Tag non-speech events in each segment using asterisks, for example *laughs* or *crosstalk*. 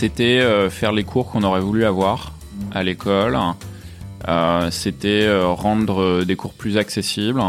C'était faire les cours qu'on aurait voulu avoir à l'école. C'était rendre des cours plus accessibles.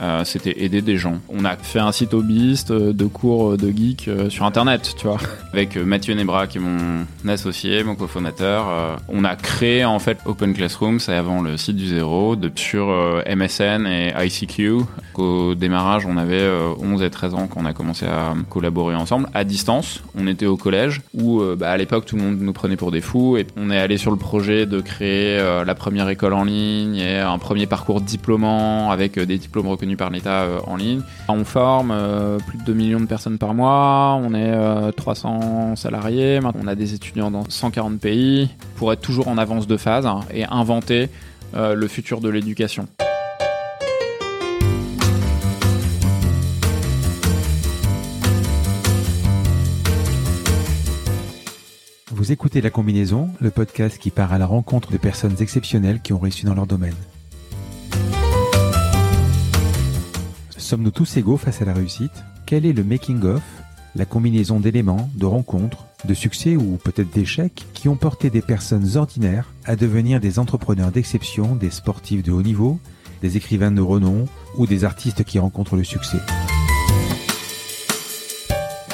Euh, c'était aider des gens. On a fait un site hobbyiste euh, de cours de geek euh, sur internet, tu vois, *laughs* avec Mathieu Nebra qui est mon associé, mon cofondateur. on a créé en fait Open Classroom, c'est avant le site du zéro, de, sur MSN et ICQ. Au démarrage, on avait 11 et 13 ans quand on a commencé à collaborer ensemble, à distance. On était au collège où bah, à l'époque tout le monde nous prenait pour des fous et on est allé sur le projet de créer la première école en ligne et un premier parcours diplômant avec des diplômes reconnus par l'État euh, en ligne. On forme euh, plus de 2 millions de personnes par mois, on est 300 euh, salariés, on a des étudiants dans 140 pays pour être toujours en avance de phase hein, et inventer le futur de l'éducation. Vous écoutez La Combinaison, le podcast qui part à la rencontre de personnes exceptionnelles qui ont réussi dans leur domaine. Sommes-nous tous égaux face à la réussite? Quel est le making-of, la combinaison d'éléments, de rencontres, de succès ou peut-être d'échecs qui ont porté des personnes ordinaires à devenir des entrepreneurs d'exception, des sportifs de haut niveau, des écrivains de renom ou des artistes qui rencontrent le succès?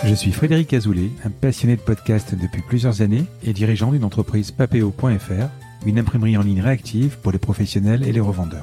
Je suis Frédéric Azoulay, un passionné de podcast depuis plusieurs années et dirigeant d'une entreprise papeo.fr, une imprimerie en ligne réactive pour les professionnels et les revendeurs.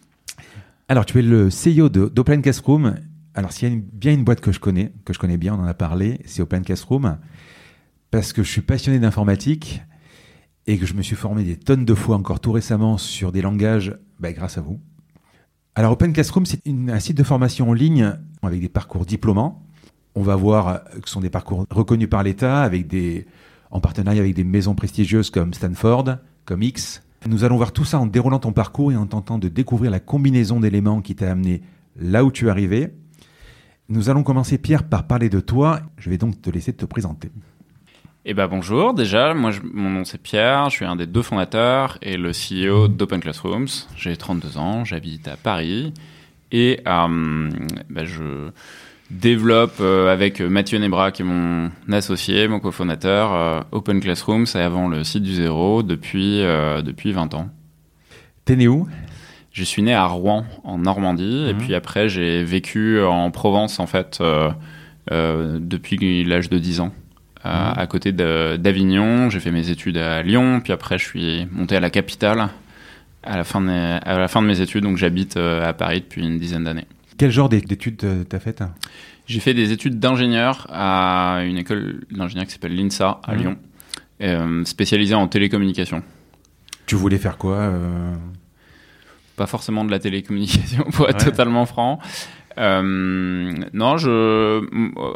Alors, tu es le CEO d'Open Classroom. Alors, s'il y a bien une boîte que je connais, que je connais bien, on en a parlé, c'est Open Classroom, parce que je suis passionné d'informatique et que je me suis formé des tonnes de fois encore tout récemment sur des langages bah, grâce à vous. Alors, Open Classroom, c'est un site de formation en ligne avec des parcours diplômants. On va voir que ce sont des parcours reconnus par l'État, en partenariat avec des maisons prestigieuses comme Stanford, comme X, nous allons voir tout ça en déroulant ton parcours et en tentant de découvrir la combinaison d'éléments qui t'a amené là où tu es arrivé. Nous allons commencer, Pierre, par parler de toi. Je vais donc te laisser te présenter. Eh ben bonjour, déjà, moi mon nom c'est Pierre, je suis un des deux fondateurs et le CEO d'Open Classrooms. J'ai 32 ans, j'habite à Paris et euh, ben je, développe euh, avec Mathieu Nebra, qui est mon associé, mon cofondateur, euh, Open Classroom, c'est avant le site du zéro depuis, euh, depuis 20 ans. T'es né où? Je suis né à Rouen, en Normandie, et mhm. puis après j'ai vécu en Provence, en fait, depuis l'âge de 10 ans. Mhm. À côté d'Avignon, j'ai fait mes études à Lyon, puis après je suis monté à la capitale à la fin de à la fin de mes études, donc j'habite à Paris depuis une dizaine d'années. Quel genre d'études euh, t'as faites? J'ai fait des études d'ingénieur à une école d'ingénieur qui s'appelle l'INSA à mmh. Lyon, euh, spécialisée en télécommunication. Tu voulais faire quoi euh? Pas forcément de la télécommunication, *laughs* pour être totalement franc. non, je,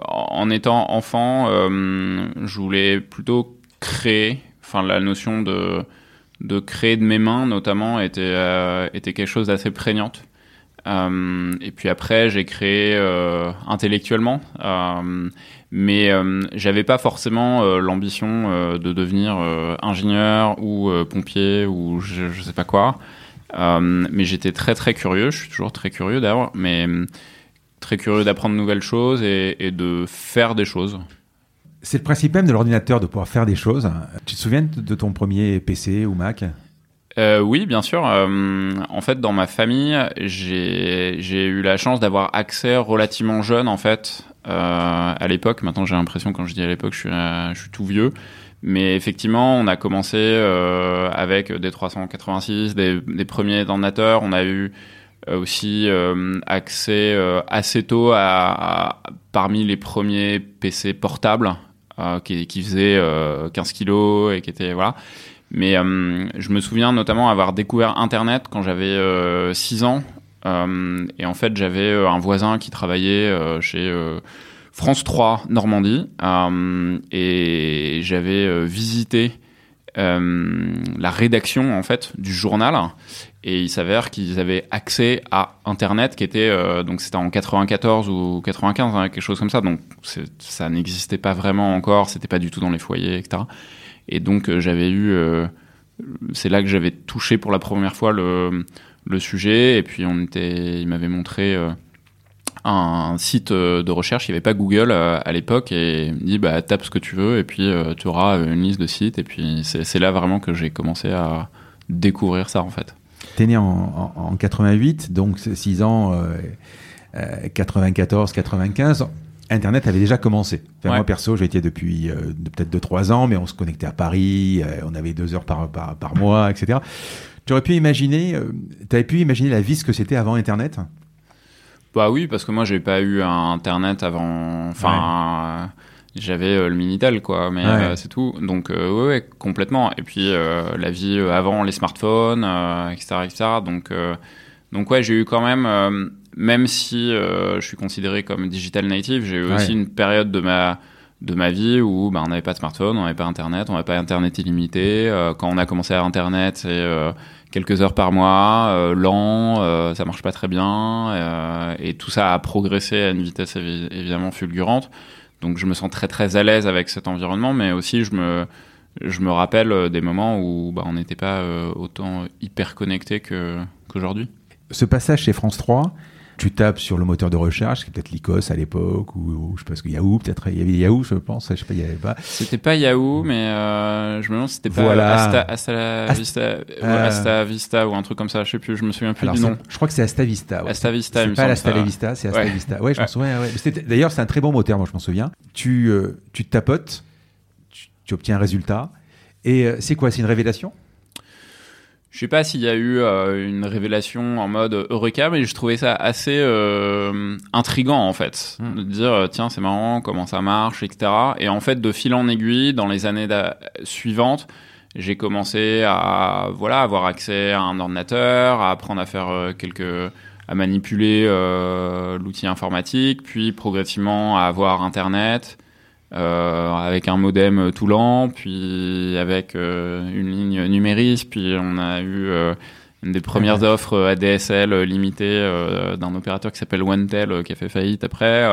en étant enfant, je voulais plutôt créer. Enfin, la notion de de créer de mes mains, notamment, était était quelque chose d'assez prégnante. Euh, et puis après, j'ai créé euh, intellectuellement, euh, mais j'avais pas forcément l'ambition de devenir ingénieur ou pompier ou je, je, sais pas quoi. mais j'étais très très curieux. Je suis toujours très curieux d'ailleurs, mais très curieux d'apprendre de nouvelles choses et de faire des choses. C'est le principe même de l'ordinateur de pouvoir faire des choses. Tu te souviens de ton premier PC ou Mac? Euh, oui, bien sûr. Euh, en fait, dans ma famille, j'ai eu la chance d'avoir accès relativement jeune, en fait, euh, à l'époque. Maintenant, j'ai l'impression, quand je dis à l'époque, je suis, je suis tout vieux. Mais effectivement, on a commencé euh, avec des 386, des, des premiers ordinateurs. On a eu euh, aussi euh, accès assez tôt à, à, parmi les premiers PC portables qui, qui faisaient 15 kilos et qui étaient voilà. Mais euh, je me souviens notamment avoir découvert Internet quand j'avais 6 euh, ans. Euh, et en fait, j'avais un voisin qui travaillait chez France 3 Normandie. Et j'avais visité la rédaction en fait du journal. Et il s'avère qu'ils avaient accès à Internet qui était donc c'était en 94 ou 95 hein, quelque chose comme ça. Donc ça n'existait pas vraiment encore c'était pas du tout dans les foyers etc et donc j'avais eu c'est là que j'avais touché pour la première fois le, sujet. Et puis on était, il m'avait montré euh, un site euh, de recherche. Il n'y avait pas Google euh, à l'époque et il me dit bah tape ce que tu veux et puis tu auras une liste de sites. Et puis c'est là vraiment que j'ai commencé à découvrir ça en fait. T'es né en, en, 88, donc 6 ans, 94, 95. Internet avait déjà commencé. Moi, perso, j'ai été depuis euh, peut-être 2-3 ans, mais on se connectait à Paris, euh, on avait deux heures par, par, par mois, etc. Tu aurais pu imaginer, euh, avais pu imaginer la vie ce que c'était avant Internet? Bah oui, parce que moi, j'ai pas eu Internet avant. Enfin. J'avais le Minitel, quoi, mais c'est tout. Donc, ouais, complètement. Et puis, la vie avant les smartphones, etc., etc. Donc, donc, ouais, j'ai eu quand même même si euh, je suis considéré comme digital native, j'ai eu aussi une période de ma de ma vie où bah, on n'avait pas de smartphone, on n'avait pas internet, on n'avait pas internet illimité. Euh, quand on a commencé à internet, c'est euh, quelques heures par mois, lent, ça marche pas très bien, et tout ça a progressé à une vitesse évidemment fulgurante. Donc je me sens très très à l'aise avec cet environnement, mais aussi je me je me rappelle des moments où bah, on n'était pas autant hyper connecté que qu'aujourd'hui. Ce passage chez France 3, tu tapes sur le moteur de recherche, peut-être l'ICOS à l'époque, ou, je sais pas ce que Yahoo, peut-être il y avait Yahoo, je pense, je sais pas, il y avait pas. C'était pas Yahoo, mais euh, je me demande si c'était pas voilà. Asta, Vista, euh, Asta, Vista ou un truc comme ça, je sais plus, je me souviens plus du nom. Je crois que c'est Asta Vista. Ouais. Asta Vista, C'est pas l'Asta Vista, c'est Asta Vista. Ouais, je m'en souviens. Ouais. D'ailleurs, c'est un très bon moteur, moi je m'en souviens. Tu, euh, tu tapotes, tu, tu obtiens un résultat, et euh, c'est quoi? C'est une révélation? Je sais pas s'il y a eu euh, une révélation en mode Eureka, mais je trouvais ça assez euh, intrigant en fait, hmm. de dire euh, tiens c'est marrant comment ça marche, etc. Et en fait de fil en aiguille, dans les années suivantes, j'ai commencé à voilà avoir accès à un ordinateur, à apprendre à faire euh, quelques à manipuler l'outil informatique, puis progressivement à avoir Internet. Euh, avec un modem tout lent, puis avec euh, une ligne numérique, puis on a eu euh, une des premières offres ADSL limitées d'un opérateur qui s'appelle OneTel qui a fait faillite après.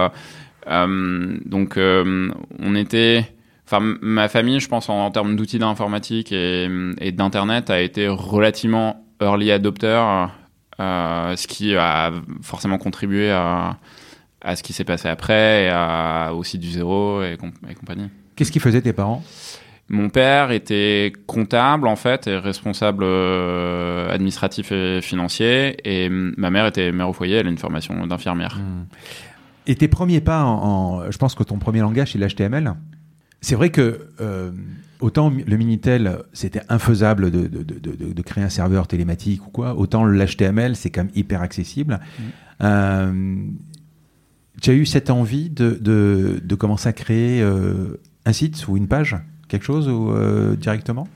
donc on était, enfin ma famille, je pense en, termes d'outils d'informatique et, et d'internet a été relativement early adopter, ce qui a forcément contribué à à ce qui s'est passé après, et à, aussi du zéro et, compagnie. Qu'est-ce qu'ils faisaient tes parents? Mon père était comptable en fait et responsable euh, administratif et financier, et ma mère était mère au foyer. Elle a une formation d'infirmière. Hmm. Et tes premiers pas en, je pense que ton premier langage c'est l'HTML. C'est vrai que euh, autant le Minitel c'était infaisable de, de, de, de, créer un serveur télématique ou quoi, autant l'HTML c'est quand même hyper accessible. Hmm. Euh, tu as eu cette envie de, de, de commencer à créer euh, un site ou une page, quelque chose ou euh, directement?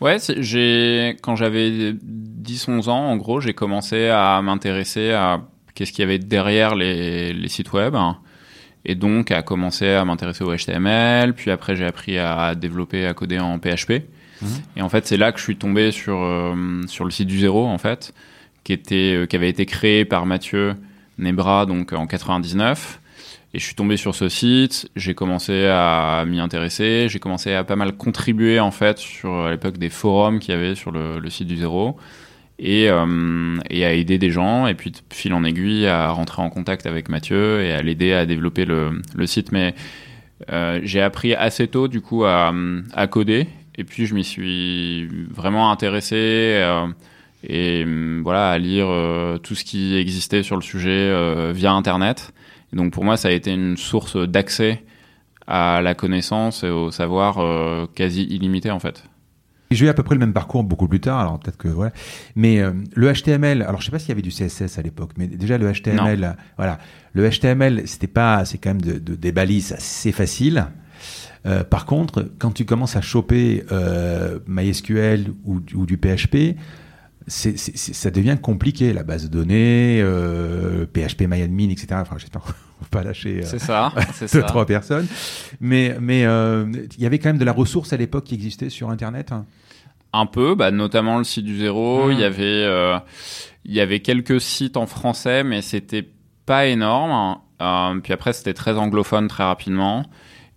Ouais, j'ai quand j'avais 10-11 ans, en gros, j'ai commencé à m'intéresser à qu'est-ce qu'il y avait derrière les, les, sites web. Et donc, à commencer à m'intéresser au HTML. Puis après, j'ai appris à développer, à coder en PHP. Mhm. Et en fait, c'est là que je suis tombé sur, euh, sur le site du zéro, en fait, qui, était, qui avait été créé par Mathieu Nebra donc en 99. Et je suis tombé sur ce site, j'ai commencé à m'y intéresser, j'ai commencé à pas mal contribuer en fait sur à l'époque des forums qu'il y avait sur le, site du zéro et, euh, et, à aider des gens et puis de fil en aiguille à rentrer en contact avec Mathieu et à l'aider à développer le, site. Mais euh, j'ai appris assez tôt du coup à, coder et puis je m'y suis vraiment intéressé. Euh, et hum, voilà à lire euh, tout ce qui existait sur le sujet euh, via internet. donc pour moi ça a été une source d'accès à la connaissance et au savoir euh, quasi illimité en fait. J'ai eu à peu près le même parcours beaucoup plus tard, alors peut-être que ouais. Mais le HTML, alors je sais pas s'il y avait du CSS à l'époque, mais déjà le HTML, voilà, le HTML, c'était pas, c'est quand même de, de, des balises assez faciles. par contre, quand tu commences à choper MySQL ou, ou, du PHP, ça devient compliqué, la base de données, euh, PHP, MyAdmin, etc. Enfin, j'espère qu'on *laughs* va pas lâcher euh, C'est ça, c'est *laughs* deux, ça. trois personnes. Mais mais euh, il y avait quand même de la ressource à l'époque qui existait sur Internet. hein? Un peu, bah, notamment le site du zéro. Mm. Il y avait, euh, il y avait quelques sites en français, mais c'était pas énorme. Euh, puis après, c'était très anglophone très rapidement.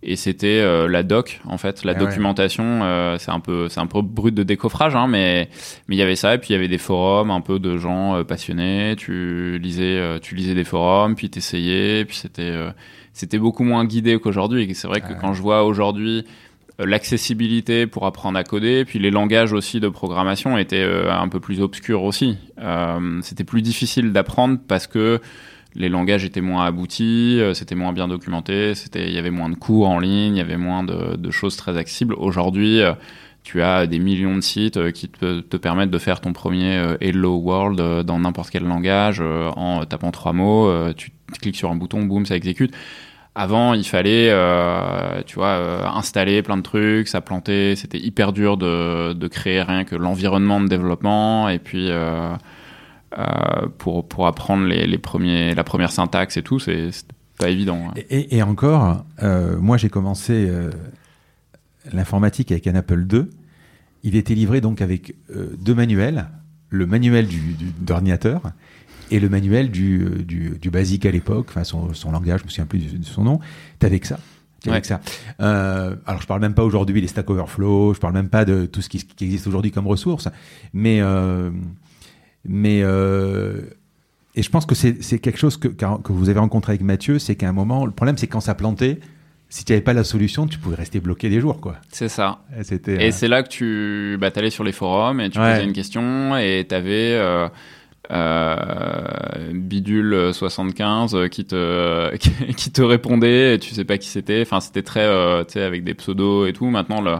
Et c'était euh, la doc, en fait, la Ah ouais. documentation. euh, c'est un peu, c'est un peu brut de décoffrage, hein, mais mais il y avait ça. Et puis il y avait des forums, un peu de gens euh, passionnés. Tu lisais, tu lisais des forums, puis t'essayais. Puis c'était, c'était beaucoup moins guidé qu'aujourd'hui. Et c'est vrai que Ah quand je vois aujourd'hui l'accessibilité pour apprendre à coder, puis les langages aussi de programmation étaient un peu plus obscurs aussi. C'était plus difficile d'apprendre parce que les langages étaient moins aboutis, euh, c'était moins bien documenté, il y avait moins de cours en ligne, il y avait moins de, choses très accessibles. Aujourd'hui, euh, tu as des millions de sites euh, qui te, te permettent de faire ton premier Hello World dans n'importe quel langage en tapant trois mots. tu cliques sur un bouton, boum, ça exécute. Avant, il fallait, tu vois, installer plein de trucs, ça plantait, c'était hyper dur de, créer rien que l'environnement de développement et puis euh, pour pour apprendre les, les premiers, la première syntaxe et tout, c'est pas évident. ouais. Et, encore, euh, moi j'ai commencé euh, l'informatique avec un Apple II. Il était livré donc avec deux manuels, le manuel du, du- d'ordinateur et le manuel du, du, du basique à l'époque, enfin son, son langage, je me souviens plus de, son nom. T'avais que ça. Ouais. que ça. Euh, alors je parle même pas aujourd'hui des Stack Overflow, je parle même pas de tout ce qui, qui existe aujourd'hui comme ressources, mais euh, mais euh, et je pense que c'est quelque chose que, que vous avez rencontré avec Mathieu, c'est qu'à un moment, le problème c'est quand ça plantait, si tu n'avais pas la solution, tu pouvais rester bloqué des jours, quoi. C'est ça. Et. Et euh, c'est là que tu bah, allais sur les forums et tu Ouais. posais une question et tu avais euh, euh, Bidule 75 qui te, *laughs* qui te répondait et tu sais pas qui c'était. Enfin, c'était très, tu sais, avec des pseudos et tout. Maintenant, le,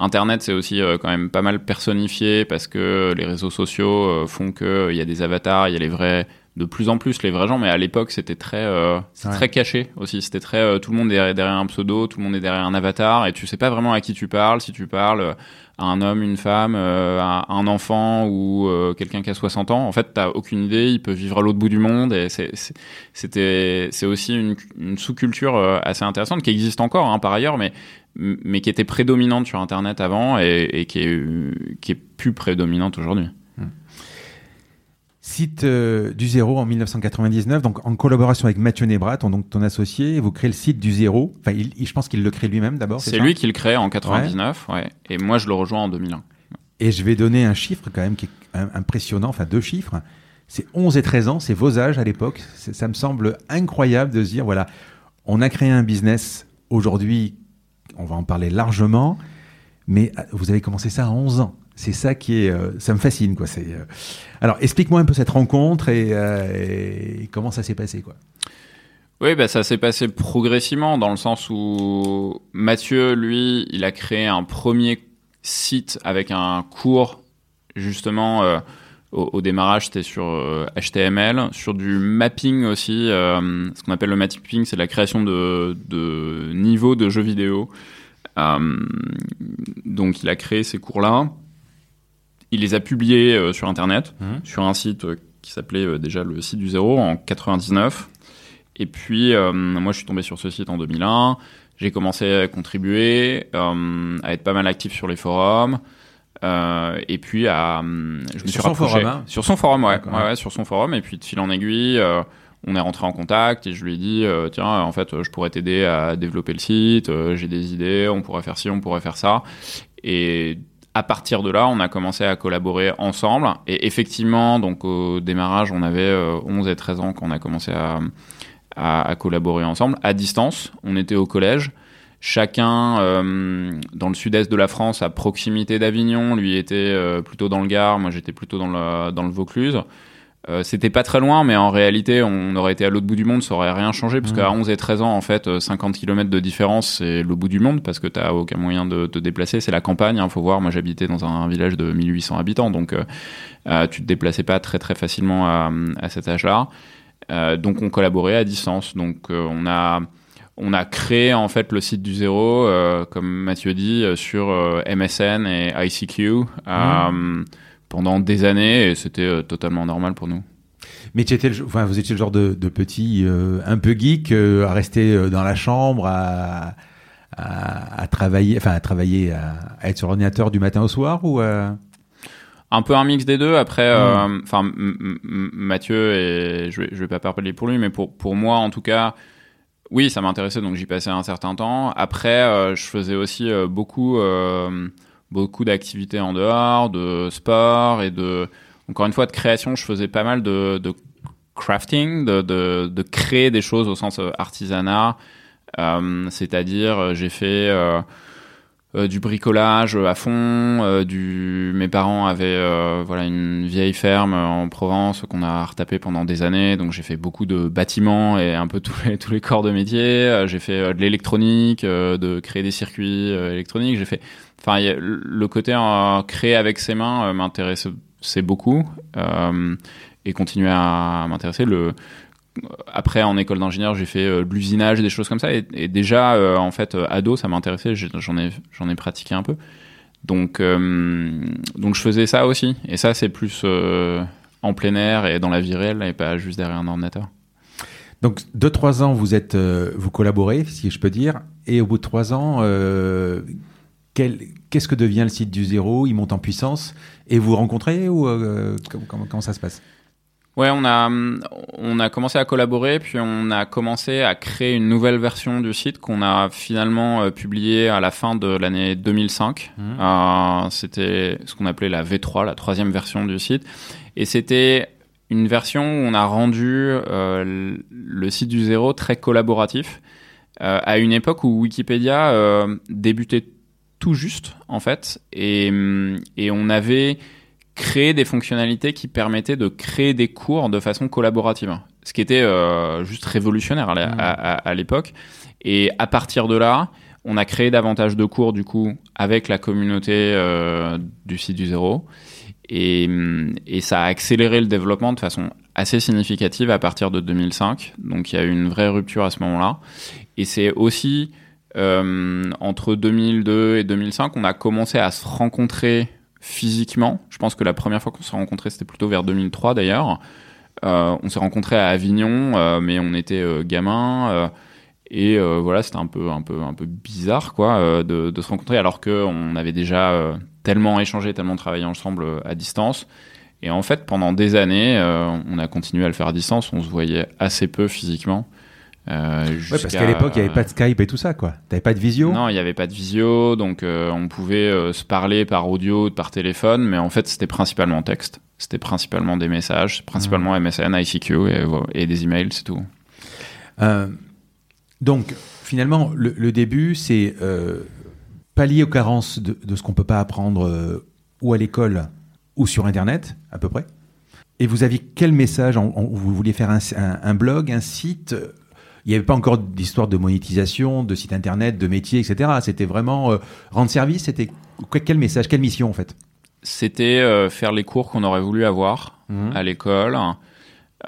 Internet, c'est aussi euh, quand même pas mal personnifié parce que les réseaux sociaux euh, font que il y a des avatars, il y a les vrais, de plus en plus les vrais gens, mais à l'époque c'était très, euh, Ouais. très caché aussi. C'était très, euh, tout le monde est derrière un pseudo, tout le monde est derrière un avatar, et tu sais pas vraiment à qui tu parles, si tu parles euh, à un homme, une femme, euh, à un enfant ou euh, quelqu'un qui a 60 ans. En fait, t'as aucune idée. Il peut vivre à l'autre bout du monde, et c'était, c'est aussi une, une sous-culture euh, assez intéressante qui existe encore hein, par ailleurs, mais mais qui était prédominante sur Internet avant et, et qui est qui est plus prédominante aujourd'hui. Site euh, du zéro en 1999, donc en collaboration avec Mathieu Nebrat, ton, donc ton associé, vous créez le site du zéro. Enfin, il, il- je pense qu'il le crée lui-même d'abord. C'est lui qui le crée en 99, ouais. Et moi, je le rejoins en 2001. Et je vais donner un chiffre quand même qui est im- impressionnant, enfin deux chiffres. C'est 11 et 13 ans, c'est vos âges à l'époque. Ça me semble incroyable de se dire, voilà, on a créé un business aujourd'hui, on va en parler largement, mais euh, vous avez commencé ça à 11 ans. C'est ça qui est, euh, ça me fascine, quoi. Euh, Alors, explique-moi un peu cette rencontre et, comment ça s'est passé, quoi. Oui, bah, ça s'est passé progressivement dans le sens où Mathieu, lui, il a créé un premier site avec un cours, justement, au, au démarrage, c'était sur euh, HTML, sur du mapping aussi. euh, ce qu'on appelle le mapping, c'est la création de, de niveaux de jeux vidéo. Euh, donc, il a créé ces cours-là. Il les a publiés euh, sur Internet, Mhm. sur un site euh, qui s'appelait euh, déjà le site du zéro en 99. Et puis, euh, moi, je suis tombé sur ce site en 2001. J'ai commencé à contribuer, euh, à être pas mal actif sur les forums. Euh, et puis, à, euh, je me suis Sur son rapproché. forum, hein Sur son forum, ouais. Ouais, ouais, sur son forum. Et puis, de fil en aiguille, euh, on est rentré en contact et je lui ai dit, euh, tiens, en fait, je pourrais t'aider à développer le site. J'ai des idées, on pourrait faire ci, on pourrait faire ça. Et à partir de là, on a commencé à collaborer ensemble. Et effectivement, donc au démarrage, on avait euh, 11 et 13 ans quand on a commencé à, à, à collaborer ensemble, à distance. On était au collège. Chacun euh, dans le sud-est de la France, à proximité d'Avignon. Lui était euh, plutôt dans le Gard, moi j'étais plutôt dans le, dans le Vaucluse. Euh, c'était pas très loin, mais en réalité, on aurait été à l'autre bout du monde, ça aurait rien changé, parce Mmh. qu'à 11 et 13 ans, en fait, euh, 50 km de différence, c'est le bout du monde, parce que t'as aucun moyen de te déplacer. C'est la campagne, hein, faut voir. Moi, j'habitais dans un village de 1800 habitants, donc euh, tu te déplaçais pas très très facilement à, à cet âge-là. Euh, donc, on collaborait à distance. Donc, on a on a créé en fait le site du zéro, euh, comme Mathieu dit, euh, sur euh, MSN et ICQ. euh, pendant des années et c'était totalement normal pour nous. Mais tu étais le, enfin, vous étiez le genre de, de petit un peu geek à rester dans la chambre à, à, travailler, enfin à travailler, à, être sur l'ordinateur du matin au soir ou un peu un mix des deux. Après, mm. enfin Mathieu et je vais, je vais pas parler pour lui, mais pour pour moi en tout cas, oui, ça m'intéressait, donc j'y passais un certain temps. Après, euh, je faisais aussi euh, beaucoup, euh, beaucoup d'activités en dehors, de sport et de, encore une fois, de création. Je faisais pas mal de, crafting, de, de, de, créer des choses au sens artisanat. C'est-à-dire, j'ai fait euh, du bricolage à fond. Euh, du... Mes parents avaient euh, voilà une vieille ferme en Provence qu'on a retapé pendant des années, donc j'ai fait beaucoup de bâtiments et un peu tous les, tous les corps de métier. j'ai fait de l'électronique, de créer des circuits électroniques. J'ai fait, enfin le côté créer avec ses mains m'intéressait beaucoup et continuer à m'intéresser. Le après en école d'ingénieur j'ai fait euh, de l'usinage des choses comme ça. Et, déjà euh, en fait euh, ado ça m'intéressait. J'en ai j'en ai pratiqué un peu. Donc donc je faisais ça aussi. Et ça c'est plus en plein air et dans la vie réelle et pas juste derrière un ordinateur. Donc deux trois ans vous êtes vous collaborez si je peux dire. Et au bout de trois ans qu'est-ce que devient le site du zéro? Il monte en puissance. Et vous rencontrez ou comment ça se passe? Ouais, on a, on a commencé à collaborer, puis on a commencé à créer une nouvelle version du site qu'on a finalement euh, publiée à la fin de l'année 2005. Mmh. Euh, c'était ce qu'on appelait la V3, la troisième version du site. Et c'était une version où on a rendu euh, le site du zéro très collaboratif, euh, à une époque où Wikipédia débutait tout juste, en fait, et, et on avait créer des fonctionnalités qui permettaient de créer des cours de façon collaborative. Ce qui était euh, juste révolutionnaire à, l'époque. Et à partir de là, on a créé davantage de cours du coup avec la communauté euh, du site du zéro. Et, et, ça a accéléré le développement de façon assez significative à partir de 2005. Donc il y a eu une vraie rupture à ce moment-là. Et c'est aussi euh, entre 2002 et 2005, on a commencé à se rencontrer physiquement. Je pense que la première fois qu'on s'est rencontrés, c'était plutôt vers 2003 d'ailleurs. Euh, on s'est rencontrés à Avignon, euh, mais on était euh, gamins. Euh, et voilà, c'était un peu, un, peu, un peu bizarre quoi, de, de, se rencontrer alors qu'on avait déjà tellement échangé, tellement travaillé ensemble à distance. Et en fait, pendant des années, on a continué à le faire à distance. On se voyait assez peu physiquement. Euh, ouais, parce qu'à l'époque, il n'y avait pas de Skype et tout ça, quoi. T'avais pas de visio? Non, il n'y avait pas de visio, donc euh, on pouvait euh, se parler par audio, par téléphone, mais en fait, c'était principalement texte. C'était principalement des messages, principalement MSN, ICQ et, et des emails, c'est tout. donc, finalement, le, début, c'est pallier aux carences de, de ce qu'on peut pas apprendre ou à l'école ou sur Internet, à peu près. Et vous aviez quel message? Vous vouliez faire un, un blog, un site? Il n'y avait pas encore d'histoire de monétisation, de site internet, de métier, etc. C'était vraiment euh, rendre service. C'était quel message, quelle mission en fait? C'était euh, faire les cours qu'on aurait voulu avoir mmh. à l'école.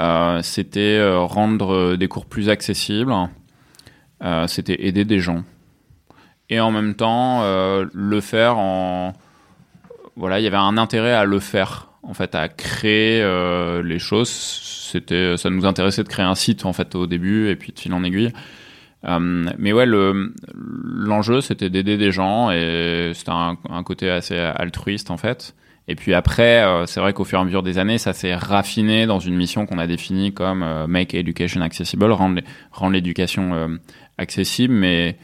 Euh, c'était rendre des cours plus accessibles. c'était aider des gens. Et en même temps, le faire en voilà, il y avait un intérêt à le faire en fait, à créer les choses c'était, ça nous intéressait de créer un site en fait au début et puis de fil en aiguille. Euh, mais ouais, le, l'enjeu c'était d'aider des gens et c'était un, côté assez altruiste en fait. Et puis après, euh, c'est vrai qu'au fur et à mesure des années, ça s'est raffiné dans une mission qu'on a définie comme euh, Make Education Accessible, rendre, rendre l'éducation accessible. Mais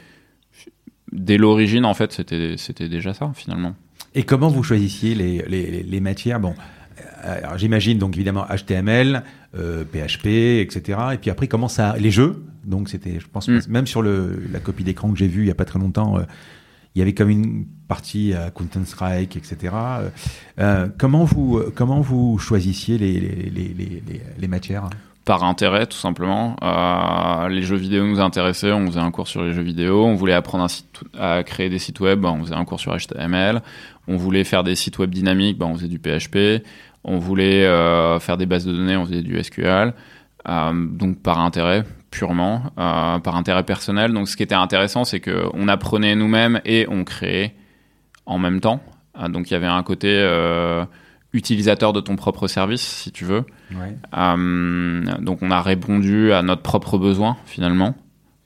dès l'origine, en fait, c'était, c'était déjà ça finalement. Et comment vous choisissiez les, les, les matières? Bon, j'imagine donc évidemment HTML, PHP, euh, etc. Et puis après, comment ça, les jeux? Donc c'était, je pense, mm. même sur le, la copie d'écran que j'ai vue il y a pas très longtemps, euh, il y avait comme une partie à Counter Strike, etc. Euh, comment vous comment vous choisissiez les, les, les, les matières? Par intérêt tout simplement. Euh, les jeux vidéo nous intéressaient, on faisait un cours sur les jeux vidéo. On voulait apprendre à créer des sites web, on faisait un cours sur HTML. On voulait faire des sites web dynamiques, on faisait du PHP on voulait euh, faire des bases de données, on faisait du SQL, euh, donc par intérêt purement, par intérêt personnel. Donc ce qui était intéressant, c'est qu'on apprenait nous-mêmes et on créait en même temps. donc il y avait un côté utilisateur de ton propre service, si tu veux. Ouais. Euh, donc on a répondu à notre propre besoin finalement.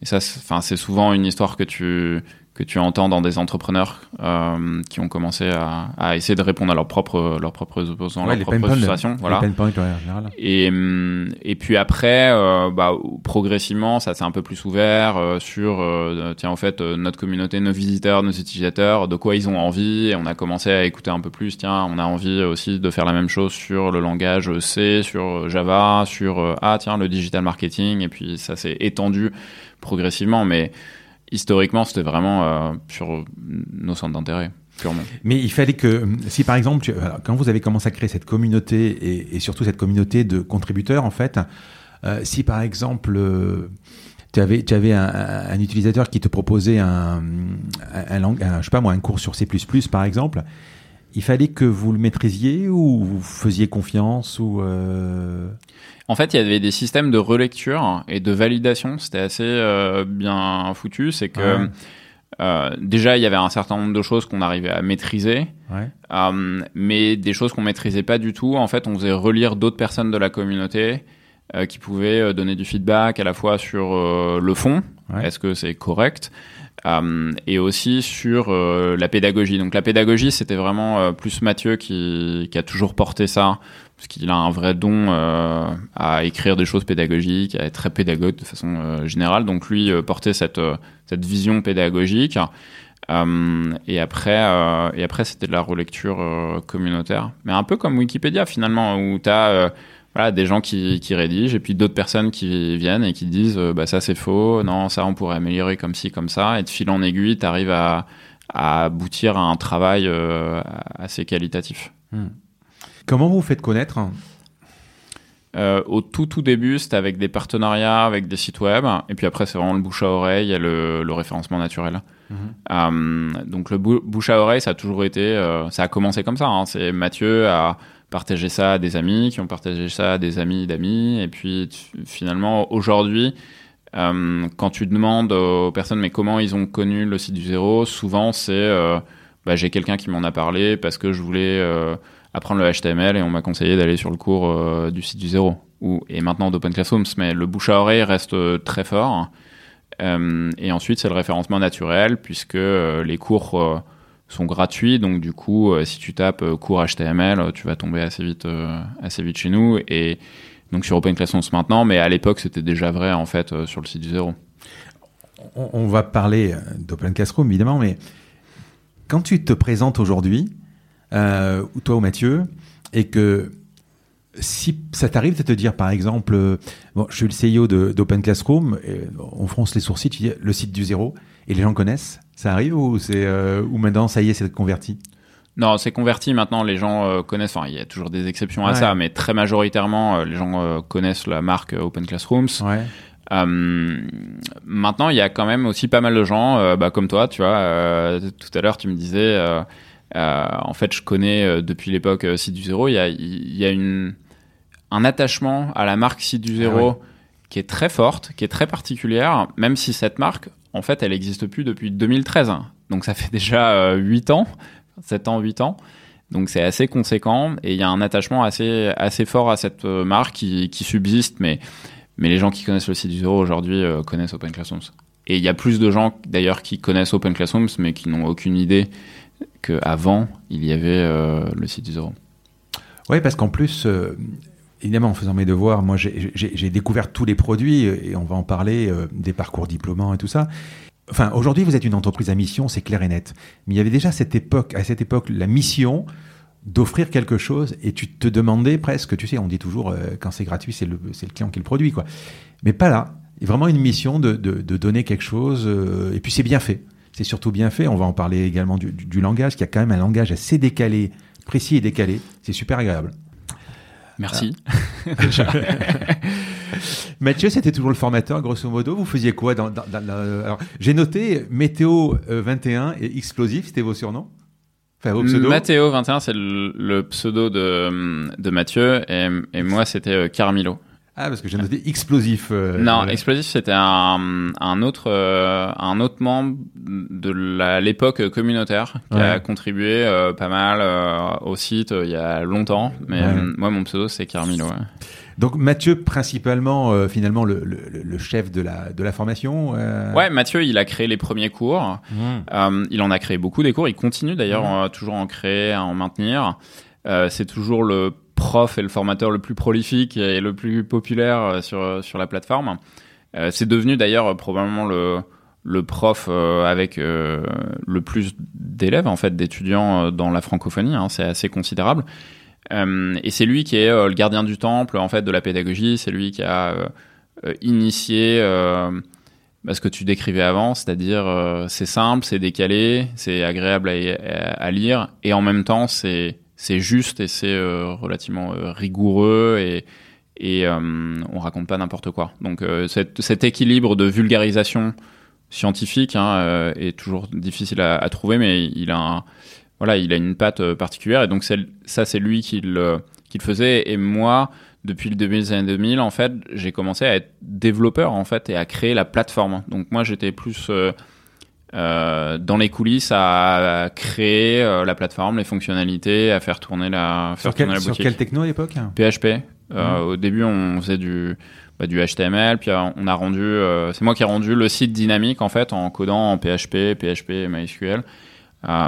Et ça, enfin, c'est souvent une histoire que tu que tu entends dans des entrepreneurs euh, qui ont commencé à, à, essayer de répondre à leurs propres leurs propres besoins, Ouais, leurs propres les Voilà. points, général. Et, et puis après, euh, bah, progressivement, ça s'est un peu plus ouvert euh, sur, euh, tiens, en fait, euh, notre communauté, nos visiteurs, nos utilisateurs, de quoi ils ont envie. Et on a commencé à écouter un peu plus, tiens, on a envie aussi de faire la même chose sur le langage C, sur Java, sur, euh, ah, tiens, le digital marketing. Et puis ça s'est étendu progressivement. Mais historiquement, c'était vraiment euh, sur nos centres d'intérêt, purement. Mais il fallait que, si par exemple, quand vous avez commencé à créer cette communauté et, surtout cette communauté de contributeurs, en fait, euh, si par exemple, euh, tu avais, un, utilisateur qui te proposait un- je sais pas moi, un cours sur C++ par exemple, il fallait que vous le maîtrisiez ou vous faisiez confiance ou euh, En fait, il y avait des systèmes de relecture et de validation. C'était assez euh, bien foutu. C'est que Ouais. euh, déjà, il y avait un certain nombre de choses qu'on arrivait à maîtriser, ouais. mais des choses qu'on maîtrisait pas du tout. En fait, on faisait relire d'autres personnes de la communauté qui pouvaient donner du feedback à la fois sur le fond, Ouais. est-ce que c'est correct, euh, et aussi sur euh, la pédagogie. Donc la pédagogie, c'était vraiment euh, plus Mathieu qui, qui a toujours porté ça, parce qu'il a un vrai don à écrire des choses pédagogiques, à être très pédagogue de façon générale. Donc lui portait cette, cette vision pédagogique. Et après, et après c'était de la relecture communautaire. Mais un peu comme Wikipédia finalement, où tu as voilà, des gens qui, qui rédigent et puis d'autres personnes qui viennent et qui disent euh, bah, ça c'est faux, non, ça on pourrait améliorer comme ci, comme ça. Et de fil en aiguille, tu arrives à, à aboutir à un travail euh, assez qualitatif. Comment vous vous faites connaître? Euh, au tout tout début, c'était avec des partenariats, avec des sites web, et puis après c'est vraiment le bouche à oreille et le, le référencement naturel. Euh, donc le bou- bouche à oreille, ça a toujours été, euh, ça a commencé comme ça. hein. C'est Mathieu a partagé ça à des amis, qui ont partagé ça à des amis d'amis, et puis finalement aujourd'hui, euh, quand tu demandes aux personnes mais comment ils ont connu le site du zéro, souvent c'est euh, bah, j'ai quelqu'un qui m'en a parlé parce que je voulais euh, apprendre le HTML et on m'a conseillé d'aller sur le cours du site du zéro. Ou et maintenant d'Open Classrooms mais le bouche à oreille reste très fort. Et ensuite c'est le référencement naturel puisque les cours sont gratuits. Donc du coup euh, si tu tapes euh, cours HTML euh, tu vas tomber assez vite assez vite chez nous. Et donc sur Open Classrooms maintenant. Mais à l'époque c'était déjà vrai en fait sur le site du zéro. On, va parler d'Open Classroom, évidemment, mais quand tu te présentes aujourd'hui, euh, toi ou Mathieu, et que si ça t'arrive de te dire, par exemple, bon, je suis le CEO d'Open Classroom, et on fronce les sourcils, tu dis le site du zéro, et les gens connaissent, ça arrive ou c'est euh, ou maintenant ça y est, c'est converti? Non, c'est converti maintenant. Les gens euh, connaissent. Enfin, il y a toujours des exceptions à Ouais. ça, mais très majoritairement, euh, les gens euh, connaissent la marque Open Classrooms. Ouais. Maintenant, il y a quand même aussi pas mal de gens, bah, comme toi, tu vois. tout à l'heure, tu me disais, en fait, je connais depuis l'époque Site du Zéro. Il y a, y a une, un attachement à la marque Site du Zéro Ah ouais. qui est très forte, qui est très particulière, même si cette marque, en fait, elle n'existe plus depuis 2013. Donc, ça fait déjà euh, 8 ans, 7 ans, 8 ans. Donc c'est assez conséquent et il y a un attachement assez assez fort à cette euh, marque qui, qui subsiste, mais mais les gens qui connaissent le site du zéro aujourd'hui euh, connaissent Open Classrooms. Et il y a plus de gens d'ailleurs qui connaissent Open Classrooms, mais qui n'ont aucune idée qu'avant il y avait euh, le site du zéro. Ouais, parce qu'en plus, euh, évidemment, en faisant mes devoirs, moi, j'ai- découvert tous les produits euh, et on va en parler euh, des parcours diplômants et tout ça. Enfin, aujourd'hui, vous êtes une entreprise à mission, c'est clair et net. Mais il y avait déjà cette époque, à cette époque, la mission d'offrir quelque chose et tu te demandais presque, tu sais, on dit toujours euh, quand c'est gratuit, c'est le, le client qui le produit, quoi. Mais pas là. A vraiment une mission de, de, de donner quelque chose euh, et puis c'est bien fait. C'est surtout bien fait. On va en parler également du, du, du langage, qui a quand même un langage assez décalé, précis et décalé. C'est super agréable. Merci. *laughs* *laughs* Mathieu, c'était toujours le formateur, grosso modo. Vous faisiez quoi dans, J'ai noté Météo euh, 21 et Explosif, c'était vos surnoms? Enfin, vos pseudos? Mathéo 21, c'est le, le pseudo de, de Mathieu et, et moi c'était euh, Carmilo. Ah, parce que j'ai noté explosif. euh, Non, euh, Explosif, c'était un, un autre euh, un autre membre de l'époque communautaire qui a contribué pas mal au site il y a longtemps. Mais Ouais. moi, mon pseudo, c'est Carmilo. ouais. Donc Mathieu, principalement, euh, finalement, le, le- le chef de la, de la formation. euh, Ouais, Mathieu, il a créé les premiers cours. Euh, il en a créé beaucoup des cours. Il continue d'ailleurs euh, toujours à en créer, à en maintenir. C'est toujours le prof et le formateur le plus prolifique et le plus populaire euh, sur sur la plateforme. Euh, c'est devenu d'ailleurs euh, probablement le le prof euh, avec euh, le plus d'élèves en fait d'étudiants euh, dans la francophonie. hein. c'est assez considérable. Euh, et c'est lui qui est euh, le gardien du temple en fait de la pédagogie. C'est lui qui a euh, euh, initié euh, bah, ce que tu décrivais avant, c'est-à-dire euh, c'est simple, c'est décalé, c'est agréable à- à lire, et en même temps c'est c'est juste et c'est euh, relativement euh, rigoureux et et euh, on raconte pas n'importe quoi. Donc cet, équilibre de vulgarisation scientifique hein, est toujours difficile à, trouver, mais il a une patte particulière et donc ça c'est lui qui le faisait et moi depuis le début des années 2000 en fait j'ai commencé à être développeur en fait et à créer la plateforme. Donc moi j'étais plus euh, dans les coulisses à, à créer euh, la plateforme, les fonctionnalités, à faire tourner la faire Sur, quel, tourner la sur boutique. quelle techno à l'époque PHP. Euh, Mhm. Au début, on faisait du, bah, du HTML, puis euh, on a rendu, c'est moi qui ai rendu le site dynamique en fait en codant en PHP, PHP et MySQL.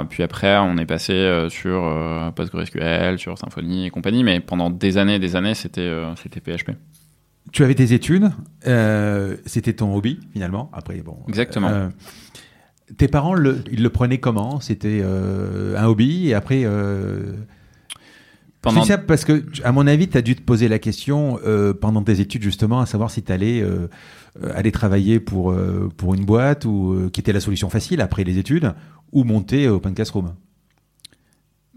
Puis après, on est passé sur PostgreSQL, sur Symfony et compagnie, mais pendant des années, et des années, c'était c'était PHP. Tu avais tes études, c'était ton hobby finalement. Après, bon. Exactement. Tes parents, le, ils le prenaient comment? C'était euh, un hobby et après. Euh... Pendant Je dis ça parce que, à mon avis, tu as dû te poser la question euh, pendant tes études justement, à savoir si tu allais euh, aller travailler pour, pour une boîte ou qui était la solution facile après les études ou monter Open Classroom.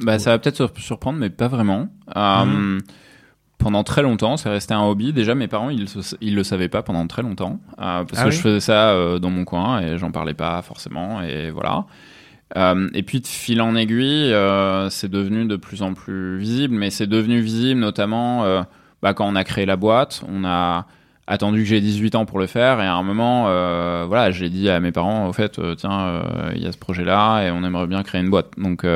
Bah, ça va peut-être sur- surprendre, mais pas vraiment. Euh, Mhm. Pendant très longtemps, c'est resté un hobby. Déjà, mes parents, ils, se- ils le savaient pas pendant très longtemps, euh, parce Ah que oui je faisais ça euh, dans mon coin et j'en parlais pas forcément, et voilà. Euh, et puis de fil en aiguille, c'est devenu de plus en plus visible, mais c'est devenu visible notamment bah, quand on a créé la boîte. On a attendu que j'ai 18 ans pour le faire, et à un moment, voilà, j'ai dit à mes parents, au fait, tiens, il y a ce projet-là, et on aimerait bien créer une boîte. Donc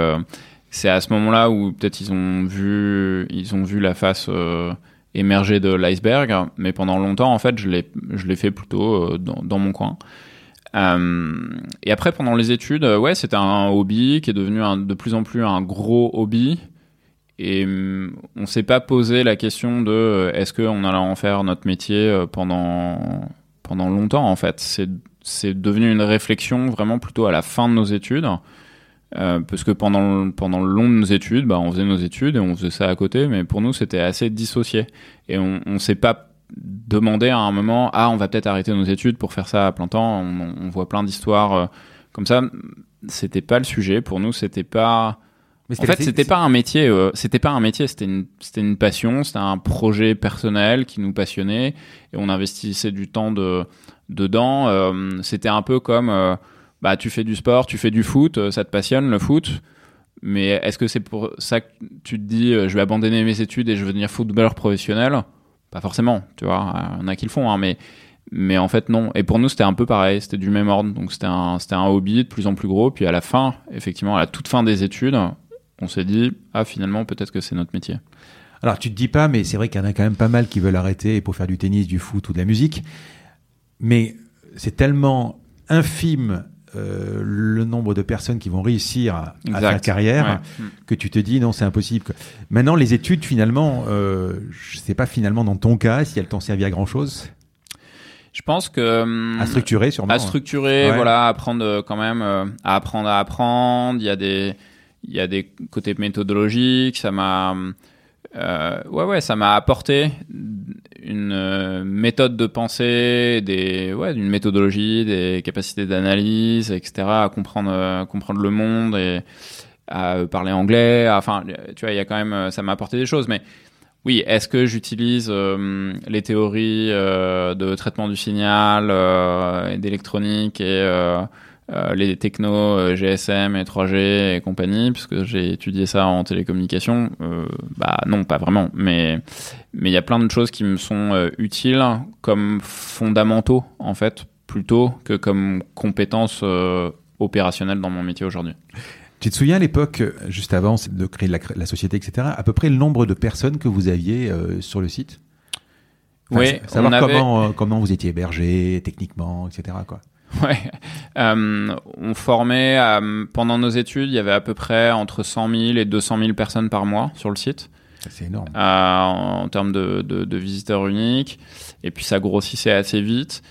c'est à ce moment-là où peut-être ils ont vu, ils ont vu la face euh, émerger de l'iceberg, mais pendant longtemps, en fait, je l'ai, je l'ai fait plutôt euh, dans, mon coin. Euh, et après, pendant les études, ouais, c'était un hobby qui est devenu de plus en plus un gros hobby. Et hum, on s'est pas posé la question de est-ce qu'on allait en faire notre métier pendant pendant longtemps en fait. C'est c'est devenu une réflexion vraiment plutôt à la fin de nos études. Euh, parce que pendant pendant le long de nos études, bah, on faisait nos études et on faisait ça à côté, mais pour nous c'était assez dissocié et on, on s'est pas demandé à un moment ah on va peut-être arrêter nos études pour faire ça à plein temps. On, on voit plein d'histoires euh, comme ça. C'était pas le sujet pour nous. C'était pas Mais en fait, c'était pas un métier. euh, c'était pas un métier. C'était une, c'était une passion. C'était un projet personnel qui nous passionnait et on investissait du temps de dedans. C'était un peu comme, bah, tu fais du sport, tu fais du foot, euh, ça te passionne le foot. Mais est-ce que c'est pour ça que tu te dis, euh, je vais abandonner mes études et je vais devenir footballeur professionnel? Pas forcément. Tu vois, il y en a qui le font, hein, mais mais en fait non. Et pour nous, c'était un peu pareil. C'était du même ordre. Donc c'était un, c'était un hobby de plus en plus gros. Puis à la fin, effectivement, à la toute fin des études, on s'est dit ah finalement peut-être que c'est notre métier. Alors tu te dis pas, mais c'est vrai qu'il y en a quand même pas mal qui veulent arrêter pour faire du tennis, du foot ou de la musique. Mais c'est tellement infime euh, le nombre de personnes qui vont réussir à, faire carrière Ouais. Que tu te dis non, c'est impossible. quoi. Maintenant, les études, finalement, euh, je sais pas finalement dans ton cas si elles t'ont servi à grand chose. Je pense que hum, À structurer, sûrement. à structurer, Ouais. voilà, apprendre euh, quand même euh, à apprendre à apprendre. Il y a des il y a des côtés méthodologiques. Ça m'a euh, ouais ouais ça m'a apporté une euh, méthode de pensée, des ouais une méthodologie, des capacités d'analyse, etc. À comprendre comprendre le monde et à euh, parler anglais. Enfin tu vois il y a quand même ça m'a apporté des choses, mais oui, est-ce que j'utilise les théories de traitement du signal, et d'électronique et euh, les technos euh, GSM et 3G et compagnie, puisque j'ai étudié ça en télécommunication. Euh, bah non, pas vraiment, mais mais il y a plein de choses qui me sont utiles comme fondamentaux en fait, plutôt que comme compétences opérationnelles dans mon métier aujourd'hui. Tu te souviens à l'époque, juste avant de créer la, la, société, etc., à peu près le nombre de personnes que vous aviez sur le site? Oui, savoir comment, comment vous étiez hébergé techniquement, etc. Quoi. *laughs* Ouais. Euh, on formait, euh, pendant nos études, il y avait à peu près entre 100 000 et 200 000 personnes par mois sur le site. C'est énorme. Euh, en, termes de, de, de, visiteurs uniques. Et puis ça grossissait assez vite.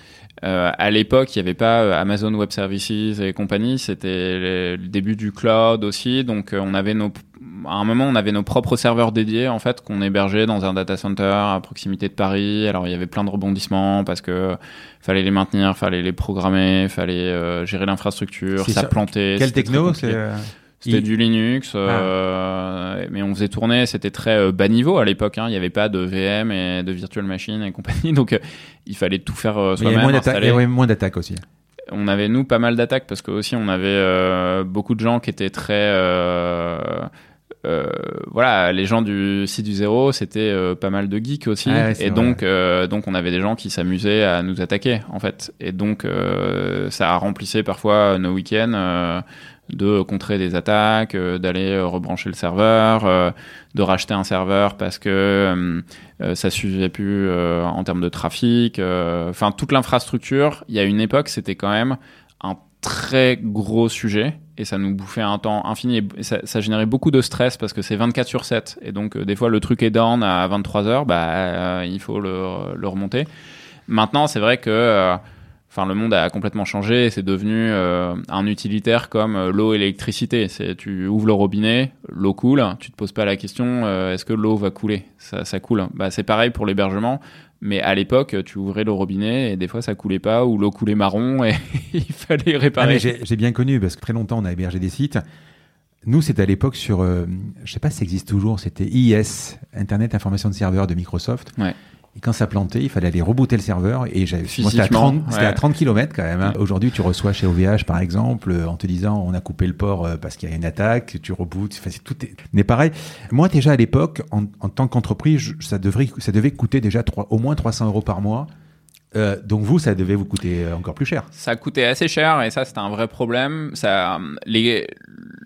Euh, à l'époque, il n'y avait pas euh, Amazon Web Services et compagnie. C'était le début du cloud aussi. Donc, euh, on avait nos, à un moment, on avait nos propres serveurs dédiés en fait qu'on hébergeait dans un data center à proximité de Paris. Alors, il y avait plein de rebondissements parce que fallait les maintenir, fallait les programmer, fallait gérer l'infrastructure, ça, plantait. Quel techno c'était du Linux, euh, ah. mais on faisait tourner, c'était très euh, bas niveau à l'époque. Hein. Il n'y avait pas de VM et de virtual machine et compagnie, *laughs* donc euh, il fallait tout faire soi-même. Il y avait moins d'attaques aussi. On avait nous pas mal d'attaques parce que aussi on avait beaucoup de gens qui étaient très voilà, les gens du site du zéro, c'était pas mal de geeks aussi, ah et donc donc on avait des gens qui s'amusaient à nous attaquer en fait, et donc ça remplissait parfois nos week-ends de contrer des attaques, euh, d'aller euh, rebrancher le serveur, euh, de racheter un serveur parce que ça suffisait plus en termes de trafic. Enfin, toute l'infrastructure, il y a une époque, c'était quand même un très gros sujet et ça nous bouffait un temps infini ça, ça générait beaucoup de stress parce que c'est 24 sur 7 et donc des fois le truc est down à 23 heures, bah il faut le, remonter. Maintenant, c'est vrai que Enfin, le monde a complètement changé. C'est devenu euh, un utilitaire comme euh, l'eau et l'électricité. Tu ouvres le robinet, l'eau coule. Tu te poses pas la question euh, est-ce que l'eau va couler? Ça, ça coule. Bah, c'est pareil pour l'hébergement. Mais à l'époque, tu ouvrais le robinet et des fois ça coulait pas ou l'eau coulait marron *laughs* et il fallait réparer. Ah, j'ai bien connu parce que très longtemps on a hébergé des sites. Nous, c'était à l'époque sur, je sais pas si ça existe toujours, c'était IIS, Internet Information de Serveur de Microsoft. Ouais. Et quand ça plantait, il fallait aller rebooter le serveur. Et j'avais, c'était à 30, c'était à 30 km quand même. Hein. Aujourd'hui, tu reçois chez OVH, par exemple, en te disant, on a coupé le port euh, parce qu'il y a une attaque, tu rebootes. Enfin, tout est, mais pareil. Moi, déjà à l'époque, en, en tant qu'entreprise, ça devrait, ça devait coûter déjà 3, au moins 300 euros par mois. Euh, donc vous, ça devait vous coûter euh, encore plus cher. Ça coûtait assez cher et ça c'était un vrai problème. Ça, les,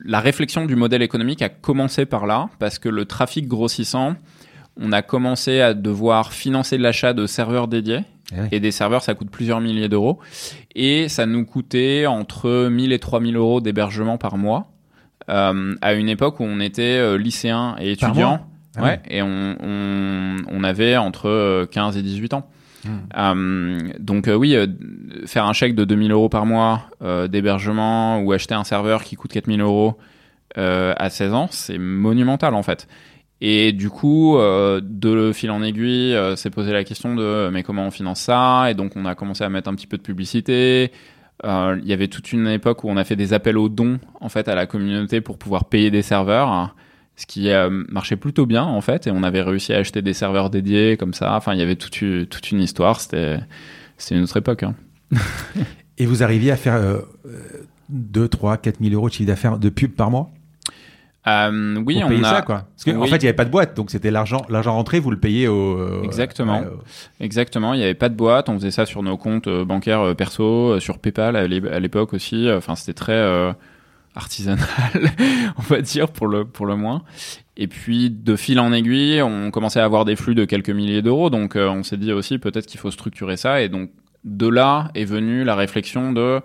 la réflexion du modèle économique a commencé par là parce que le trafic grossissant, on a commencé à devoir financer l'achat de serveurs dédiés. Eh et des serveurs, ça coûte plusieurs milliers d'euros. Et ça nous coûtait entre 1000 et 3000 euros d'hébergement par mois. Euh, à une époque où on était euh, lycéen et étudiant. Ah ouais, et on, on, on, avait entre 15 euh, et 18 ans. Hmm. Euh, donc euh, oui, faire un chèque de 2000 euros par mois d'hébergement ou acheter un serveur qui coûte 4000 euros à 16 ans, c'est monumental en fait. Et du coup, euh, de fil en aiguille, euh, s'est posé la question de mais comment on finance ça? Et donc on a commencé à mettre un petit peu de publicité. Euh, il y avait toute une époque où on a fait des appels aux dons en fait à la communauté pour pouvoir payer des serveurs, ce qui marchait plutôt bien en fait. Et on avait réussi à acheter des serveurs dédiés comme ça. Enfin, il y avait toute, une histoire. C'était une autre époque. Hein. *laughs* Et vous arriviez à faire 2, 3, 4 000 euros de chiffre d'affaires de pub par mois? Euh, oui, on a ça quoi. Parce qu'en fait, il n'y avait pas de boîte, donc c'était l'argent, l'argent rentré, vous le payez au. Euh, Exactement. Exactement. Il n'y avait pas de boîte. On faisait ça sur nos comptes euh, bancaires euh, perso, sur PayPal à l'époque aussi. Enfin, c'était très artisanal, *laughs* on va dire pour le pour le moins. Et puis de fil en aiguille, on commençait à avoir des flux de quelques milliers d'euros. Donc on s'est dit aussi peut-être qu'il faut structurer ça. Et donc de là est venue la réflexion de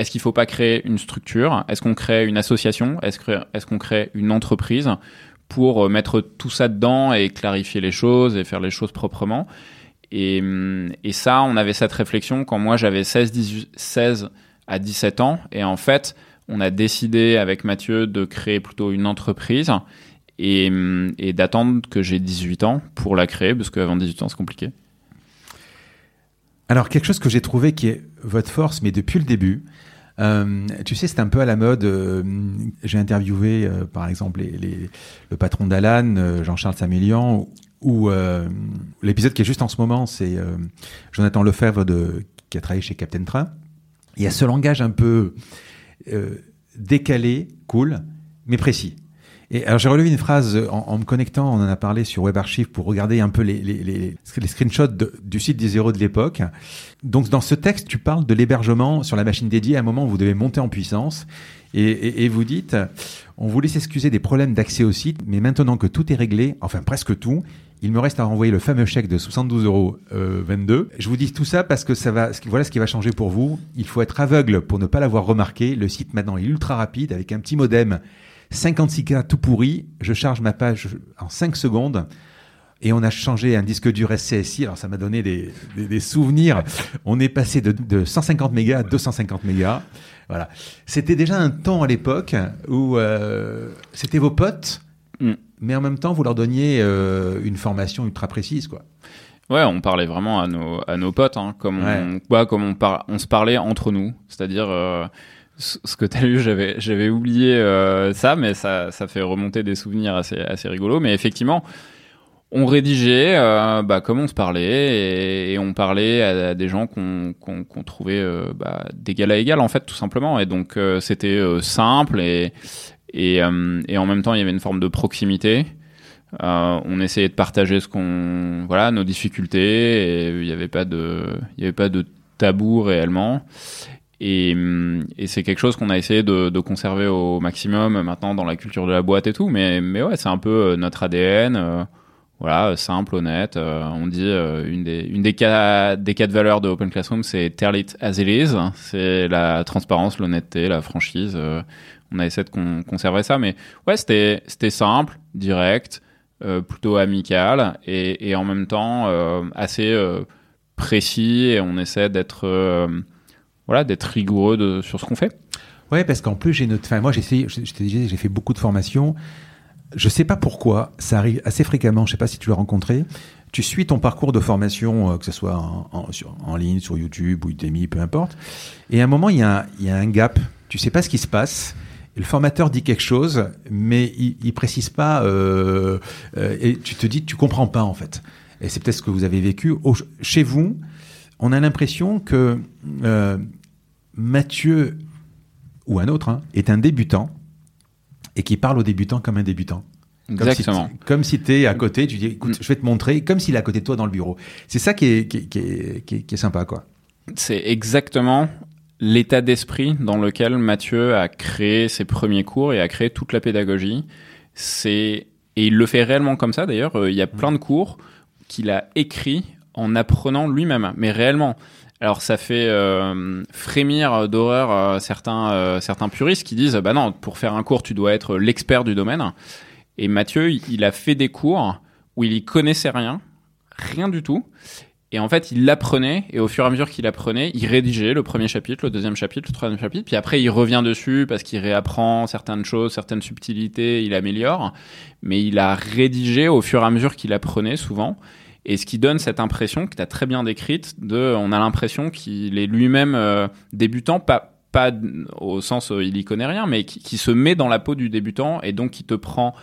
est-ce qu'il ne faut pas créer une structure? Est-ce qu'on crée une association? Est-ce qu'on crée une entreprise pour euh, mettre tout ça dedans et clarifier les choses et faire les choses proprement? Et, hum, ça, on avait cette réflexion quand moi j'avais 16, 16 à 17 ans. Et en fait, on a décidé avec Mathieu de créer plutôt une entreprise et, hum, et d'attendre que j'ai 18 ans pour la créer, parce qu'avant 18 ans, c'est compliqué. Alors, quelque chose que j'ai trouvé qui est votre force, mais depuis le début, euh, tu sais, c'est un peu à la mode. Euh, j'ai interviewé, euh, par exemple, le patron d'Alan, Jean-Charles Samélian, ou l'épisode qui est juste en ce moment, c'est Jonathan Lefebvre qui a travaillé chez Captain Train. Il y a ce langage un peu décalé, cool, mais précis. Et alors j'ai relevé une phrase en, me connectant, on en a parlé sur WebArchive pour regarder un peu les, screenshots du site des zéros de l'époque. Donc dans ce texte, tu parles de l'hébergement sur la machine dédiée à un moment où vous devez monter en puissance. Et, vous dites, on voulait s'excuser des problèmes d'accès au site, mais maintenant que tout est réglé, enfin presque tout, il me reste à renvoyer le fameux chèque de 72 euros 22. Je vous dis tout ça parce que ça va, voilà ce qui va changer pour vous. Il faut être aveugle pour ne pas l'avoir remarqué. Le site maintenant est ultra rapide avec un petit modem 56K tout pourri, je charge ma page en 5 secondes. Et on a changé un disque dur SCSI, alors ça m'a donné des, des, souvenirs. On est passé de, de 150 mégas à 250 mégas. Voilà. C'était déjà un temps à l'époque où euh, c'était vos potes, mm. mais en même temps vous leur donniez euh, une formation ultra précise, quoi. Ouais, on parlait vraiment à nos, à nos potes, hein, comme, on, quoi, comme on, par, on se parlait entre nous. C'est-à-dire, euh, ce que tu as lu, j'avais, j'avais oublié ça, mais ça, ça fait remonter des souvenirs assez, assez rigolos. Mais effectivement, on rédigeait euh, bah, comme on se parlait et, on parlait à, des gens qu'on, trouvait euh, bah, d'égal à égal, en fait, tout simplement. Et donc, euh, c'était euh, simple et, et, en même temps, il y avait une forme de proximité. on essayait de partager ce qu'on, voilà, nos difficultés et il n'y avait pas de, avait pas de tabou réellement. Et, c'est quelque chose qu'on a essayé de, de, conserver au maximum maintenant dans la culture de la boîte et tout. Mais, mais ouais, c'est un peu notre ADN. Euh, voilà, simple, honnête. Euh, on dit une des une des cas des quatre valeurs de Open Classroom, c'est tell it as it is. C'est la transparence, l'honnêteté, la franchise. on a essayé de conserver ça, mais ouais, c'était c'était simple, direct, plutôt amical et, et en même temps assez précis. Et on essaie d'être voilà, d'être rigoureux de, sur ce qu'on fait. Ouais, parce qu'en plus, j'ai notre, enfin, moi, j'ai j'ai fait beaucoup de formations. Je sais pas pourquoi, ça arrive assez fréquemment. Je sais pas si tu l'as rencontré. Tu suis ton parcours de formation, euh, que ce soit en, ligne, sur YouTube ou Udemy, peu importe. Et à un moment, il y, a un, gap. Tu sais pas ce qui se passe. Le formateur dit quelque chose, mais il, il précise pas. Euh, euh, et tu te dis, tu comprends pas en fait. Et c'est peut-être ce que vous avez vécu chez vous. On a l'impression que euh, Mathieu, ou un autre, hein, est un débutant et qui parle aux débutants comme un débutant. Exactement. Comme si tu es à côté, tu dis, écoute, je vais te montrer, comme s'il est à côté de toi dans le bureau. C'est ça qui est, qui, est, qui, est, sympa, quoi. C'est exactement l'état d'esprit dans lequel Mathieu a créé ses premiers cours et a créé toute la pédagogie. C'est et il le fait réellement comme ça. D'ailleurs, euh, il y a plein de cours qu'il a écrits en apprenant lui-même, mais réellement. Alors ça fait euh, frémir d'horreur euh, certains euh, certains puristes qui disent bah non pour faire un cours tu dois être l'expert du domaine. Et Mathieu il a fait des cours où il y connaissait rien rien du tout. Et en fait il l'apprenait et au fur et à mesure qu'il apprenait il rédigeait le premier chapitre le deuxième chapitre le troisième chapitre puis après il revient dessus parce qu'il réapprend certaines choses certaines subtilités il améliore. Mais il a rédigé au fur et à mesure qu'il apprenait souvent et ce qui donne cette impression que tu as très bien décrite de, on a l'impression qu'il est lui-même euh, débutant, pas, pas au sens où il y connaît rien, mais qui, se met dans la peau du débutant et donc qui te prend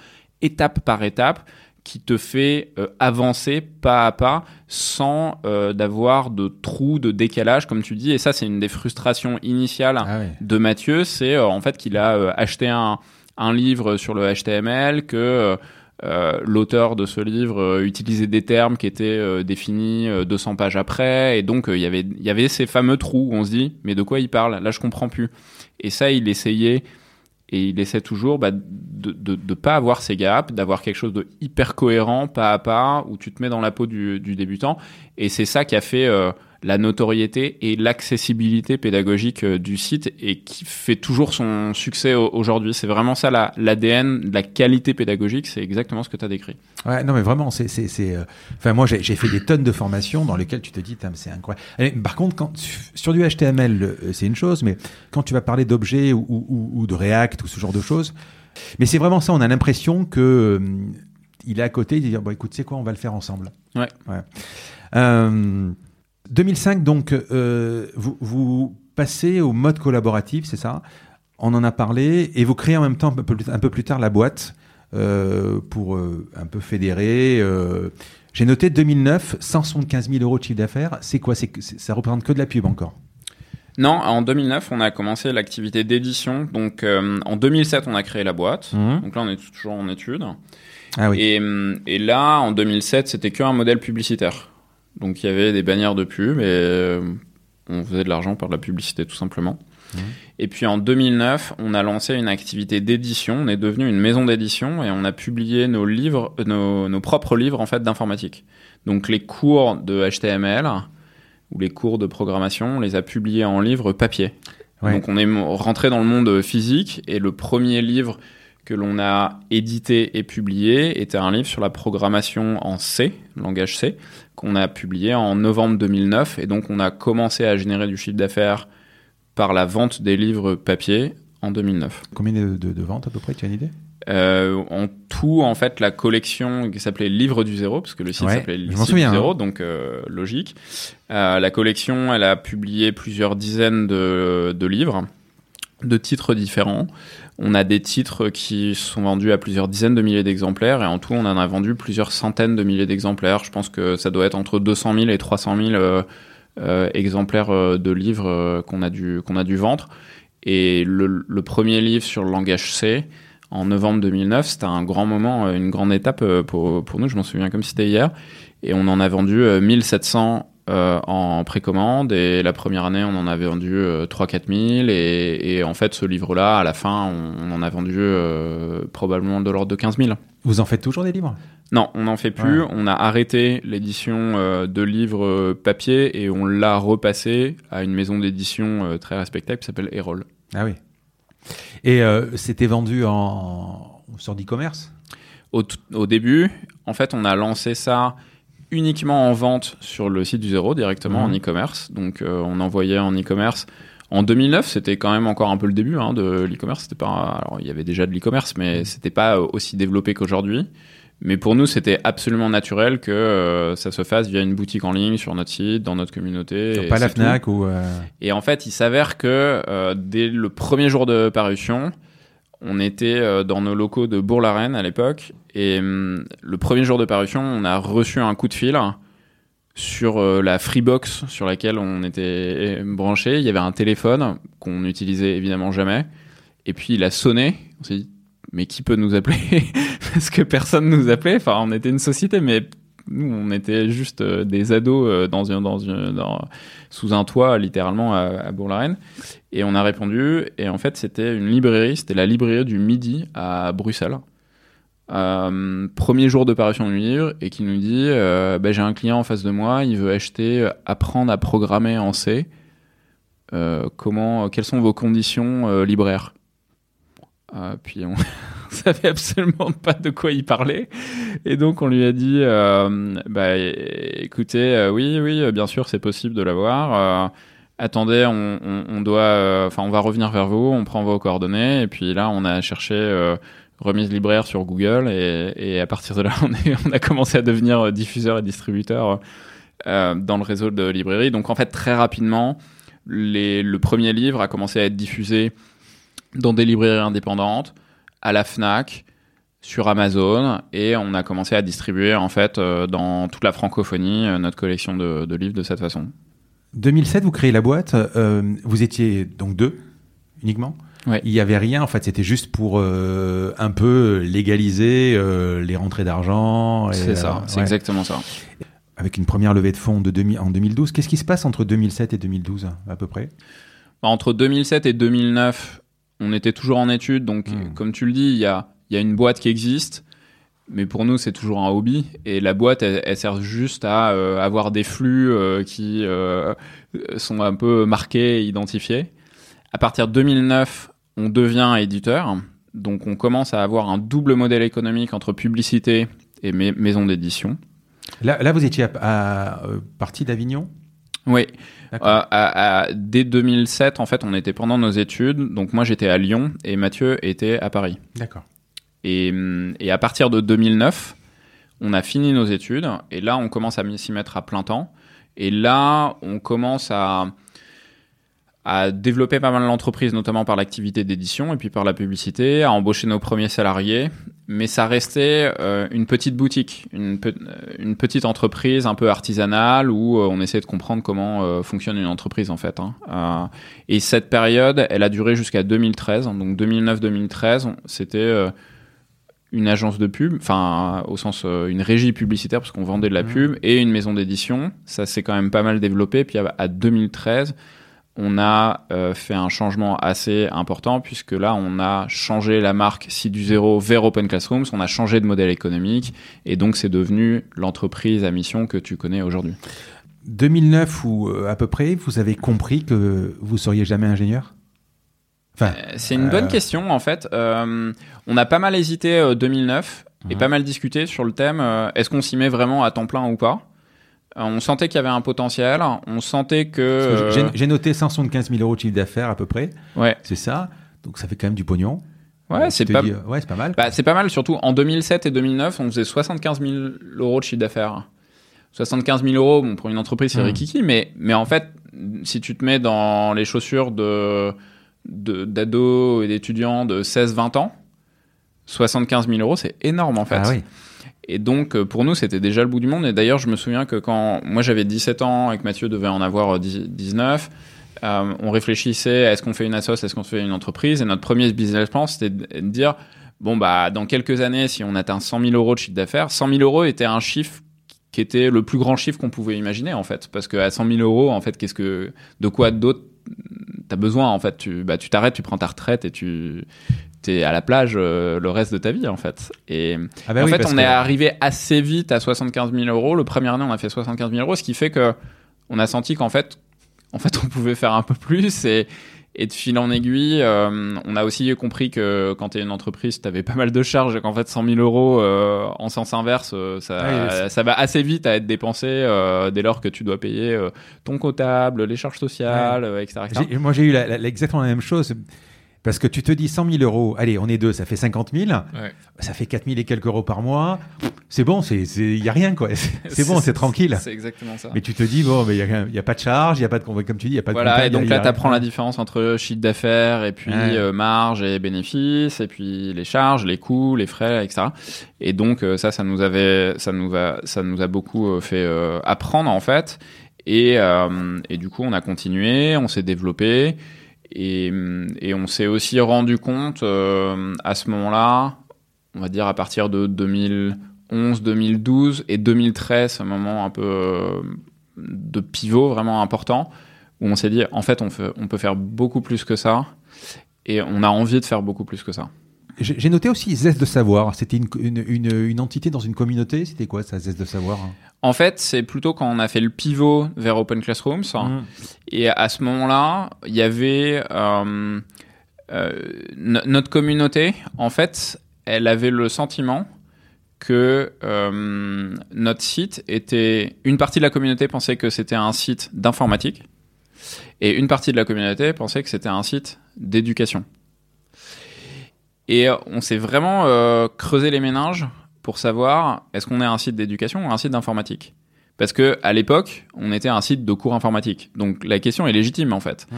étape par étape, qui te fait euh, avancer pas à pas sans euh, d'avoir de trous, de décalage, comme tu dis. Et ça, c'est une des frustrations initiales ah de Mathieu, c'est en fait qu'il a acheté un, un livre sur le HTML, que euh, l'auteur de ce livre euh, utilisait des termes qui étaient euh, définis 200 pages après, et donc il y avait y avait ces fameux trous où on se dit mais de quoi il parle? Là je comprends plus. Et ça il essayait et il essaie toujours bah, de, de, de pas avoir ces gaps, d'avoir quelque chose de hyper cohérent pas à pas où tu te mets dans la peau du, du débutant. Et c'est ça qui a fait la notoriété et l'accessibilité pédagogique euh, du site et qui fait toujours son succès aujourd'hui. C'est vraiment ça l'ADN, la, la qualité pédagogique, c'est exactement ce que tu as décrit. Ouais, non mais vraiment, c'est... Euh... Enfin moi j'ai fait des tonnes de formations dans lesquelles tu te dis, c'est incroyable. par contre, quand, sur du HTML, euh, c'est une chose, mais quand tu vas parler d'objets ou, ou, ou, de React ou ce genre de choses, mais c'est vraiment ça, on a l'impression que... Euh, il est à côté, il dit bon écoute, c'est quoi, on va le faire ensemble. Ouais. ouais. Euh, 2005, donc, euh, vous, vous, passez au mode collaboratif, c'est ça? On en a parlé, et vous créez en même temps un peu, un peu plus tard la boîte euh, pour euh, un peu fédérer. J'ai noté 2009, 175 000 euros de chiffre d'affaires. C'est quoi? C'est, Ça représente que de la pub encore? Non, en 2009, on a commencé l'activité d'édition. Donc, en 2007, on a créé la boîte. Mhm. Donc là, on est toujours en études. Ah oui. Et, et là, en 2007, c'était qu'un modèle publicitaire. Donc, il y avait des bannières de pub et euh, on faisait de l'argent par de la publicité, tout simplement. Mhm. Et puis, en 2009, on a lancé une activité d'édition. On est devenu une maison d'édition et on a publié nos livres, euh, nos, nos propres livres, en fait, d'informatique. Donc, les cours de HTML ou les cours de programmation, on les a publiés en livre papier. Ouais. Donc on est rentré dans le monde physique et le premier livre que l'on a édité et publié était un livre sur la programmation en C, langage C, qu'on a publié en novembre 2009 et donc on a commencé à générer du chiffre d'affaires par la vente des livres papier en 2009. Combien de, de- de ventes à peu près Tu as une idée? Euh, en tout, en fait, la collection qui s'appelait Livre du Zéro, parce que le site Ouais, s'appelait souviens, du Zéro, hein. donc euh, logique. Euh, la collection, elle a publié plusieurs dizaines de, de livres, de titres différents. On a des titres qui sont vendus à plusieurs dizaines de milliers d'exemplaires, et en tout, on en a vendu plusieurs centaines de milliers d'exemplaires. Je pense que ça doit être entre 200 000 et 300 000 euh, euh, exemplaires euh, de livres qu'on a dû vendre. Et le, premier livre sur le langage C, en novembre 2009. C'était un grand moment, une grande étape pour, pour nous. Je m'en souviens comme si c'était hier. Et on en a vendu euh, 1700 euh, en précommande. Et la première année, on en avait vendu euh, 3-4 000. Et, et en fait, ce livre-là, à la fin, on, on en a vendu euh, probablement de l'ordre de 15 000. Vous en faites toujours des livres? Non, on n'en fait plus. Ouais. On a arrêté l'édition euh, de livres papier et on l'a repassé à une maison d'édition très respectable qui s'appelle Erol. Ah oui. Et c'était vendu en sur d'e-commerce? Au, au début, en fait, on a lancé ça uniquement en vente sur le site du Zéro, directement Mhm. en e-commerce. Donc, euh, on envoyait en e-commerce. En 2009, c'était quand même encore un peu le début hein, de l'e-commerce. C'était pas, alors il y avait déjà de l'e-commerce, mais c'était pas euh, aussi développé qu'aujourd'hui. Mais pour nous, c'était absolument naturel que euh, ça se fasse via une boutique en ligne sur notre site, dans notre communauté. et Pas la tout. Fnac ou euh, Et en fait, il s'avère que dès le premier jour de parution, on était euh, dans nos locaux de Bourg-la-Reine à l'époque. Et hum, le premier jour de parution, on a reçu un coup de fil sur euh, la Freebox sur laquelle on était branché. Il y avait un téléphone qu'on n'utilisait évidemment jamais. Et puis il a sonné. On s'est dit, mais qui peut nous appeler? *laughs* Parce que personne nous appelait. Enfin, on était une société, mais nous, on était juste euh, des ados euh, dans sous un toit, littéralement, à, Bourg-la-Reine. Et on a répondu. Et en fait, c'était une librairie. C'était la librairie du Midi à Bruxelles. Euh, premier jour de parution du livre et qui nous dit bah, j'ai un client en face de moi, il veut acheter apprendre à programmer en C. Comment, quelles sont vos conditions libraires? Puis on *laughs* *laughs* savait absolument pas de quoi il parlait et donc on lui a dit euh, bah écoutez euh, oui oui bien sûr c'est possible de l'avoir. Euh, attendez on, doit euh, enfin on va revenir vers vous, on prend vos coordonnées et puis là on a cherché euh, remise libraire sur Google et, à partir de là *laughs* on, a commencé à devenir euh, diffuseur et distributeur euh, dans le réseau de librairie. Donc en fait très rapidement le premier livre a commencé à être diffusé dans des librairies indépendantes, à la Fnac, sur Amazon et on a commencé à distribuer en fait euh, dans toute la francophonie euh, notre collection de, de livres de cette façon. 2007, vous créez la boîte. euh, vous étiez donc deux uniquement. Ouais. Il y avait rien. En fait, c'était juste pour euh, un peu légaliser euh, les rentrées d'argent. C'est euh, ça, c'est ouais. exactement ça. Avec une première levée de fonds de 2000 en 2012. Qu'est-ce qui se passe entre 2007 et 2012 à peu près? Entre 2007 et 2009, on était toujours en études, donc Hmm. comme tu le dis, il y a, il y a une boîte qui existe, mais pour nous c'est toujours un hobby, et la boîte elle, elle sert juste à euh, avoir des flux euh, qui euh, sont un peu marqués, et identifiés. À partir de 2009, on devient éditeur, donc on commence à avoir un double modèle économique entre publicité et mai- maison d'édition. là, là, vous étiez à, à, parti d'Avignon? Oui. Euh, à- à- dès 2007, en fait, on était pendant nos études. Donc moi, j'étais à Lyon et Mathieu était à Paris. D'accord. Et, et à partir de 2009, on a fini nos études et là, on commence à s'y mettre à plein temps. Et là, on commence à à développer pas mal l'entreprise, notamment par l'activité d'édition et puis par la publicité, à embaucher nos premiers salariés. Mais ça restait euh, une petite boutique, une, une, petite entreprise un peu artisanale où on essayait de comprendre comment fonctionne une entreprise en fait. Hein. et cette période, elle a duré jusqu'à 2013, donc 2009-2013, c'était une agence de pub, enfin au sens une régie publicitaire parce qu'on vendait de la mmh. pub et une maison d'édition. Ça s'est quand même pas mal développé. Puis à 2013, on a euh, fait un changement assez important puisque là, on a changé la marque Si du zéro vers Open Classrooms, on a changé de modèle économique et donc c'est devenu l'entreprise à mission que tu connais aujourd'hui. 2009 ou euh, à peu près, vous avez compris que vous seriez jamais ingénieur? Enfin, euh, C'est une bonne question en fait. on a pas mal hésité 2009 et mhm. pas mal discuté sur le thème est-ce qu'on s'y met vraiment à temps plein ou pas? On sentait qu'il y avait un potentiel. On sentait que. Euh, j'ai noté 175 000 euros de chiffre d'affaires à peu près. Ouais. C'est ça. Donc ça fait quand même du pognon. Ouais, c'est pas... ouais, pas mal. Bah, c'est pas mal, surtout en 2007 et 2009, on faisait 75 000 euros de chiffre d'affaires. 75 000 euros, bon, pour une entreprise, c'est mmh. rikiki, mais, mais en fait, si tu te mets dans les chaussures de, d'ados et d'étudiants de 16-20 ans, 75 000 euros, c'est énorme en fait. Ah oui. Et donc, euh, pour nous, c'était déjà le bout du monde. Et d'ailleurs, je me souviens que quand moi j'avais 17 ans et que Mathieu devait en avoir 19, euh, euh, on réfléchissait est-ce qu'on fait une assoce, est-ce qu'on fait une entreprise? Et notre premier business plan, c'était de dire bon, bah, dans quelques années, si on atteint 100 000 euros de chiffre d'affaires, 100 000 euros était un chiffre qui était le plus grand chiffre qu'on pouvait imaginer, en fait. Parce qu'à 100 000 euros, en fait, qu'est-ce que, de quoi d'autre t'as besoin en fait? Tu bah tu t'arrêtes tu prends ta retraite et tu t'es à la plage euh, le reste de ta vie en fait et ah bah en fait on est arrivé assez vite à 75 000 euros le premier année on a fait 75 000 euros ce qui fait que on a senti qu'en fait en fait *laughs* on pouvait faire un peu plus et et de fil en aiguille, euh, on a aussi compris que quand tu es une entreprise, tu avais pas mal de charges et qu'en fait 100 000 euros euh, en sens inverse, euh, ça, ça va assez vite à être dépensé dès lors que tu dois payer ton comptable, les charges sociales, etc., Moi j'ai eu exactement la même chose. Parce que tu te dis 100 000 euros, allez, on est deux, ça fait 50 000, ça fait 4 000 et quelques euros par mois. C'est bon, il n'y a rien, quoi. *laughs* C'est bon, c'est tranquille. C'est exactement ça. Mais tu te dis, bon, il n'y a, pas de charge, il n'y a pas de, comme tu dis, il n'y a pas de Voilà, et donc là, tu apprends la différence entre chiffre d'affaires et puis euh, marge et bénéfices, et puis les charges, les coûts, les frais, etc. Et donc, euh, ça, ça nous avait, ça nous a, ça nous a beaucoup euh, fait apprendre, en fait. Et, et du coup, on a continué, on s'est développé. Et, on s'est aussi rendu compte euh, à ce moment-là, on va dire à partir de 2011, 2012 et 2013, un moment un peu euh, de pivot vraiment important, où on s'est dit en fait, on peut faire beaucoup plus que ça et on a envie de faire beaucoup plus que ça. J'ai noté aussi Zest de Savoir. C'était une, une, une, entité dans une communauté C'était quoi ça, Zest de Savoir En fait, c'est plutôt quand on a fait le pivot vers Open Classrooms. Mmh. Et à ce moment-là, il y avait euh, euh, notre communauté. En fait, elle avait le sentiment que euh, notre site était. Une partie de la communauté pensait que c'était un site d'informatique. Et une partie de la communauté pensait que c'était un site d'éducation. Et euh, on s'est vraiment euh, creusé les méninges pour savoir est-ce qu'on est un site d'éducation ou un site d'informatique? Parce que à l'époque, on était un site de cours informatique. Donc la question est légitime en fait. Mmh.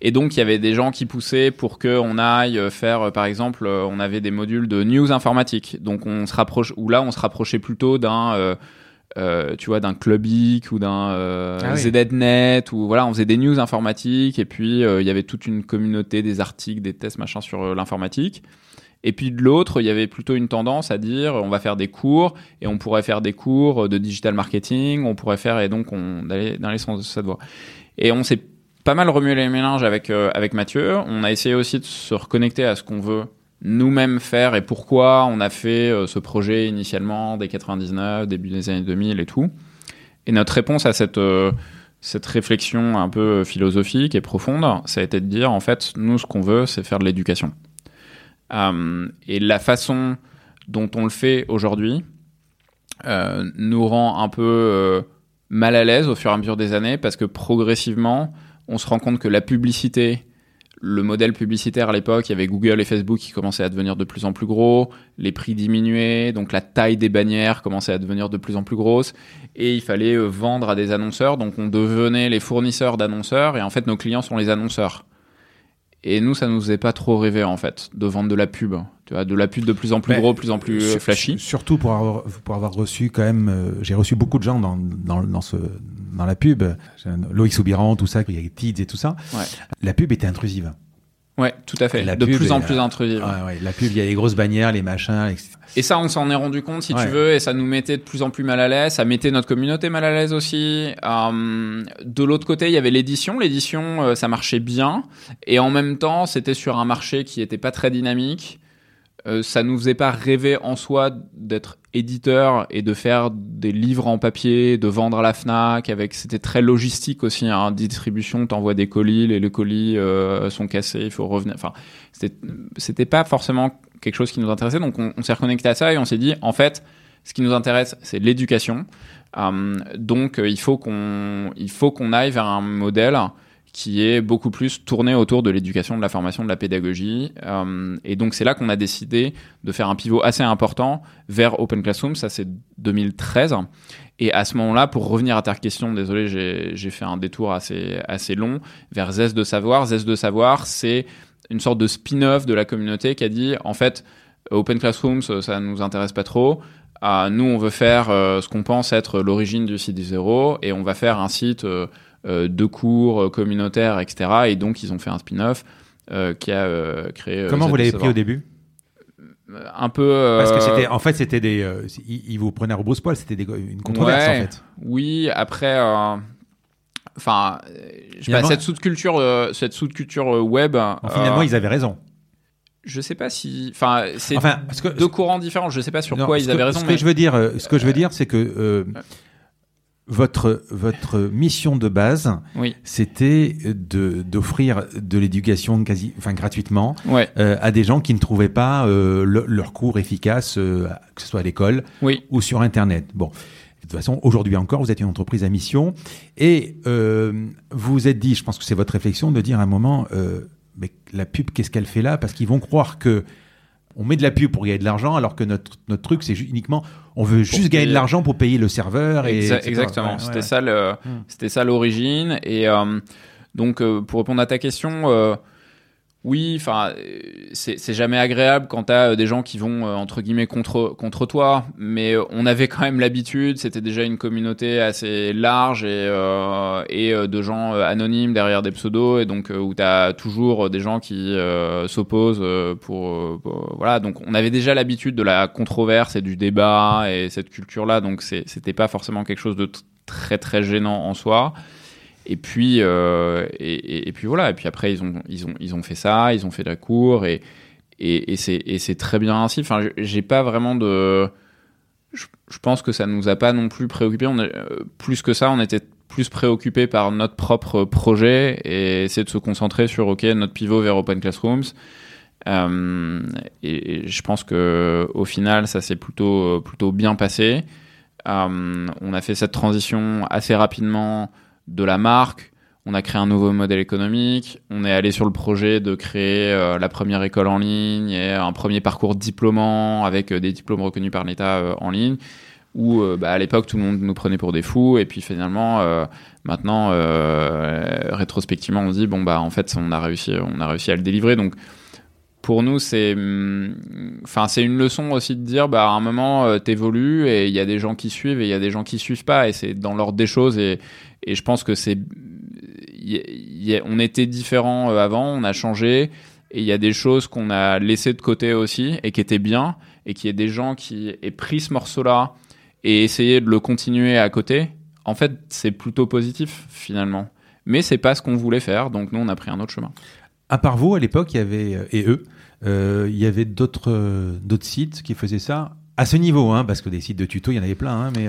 Et donc il y avait des gens qui poussaient pour que on aille faire, euh, par exemple, on avait des modules de news informatique. Donc on se rapproche, ou là on se rapprochait plutôt d'un euh, tu vois, d'un Clubic ou d'un euh, ah ZNet ou voilà, on faisait des news informatiques et puis euh, il y avait toute une communauté, des articles, des tests, machin sur euh, l'informatique. Et puis de l'autre, il y avait plutôt une tendance à dire on va faire des cours et on pourrait faire des cours de digital marketing, on pourrait faire et donc on allait dans les sens de cette voie. Et on s'est pas mal remué les mélanges avec avec Mathieu. On a essayé aussi de se reconnecter à ce qu'on veut nous-mêmes faire et pourquoi on a fait euh, ce projet initialement dès 99, début des années 2000 et tout. Et notre réponse à cette, euh, cette réflexion un peu philosophique et profonde, ça a été de dire en fait, nous, ce qu'on veut, c'est faire de l'éducation. Euh, et la façon dont on le fait aujourd'hui nous rend un peu mal à l'aise au fur et à mesure des années parce que progressivement, on se rend compte que la publicité le modèle publicitaire à l'époque, il y avait Google et Facebook qui commençaient à devenir de plus en plus gros, les prix diminuaient, donc la taille des bannières commençait à devenir de plus en plus grosse, et il fallait euh, vendre à des annonceurs, donc on devenait les fournisseurs d'annonceurs, et en fait nos clients sont les annonceurs. Et nous, ça nous faisait pas trop rêver en fait de vendre de la pub. Tu vois, de la pub de plus en plus gros, plus en plus flashy. Surtout pour avoir, pour avoir reçu quand même, euh, j'ai reçu beaucoup de gens dans, dans, dans, ce, dans la pub, Loïc Soubiran, tout ça, il y a Tids et tout ça. Ouais. La pub était intrusive. Ouais, tout à fait. de plus en plus intrusive. Ouais, ouais, la pub, il y a les grosses bannières, les machins, etc. Et ça, on s'en est rendu compte, si tu veux, et ça nous mettait de plus en plus mal à l'aise. Ça mettait notre communauté mal à l'aise aussi. Euh, de l'autre côté, il y avait l'édition. L'édition, euh, ça marchait bien, et en même temps, c'était sur un marché qui était pas très dynamique. Euh, ça nous faisait pas rêver en soi d'être éditeur et de faire des livres en papier, de vendre à la Fnac. Avec, c'était très logistique aussi. Hein, distribution, t'envoies des colis, les, colis euh, sont cassés, il faut revenir. Enfin, c'était, pas forcément quelque chose qui nous intéressait. Donc, on, s'est reconnecté à ça et on s'est dit, en fait, ce qui nous intéresse, c'est l'éducation. Euh, donc, il faut qu'on, il faut qu'on aille vers un modèle qui est beaucoup plus tourné autour de l'éducation, de la formation, de la pédagogie. Euh, et donc c'est là qu'on a décidé de faire un pivot assez important vers Open Classroom, ça c'est 2013. Et à ce moment-là, pour revenir à ta question, désolé, j'ai fait un détour assez, assez long, vers Zest de Savoir. Zest de Savoir, c'est une sorte de spin-off de la communauté qui a dit, en fait, Open Classrooms, ça nous intéresse pas trop. Euh, nous, on veut faire euh, ce qu'on pense être l'origine du site du zéro et on va faire un site... Euh, de cours euh, communautaires, etc. Et donc, ils ont fait un spin-off euh, qui a créé. Comment vous l'avez pris au début? Un peu parce que c'était en fait c'était des ils, vous prenaient à rebrousse-poil c'était une controverse en fait oui après enfin je sais pas, cette sous-culture cette sous-culture web finalement ils avaient raison je sais pas si enfin c'est enfin, deux courants différents je sais pas sur quoi ils avaient raison ce que je veux dire ce que je veux dire c'est que votre votre mission de base, oui. c'était de d'offrir de l'éducation quasi, enfin gratuitement, ouais. euh, à des gens qui ne trouvaient pas euh, le, leur cours efficace, euh, que ce soit à l'école oui. ou sur Internet. Bon, de toute façon, aujourd'hui encore, vous êtes une entreprise à mission et euh, vous vous êtes dit, je pense que c'est votre réflexion de dire à un moment, euh, mais la pub, qu'est-ce qu'elle fait là? Parce qu'ils vont croire que on met de la pub pour gagner de l'argent, alors que notre, notre truc, c'est uniquement, on veut juste gagner de l'argent pour payer le serveur. Et, exactement, c'était ça le, hmm. c'était ça l'origine. Et euh, donc, euh, pour répondre à ta question, euh, oui, enfin, c'est jamais agréable quand t'as des gens qui vont entre guillemets contre contre toi, mais on avait quand même l'habitude. C'était déjà une communauté assez large et et de gens anonymes derrière des pseudos et donc où t'as toujours des gens qui s'opposent pour, voilà. Donc on avait déjà l'habitude de la controverse et du débat et cette culture là. Donc c'était pas forcément quelque chose de très très gênant en soi. Et puis, euh, et, puis voilà. Et puis après, ils ont, ils ont, ils ont fait ça, ils ont fait la cour et, et, et c'est très bien ainsi. Enfin, j'ai pas vraiment de. Je, pense que ça nous a pas non plus préoccupé. On est, euh, plus que ça, on était plus préoccupé par notre propre projet et essayer de se concentrer sur ok notre pivot vers Open Classrooms. Euh, et, je pense que au final, ça s'est plutôt plutôt bien passé. On a fait cette transition assez rapidement de la marque. On a créé un nouveau modèle économique. On est allé sur le projet de créer euh, la première école en ligne et un premier parcours diplômant avec euh, des diplômes reconnus par l'État euh, en ligne. Où bah, à l'époque tout le monde nous prenait pour des fous et puis finalement maintenant rétrospectivement on se dit bon bah en fait on a réussi on a réussi à le délivrer donc pour nous, c'est, hum, enfin, une leçon aussi de dire, bah, à un moment, t'évolues et il y a des gens qui suivent et il y a des gens qui suivent pas et c'est dans l'ordre des choses et je pense que c'est, on était différents euh, avant, on a changé, et il y a des choses qu'on a laissées de côté aussi et qui étaient bien, et qu'il y ait des gens qui aient pris ce morceau-là et essayé de le continuer à côté. En fait, c'est plutôt positif finalement. Mais c'est pas ce qu'on voulait faire, donc nous on a pris un autre chemin. À part vous, à l'époque, il y avait euh, et eux, euh, il y avait d'autres sites qui faisaient ça à ce niveau, hein, parce que des sites de tuto, il y en avait plein, hein, mais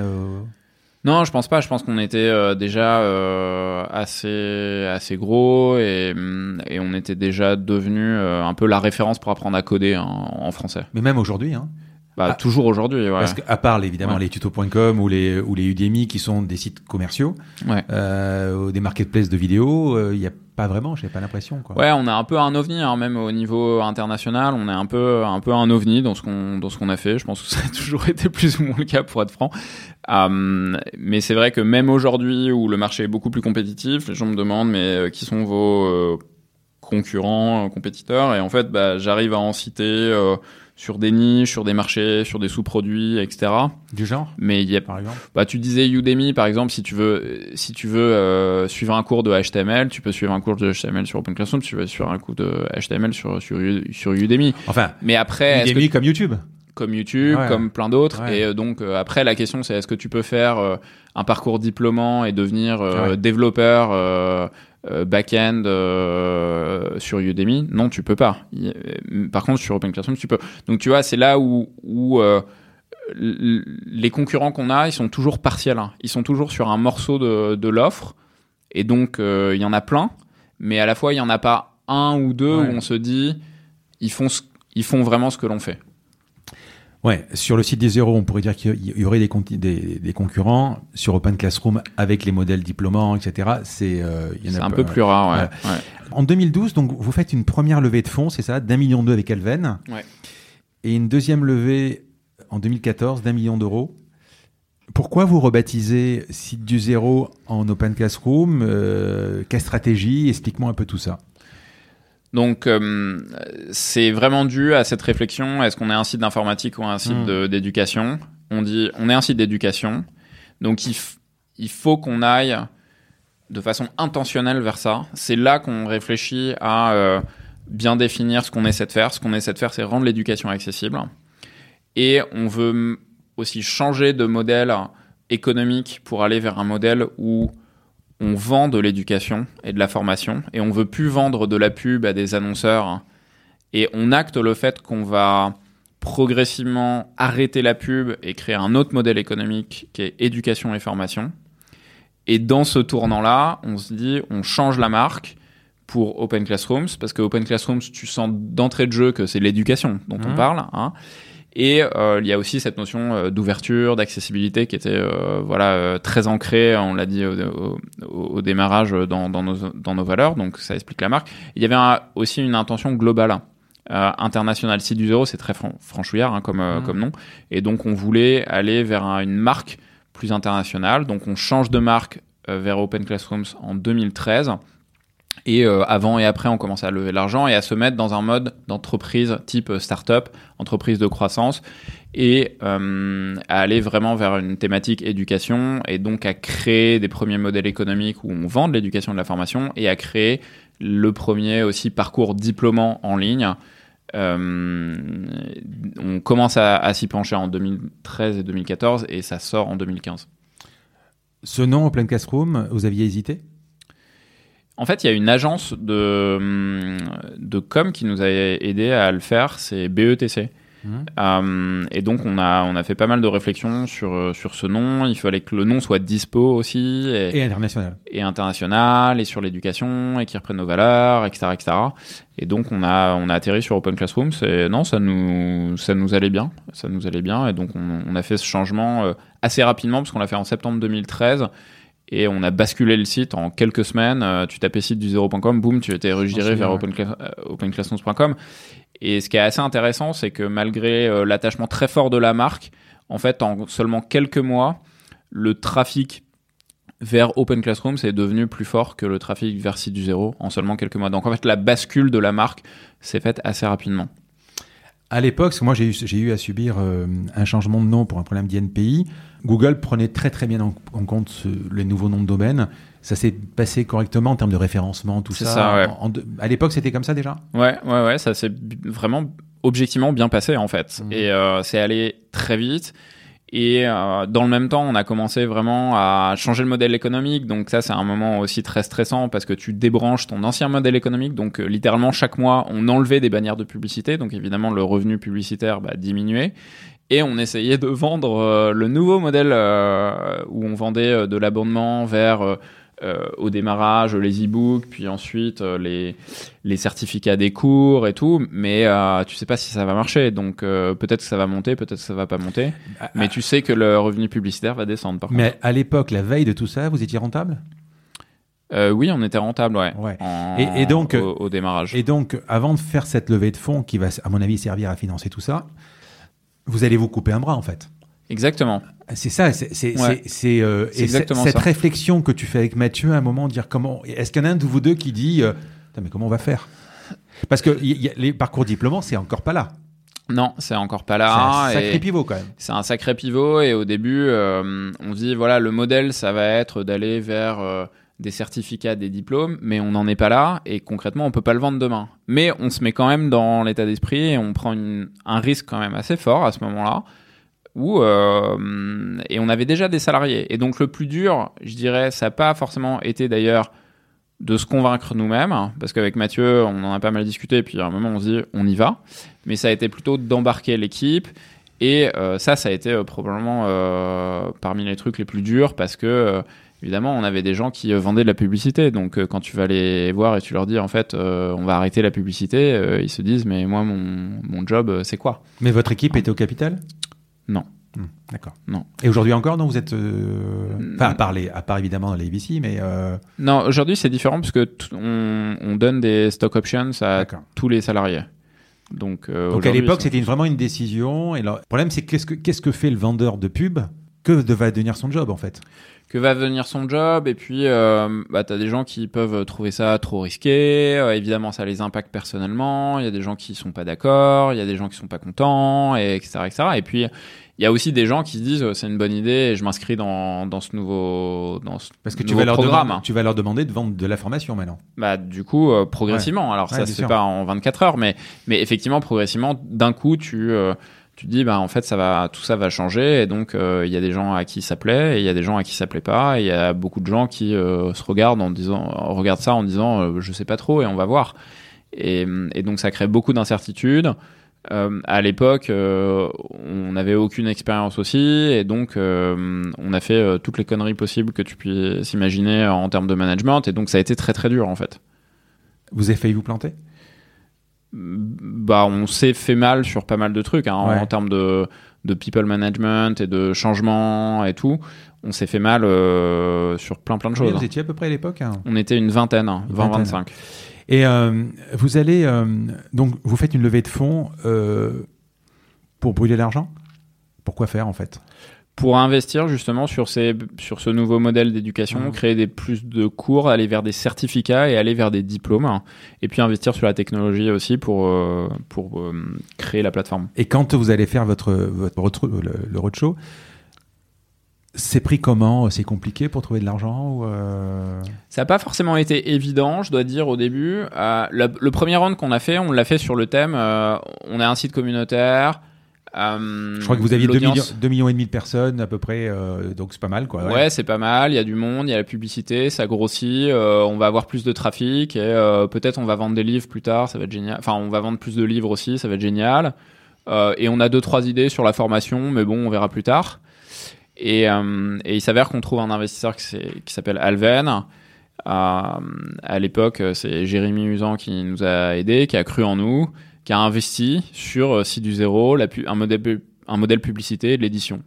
non, je pense pas. Je pense qu'on était euh, déjà euh, assez assez gros et, mm, et on était déjà devenu euh, un peu la référence pour apprendre à coder en français. Mais même aujourd'hui, hein. Bah, ah. toujours aujourd'hui. Ouais. Parce qu'à part évidemment les tutos.com ou les ou les Udemy qui sont des sites commerciaux, ouais. euh, des marketplaces de vidéos, il y a pas vraiment, j'ai pas l'impression. Ouais, on est un peu un ovni, hein, même au niveau international, on est un peu, un peu un ovni dans ce qu'on, dans ce qu'on a fait. Je pense que *laughs* ça a toujours été plus ou moins le cas, pour être franc. Euh, mais c'est vrai que même aujourd'hui, où le marché est beaucoup plus compétitif, les gens me demandent, mais euh, qui sont vos euh, concurrents, euh, compétiteurs. Et en fait, bah, j'arrive à en citer euh, sur des niches, sur des marchés, sur des sous-produits, etc. Du genre? Mais il y a, par exemple? Bah, tu disais Udemy, par exemple, si tu veux, si tu veux euh, suivre un cours de HTML, tu peux suivre un cours de HTML sur Open Classroom, tu veux suivre un cours de HTML sur, sur, sur Udemy. Enfin, Mais après, Udemy comme YouTube. comme YouTube, Ouais. comme plein d'autres. Ouais. Et euh, donc euh, après la question c'est est-ce que tu peux faire euh, un parcours diplômant et devenir euh, Ouais. développeur euh, euh, back-end euh, sur Udemy Non, tu peux pas. Euh, Par contre sur Open Classroom tu peux. Donc tu vois c'est là où euh, les concurrents qu'on a ils sont toujours partiels. hein. Ils sont toujours sur un morceau de, de l'offre et donc euh, il y en a plein, mais à la fois il y en a pas un ou deux Ouais. où on se dit ils font ce- ils font vraiment ce que l'on fait. Ouais, sur le site des zéros, on pourrait dire qu'il y aurait des, conti- des, des concurrents. Sur Open Classroom, avec les modèles diplômants, etc., c'est euh, C'est un peu plus rare, ouais. Ouais. ouais. En 2012, donc vous faites une première levée de fonds, c'est ça, d'un million d'euros avec Alven, Ouais. et une deuxième levée en 2014 d'un million d'euros. Pourquoi vous rebaptisez site du zéro en Open Classroom? Euh, Quelle stratégie? Explique-moi un peu tout ça. Donc, euh, c'est vraiment dû à cette réflexion. Est-ce qu'on est un site d'informatique ou un site Mm. de- d'éducation? On dit, on est un site d'éducation. Donc, il, il faut qu'on aille de façon intentionnelle vers ça. C'est là qu'on réfléchit à euh, bien définir ce qu'on essaie de faire. Ce qu'on essaie de faire, c'est rendre l'éducation accessible. Et on veut aussi changer de modèle économique pour aller vers un modèle où on vend de l'éducation et de la formation et on veut plus vendre de la pub à des annonceurs et on acte le fait qu'on va progressivement arrêter la pub et créer un autre modèle économique qui est éducation et formation. Et dans ce tournant-là, on se dit, on change la marque pour Open Classrooms, parce que Open Classrooms, tu sens d'entrée de jeu que c'est l'éducation dont on Mhm. parle. Hein. Et euh, il y a aussi cette notion euh, d'ouverture, d'accessibilité qui était euh, voilà euh, très ancrée, on l'a dit au, au- au démarrage euh, dans, dans, nos, dans nos valeurs, donc ça explique la marque. Il y avait un- aussi une intention globale, euh, internationale. Site du zéro, c'est très fran- franchouillard hein, comme, euh, Mhm. comme nom, et donc on voulait aller vers un- une marque plus internationale. Donc on change de marque euh, vers Open Classrooms en 2013. Et euh, avant et après, on commence à lever de l'argent et à se mettre dans un mode d'entreprise type euh, startup, entreprise de croissance, et euh, à aller vraiment vers une thématique éducation, et donc à créer des premiers modèles économiques où on vend de l'éducation de la formation, et à créer le premier aussi parcours diplômant en ligne. Euh, on commence à, à s'y pencher en 2013 et 2014, et ça sort en 2015. Ce nom Open Classroom, vous aviez hésité? En fait, il y a une agence de, de com qui nous a aidé à le faire, c'est BETC. Mhm. Euh, et donc, on a, on a fait pas mal de réflexions sur, euh, sur ce nom. Il fallait que le nom soit dispo aussi, et, Et international. et international, et sur l'éducation, et qui reprenne nos valeurs, etc., etc. Et donc, on a, on a atterri sur Open Classroom. C'est, non, ça nous, ça nous allait bien. Ça nous allait bien. Et donc, on, on a fait ce changement euh, assez rapidement, parce qu'on l'a fait en septembre 2013. Et on a basculé le site en quelques semaines. Euh, tu tapais site du 0.com, boum, tu étais redirigé vers euh, openclassrooms.com. Et ce qui est assez intéressant, c'est que malgré euh, l'attachement très fort de la marque, en fait, en seulement quelques mois, le trafic vers Open Classrooms est devenu plus fort que le trafic vers site du zéro en seulement quelques mois. Donc en fait, la bascule de la marque s'est faite assez rapidement. À l'époque, parce que moi j'ai eu, j'ai eu à subir euh, un changement de nom pour un problème d'INPI, Google prenait très très bien en, en compte ce- les nouveaux noms de domaine. Ça s'est passé correctement en termes de référencement, tout C'est ça. ça, ouais. En- en deux- à l'époque, c'était comme ça déjà? Ouais, ouais, ouais, ça s'est vraiment objectivement bien passé en fait. Mhm. Et euh, c'est allé très vite. Et euh, dans le même temps, on a commencé vraiment à changer le modèle économique. Donc ça, c'est un moment aussi très stressant parce que tu débranches ton ancien modèle économique. Donc euh, littéralement, chaque mois, on enlevait des bannières de publicité. Donc évidemment, le revenu publicitaire bah, diminuait. Et on essayait de vendre euh, le nouveau modèle euh, où on vendait de l'abonnement vers euh, au démarrage les e-books, puis ensuite euh, les, les certificats des cours et tout, mais euh, tu sais pas si ça va marcher. Donc euh, peut-être que ça va monter, peut-être que ça va pas monter, mais tu sais que le revenu publicitaire va descendre par contre. Mais à l'époque, la veille de tout ça, vous étiez rentable? Oui, on était rentable, ouais. Ouais. En- Et- et donc, au, au démarrage. Et donc, avant de faire cette levée de fonds qui va, à mon avis, servir à financer tout ça, vous allez vous couper un bras en fait. Exactement. C'est ça, c'est c'est- Ouais. c'est- c'est, euh, C'est cette ça. réflexion que tu fais avec Mathieu à un moment, dire comment, est-ce qu'il y en a un de vous deux qui dit, euh, mais comment on va faire? Parce que y- y a- les parcours diplômants, c'est encore pas là. Non, c'est encore pas C'est là. un sacré pivot quand même. C'est un sacré pivot et au début, euh, on se dit voilà, le modèle, ça va être d'aller vers euh, des certificats, des diplômes, mais on n'en est pas là et concrètement, on peut pas le vendre demain. Mais on se met quand même dans l'état d'esprit et on prend une- un risque quand même assez fort à ce moment-là. Euh, et on avait déjà des salariés. Et donc le plus dur, je dirais, ça n'a pas forcément été d'ailleurs de se convaincre nous-mêmes, parce qu'avec Mathieu, on en a pas mal discuté, et puis à un moment on se dit on y va, mais ça a été plutôt d'embarquer l'équipe, et euh, ça, ça a été euh, probablement parmi les trucs les plus durs parce que, évidemment, on avait des gens qui vendaient de la publicité. Donc, quand tu vas les voir et tu leur dis, en fait, on va arrêter la publicité, ils se disent, mais moi, mon, job, c'est quoi? Mais votre équipe était au capital? Non. Hmm, D'accord. Non. Et aujourd'hui encore, non, vous êtes. euh, Hmm. Enfin, à part, les- à part évidemment dans les VC, mais. euh, Non, aujourd'hui, c'est différent parce que on, on donne des stock options à tous les salariés. Donc, euh, Donc à l'époque, c'était vraiment une décision. Et le problème, c'est qu'est-ce que, qu'est-ce que fait le vendeur de pub? Que va devenir son job en fait? Que va venir son job et puis euh, bah, tu as des gens qui peuvent trouver ça trop risqué euh, évidemment ça les impacte personnellement il y a des gens qui sont pas d'accord il y a des gens qui sont pas contents et etc etc et puis il y a aussi des gens qui se disent euh, c'est une bonne idée et je m'inscris dans, dans ce nouveau dans ce Parce que tu vas, leur programme. demander, tu vas leur demander de vendre de la formation maintenant. bah du coup euh, progressivement. Alors Ouais, ça se fait pas en 24 heures mais mais effectivement progressivement d'un coup tu euh, tu dis bah en fait ça va tout ça va changer et donc euh, il y a des gens à qui ça plaît et il y a des gens à qui ça plaît pas il y a beaucoup de gens qui euh, se regardent en disant regardent ça en disant euh, je sais pas trop et on va voir. Et, et donc ça crée beaucoup d'incertitudes. À l'époque, on n'avait aucune expérience aussi, et donc on a fait toutes les conneries possibles que tu puisses imaginer en termes de management, et donc ça a été très très dur en fait. Vous avez failli vous planter? Bah, on s'est fait mal sur pas mal de trucs hein, en- Ouais. en, termes de, de people management et de changement et tout. On s'est fait mal euh, sur plein plein de Oui, choses. Vous étiez à peu près à l'époque. hein? On était une vingtaine, hein, Une vingtaine. 20-25. Et euh, vous allez euh, donc vous faites une levée de fonds pour brûler l'argent? Pourquoi faire en fait? Pour investir justement sur, ces, sur ce nouveau modèle d'éducation, Mhm. créer des plus de cours, aller vers des certificats et aller vers des diplômes. hein. Et puis investir sur la technologie aussi pour, euh, pour euh, créer la plateforme. Et quand vous allez faire votre, votre le, le roadshow, c'est pris comment? C'est compliqué pour trouver de l'argent ou euh, Ça n'a pas forcément été évident, je dois dire, au début. Euh, le, le premier round qu'on a fait, on l'a fait sur le thème euh, on a un site communautaire. Euh, Je crois que vous aviez 2 l'audience- millions, 2 millions et demi de personnes à peu près, euh, donc c'est pas mal quoi. Ouais, c'est pas mal. Il y a du monde, il y a la publicité, ça grossit. euh, on va avoir plus de trafic et peut-être on va vendre des livres plus tard. Ça va être génial. Enfin, on va vendre plus de livres aussi. Ça va être génial. Et on a deux trois idées sur la formation, mais bon, on verra plus tard. Et, euh, et il s'avère qu'on trouve un investisseur qui, s'appelle Alven. Euh, à l'époque, c'est Jérémy Usan qui nous a aidés, qui a cru en nous, qui a investi sur euh, Si du zéro, un, modèle, un modèle publicité de l'édition.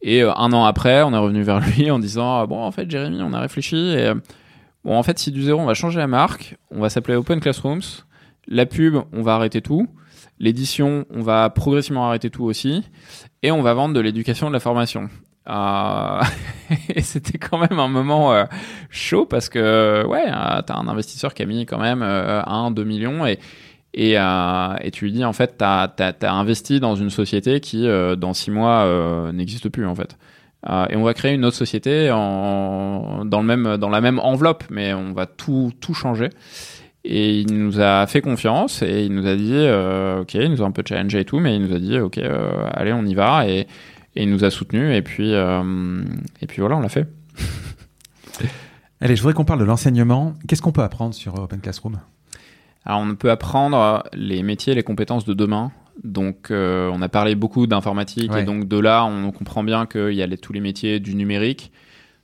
Et euh, un an après, on est revenu vers lui en disant bon en fait Jérémy, on a réfléchi et euh, bon en fait si du zéro, on va changer la marque, on va s'appeler Open Classrooms. La pub, on va arrêter tout. L'édition, on va progressivement arrêter tout aussi. Et on va vendre de l'éducation et de la formation. *laughs* Et c'était quand même un moment chaud parce que ouais, euh, t'as un investisseur qui a mis quand même euh, 1, 2 millions et et, euh, et tu lui dis en fait t'as as, investi dans une société qui euh, dans six mois euh, n'existe plus en fait. Euh, et on va créer une autre société en, dans le même dans la même enveloppe mais on va tout tout changer. Et il nous a fait confiance et il nous a dit euh, ok il nous a un peu challengé et tout mais il nous a dit ok euh, allez on y va. Et, et il nous a soutenu et puis euh, et puis voilà on l'a fait. *laughs* Allez, je voudrais qu'on parle de l'enseignement. Qu'est-ce qu'on peut apprendre sur Open Classroom? Alors, on peut apprendre les métiers et les compétences de demain. Donc, euh, on a parlé beaucoup d'informatique Ouais. et donc de là, on comprend bien qu'il y a les- tous les métiers du numérique,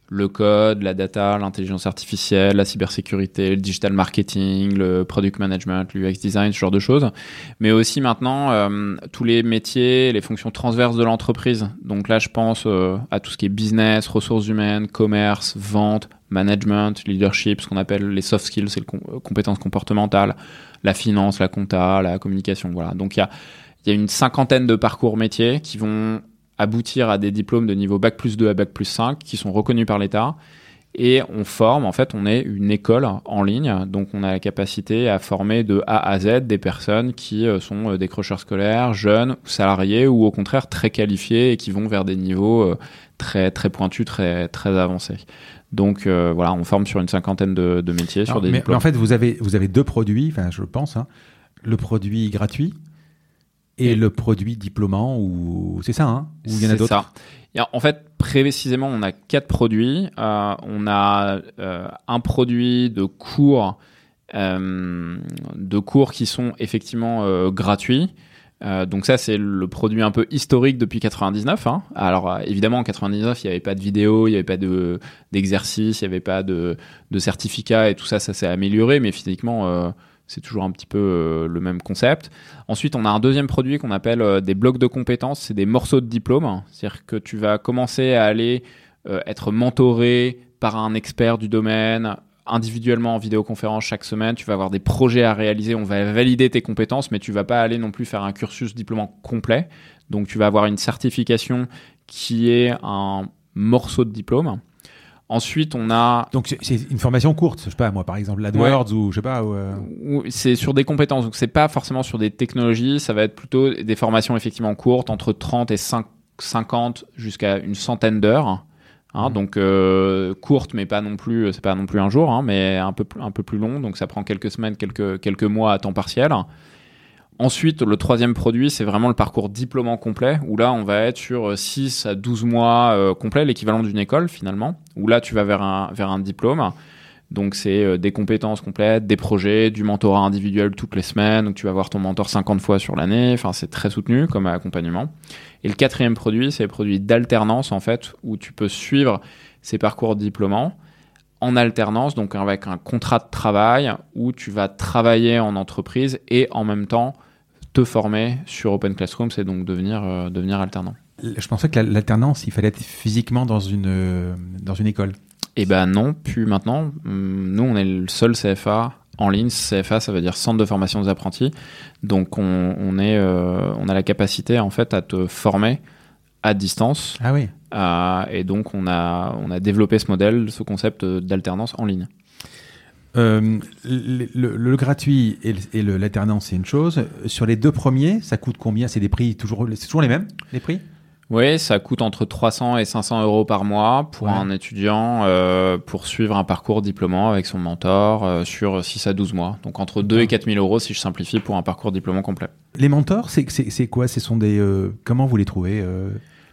le code, la data, l'intelligence artificielle, la cybersécurité, le digital marketing, le product management, l'UX design, ce genre de choses. Mais aussi maintenant, euh, tous les métiers, les fonctions transverses de l'entreprise. Donc là, je pense euh, à tout ce qui est business, ressources humaines, commerce, vente, management, leadership, ce qu'on appelle les soft skills, c'est les euh, compétences comportementales, la finance, la compta, la communication. Voilà. Donc il y a une cinquantaine de parcours métiers qui vont aboutir à des diplômes de niveau bac plus 2 à bac plus 5 qui sont reconnus par l'État et on forme. En fait, on est une école en ligne, donc on a la capacité à former de A à Z des personnes qui euh, sont euh, décrocheurs scolaires, jeunes, salariés ou au contraire très qualifiés et qui vont vers des niveaux euh, très très pointus, très très avancés. Donc voilà, on forme sur une cinquantaine de, métiers, sur des mais, mais, en fait, vous avez vous avez deux produits, enfin je pense, hein. le produit gratuit et, le produit diplômant ou c'est ça, hein Ou il y en a d'autres? en fait, précisément, on a quatre produits. Euh, on a euh, un produit de cours, euh, de cours qui sont effectivement gratuits. donc ça, c'est le produit un peu historique depuis 99. Hein. Alors évidemment, en 99, il n'y avait pas de vidéo, il n'y avait pas de d'exercice, il n'y avait pas de, de certificat et tout ça, ça s'est amélioré, mais physiquement c'est toujours un petit peu euh, le même concept. Ensuite, on a un deuxième produit qu'on appelle euh, des blocs de compétences. C'est des morceaux de diplôme. C'est-à-dire que tu vas commencer à aller euh, être mentoré par un expert du domaine individuellement en vidéoconférence chaque semaine. Tu vas avoir des projets à réaliser. On va valider tes compétences, mais tu vas pas aller non plus faire un cursus diplômant complet. Donc, tu vas avoir une certification qui est un morceau de diplôme. Ensuite, on a. Donc, c'est une formation courte, je sais pas, moi, par exemple, l'AdWords ou je sais pas. Euh. C'est sur des compétences, donc c'est pas forcément sur des technologies, ça va être plutôt des formations effectivement courtes, entre 30 et 50 jusqu'à une centaine d'heures. Hein, mmh. Donc euh, courte, mais pas non plus, c'est pas non plus un jour, hein, mais un peu un peu plus long. Donc ça prend quelques semaines, quelques quelques mois à temps partiel. Ensuite, le troisième produit, c'est vraiment le parcours diplômant complet, où là, on va être sur 6 à 12 mois euh, complet, l'équivalent d'une école finalement, où là, tu vas vers un, vers un diplôme. Donc, c'est euh, des compétences complètes, des projets, du mentorat individuel toutes les semaines, donc tu vas voir ton mentor 50 fois sur l'année, enfin, c'est très soutenu comme accompagnement. Et le quatrième produit, c'est le produit d'alternance, en fait, où tu peux suivre ces parcours diplômants en alternance, donc avec un contrat de travail où tu vas travailler en entreprise et en même temps te former sur Open Classroom, c'est donc devenir, euh, devenir alternant. Je pensais que l'alternance, il fallait être physiquement dans une, euh, dans une école. Eh ben non, plus maintenant. Hum, nous, on est le seul CFA en ligne. CFA, ça veut dire Centre de formation des apprentis. Donc, on, on est, euh, on a la capacité en fait à te former à distance. Ah oui. et donc, on a, on a développé ce modèle, ce concept d'alternance en ligne. Euh, le, gratuit et l'alternance, c'est une chose. Sur les deux premiers, ça coûte combien? C'est des prix toujours, toujours les mêmes, les prix? Oui, ça coûte entre 300 et 500 euros par mois pour un étudiant euh, pour suivre un parcours diplômant avec son mentor euh, sur 6 à 12 mois. Donc entre 2 et 4 000 euros si je simplifie pour un parcours diplômant complet. Les mentors, c'est quoi? Ce sont des comment vous les trouvez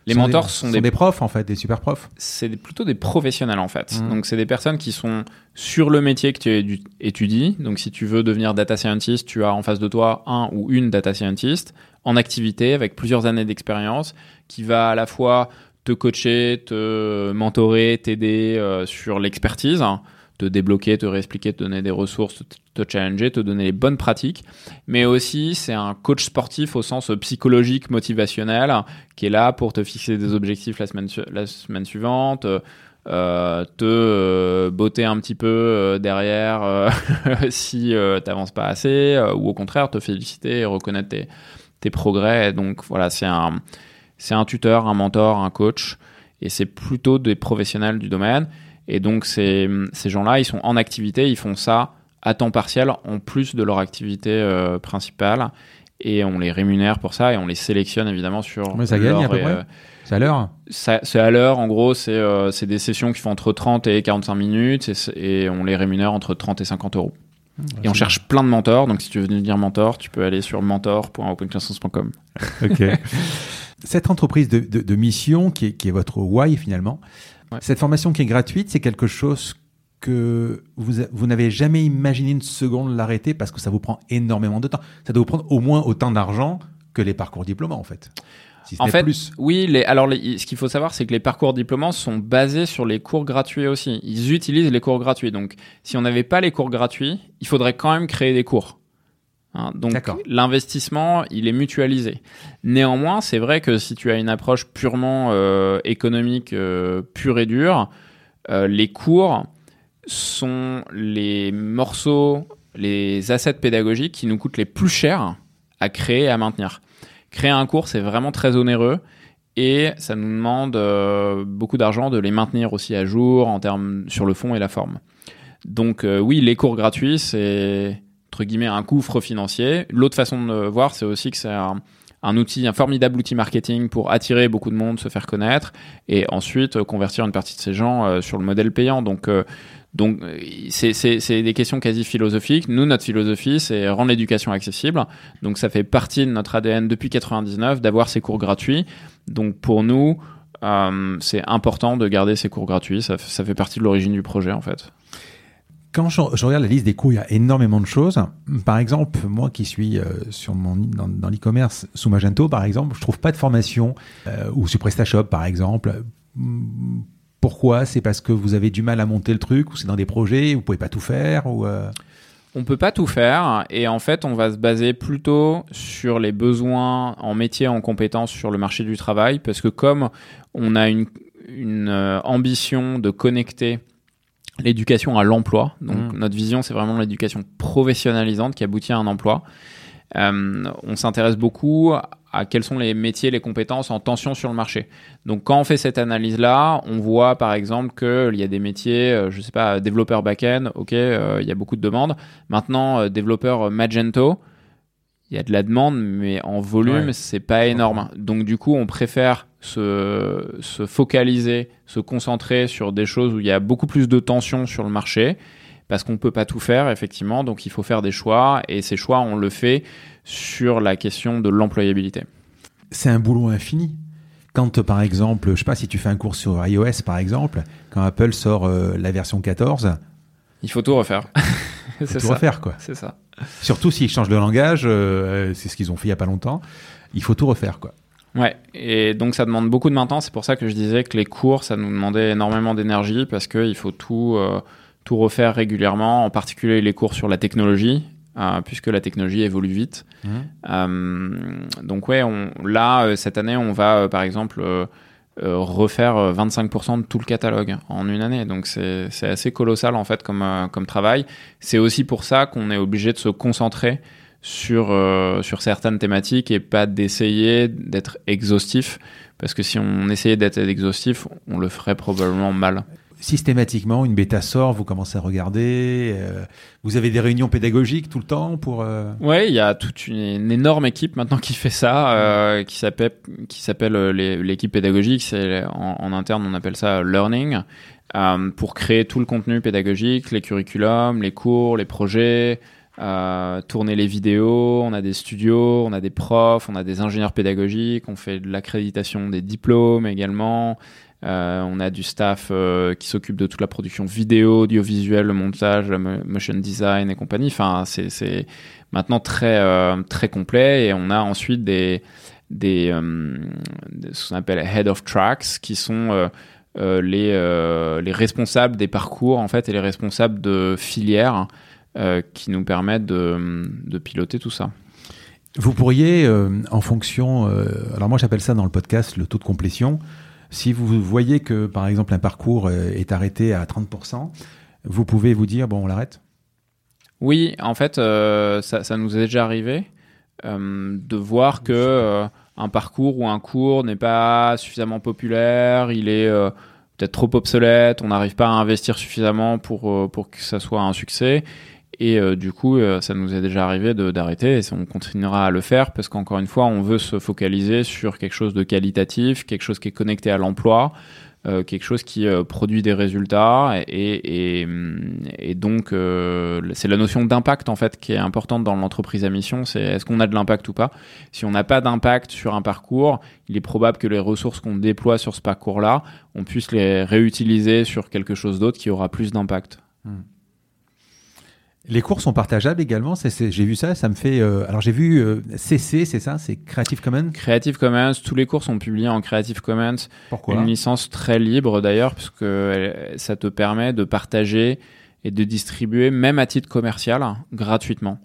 les mentors sont, des, profs en fait, des super profs. C'est plutôt des professionnels en fait. Mmh. Donc c'est des personnes qui sont sur le métier que tu étudies. Donc si tu veux devenir data scientist, tu as en face de toi un ou une data scientist en activité avec plusieurs années d'expérience qui va à la fois te coacher, te mentorer, t'aider euh, sur l'expertise te débloquer, te réexpliquer, te donner des ressources, te, challenger, te donner les bonnes pratiques. Mais aussi, c'est un coach sportif au sens psychologique, motivationnel, qui est là pour te fixer des objectifs la semaine, la semaine suivante. Euh, te euh, botter un petit peu euh, derrière euh, *laughs* si t'avances pas assez ou au contraire te féliciter et reconnaître tes, progrès donc voilà c'est un c'est un tuteur un mentor un coach et c'est plutôt des professionnels du domaine et donc ces, ces gens-là, ils sont en activité, ils font ça à temps partiel en plus de leur activité euh, principale. Et on les rémunère pour ça et on les sélectionne évidemment sur. Mais ça gagne à peu près. Euh, c'est à l'heure C'est à l'heure, en gros, euh, c'est des sessions qui font entre 30 et 45 minutes et, on les rémunère entre 30 et 50 euros. Mmh, et on cherche plein de mentors, donc si tu veux devenir mentor, tu peux aller sur mentor.openclassroom.com. Ok. *laughs* Cette entreprise de, de, mission qui est, qui est, votre why finalement, cette formation qui est gratuite, c'est quelque chose que vous, vous n'avez jamais imaginé une seconde l'arrêter parce que ça vous prend énormément de temps. Ça doit vous prendre au moins autant d'argent que les parcours diplômants, en fait. en fait, plus. oui. Les, alors, ce qu'il faut savoir, c'est que les parcours diplômants sont basés sur les cours gratuits aussi. Ils utilisent les cours gratuits. Donc, si on n'avait pas les cours gratuits, il faudrait quand même créer des cours. Hein, donc l'investissement, il est mutualisé. Néanmoins, c'est vrai que si tu as une approche purement euh, économique, euh, pure et dure, euh, les cours sont les morceaux, les assets pédagogiques qui nous coûtent les plus chers à créer et à maintenir. Créer un cours, c'est vraiment très onéreux et ça nous demande beaucoup d'argent de les maintenir aussi à jour en termes sur le fond et la forme. Donc oui, les cours gratuits, c'est entre guillemets un gouffre financier. L'autre façon de voir, c'est aussi que c'est un, outil, un formidable outil marketing pour attirer beaucoup de monde, se faire connaître, et ensuite euh, convertir une partie de ces gens euh, sur le modèle payant. Donc, euh, donc c'est des questions quasi philosophiques. Nous, notre philosophie, c'est rendre l'éducation accessible. Donc, ça fait partie de notre ADN depuis 99 d'avoir ces cours gratuits. Donc, pour nous, c'est important de garder ces cours gratuits. Ça, ça fait partie de l'origine du projet, en fait quand je, regarde la liste des cours, il y a énormément de choses. Par exemple, moi qui suis euh, sur mon, dans, l'e-commerce sous Magento, par exemple, je trouve pas de formation, euh, ou sur PrestaShop, par exemple. Pourquoi? C'est parce que vous avez du mal à monter le truc, ou c'est dans des projets, vous pouvez pas tout faire ou euh... On peut pas tout faire, et en fait, on va se baser plutôt sur les besoins en métier, en compétences sur le marché du travail, parce que comme on a une, une euh, ambition de connecter l'éducation à l'emploi. Donc mmh. notre vision, c'est vraiment l'éducation professionnalisante qui aboutit à un emploi. Euh, on s'intéresse beaucoup à quels sont les métiers, les compétences en tension sur le marché. Donc quand on fait cette analyse-là, on voit par exemple qu'il y a des métiers, euh, je sais pas, développeur back-end, ok, euh, il y a beaucoup de demandes. Maintenant, développeur Magento, il y a de la demande, mais en volume, c'est pas énorme. Donc du coup, on préfère se, se, focaliser, se concentrer sur des choses où il y a beaucoup plus de tension sur le marché, parce qu'on peut pas tout faire, effectivement. Donc il faut faire des choix, et ces choix, on le fait sur la question de l'employabilité. C'est un boulot infini. Quand, par exemple, je sais pas si tu fais un cours sur iOS, par exemple, quand Apple sort euh, la version 14, il faut tout refaire. *laughs* c'est tout refaire, quoi. C'est ça. Surtout s'ils changent de langage, euh, c'est ce qu'ils ont fait il y a pas longtemps. Il faut tout refaire, quoi. Ouais, et donc ça demande beaucoup de maintenance. C'est pour ça que je disais que les cours, ça nous demandait énormément d'énergie parce qu'il faut tout, euh, tout refaire régulièrement, en particulier les cours sur la technologie, euh, puisque la technologie évolue vite. Mmh. donc ouais, on, là, cette année, on va par exemple euh, refaire 25% euh, de tout le catalogue en une année. Donc c'est assez colossal en fait comme, euh, comme travail. C'est aussi pour ça qu'on est obligé de se concentrer sur, sur certaines thématiques et pas d'essayer d'être exhaustif. Parce que si on essayait d'être exhaustif, on le ferait probablement mal systématiquement, une bêta sort, vous commencez à regarder. Euh, vous avez des réunions pédagogiques tout le temps pour. Euh... Ouais, il y a toute une, énorme équipe maintenant qui fait ça, euh, qui s'appelle qui s'appelle euh, l'équipe pédagogique. C'est en, en, interne, on appelle ça learning, euh, pour créer tout le contenu pédagogique, les curriculums, les cours, les projets. Tourner les vidéos, on a des studios, on a des profs, on a des ingénieurs pédagogiques, on fait de l'accréditation des diplômes également, euh, on a du staff euh, qui s'occupe de toute la production vidéo, audiovisuel, le montage, le motion design et compagnie. Enfin, c'est maintenant très euh, très complet et on a ensuite des des ce qu'on appelle head of tracks qui sont les les responsables des parcours en fait et les responsables de filières qui nous permettent de, de piloter tout ça. Vous pourriez, en fonction, alors moi j'appelle ça dans le podcast le taux de complétion, si vous voyez que, par exemple, un parcours euh, est arrêté à 30%, vous pouvez vous dire, bon, on l'arrête? Oui, en fait, euh, ça, nous est déjà arrivé euh, de voir que un parcours ou un cours n'est pas suffisamment populaire, il est peut-être trop obsolète, on n'arrive pas à investir suffisamment pour, pour que ça soit un succès. Et euh, du coup, euh, ça nous est déjà arrivé d'arrêter et on continuera à le faire parce qu'encore une fois, on veut se focaliser sur quelque chose de qualitatif, quelque chose qui est connecté à l'emploi, euh, quelque chose qui produit des résultats et, et, et donc c'est la notion d'impact en fait qui est importante dans l'entreprise à mission. C'est est-ce qu'on a de l'impact ou pas? Si on n'a pas d'impact sur un parcours il est probable que les ressources qu'on déploie sur ce parcours là on puisse les réutiliser sur quelque chose d'autre qui aura plus d'impact. Hmm. Les cours sont partageables également. J'ai vu ça, ça me fait. Euh, alors j'ai vu CC, euh, c'est ça, c'est Creative Commons? Creative Commons, tous les cours sont publiés en Creative Commons. Pourquoi? Une licence très libre d'ailleurs, puisque ça te permet de partager et de distribuer, même à titre commercial, gratuitement.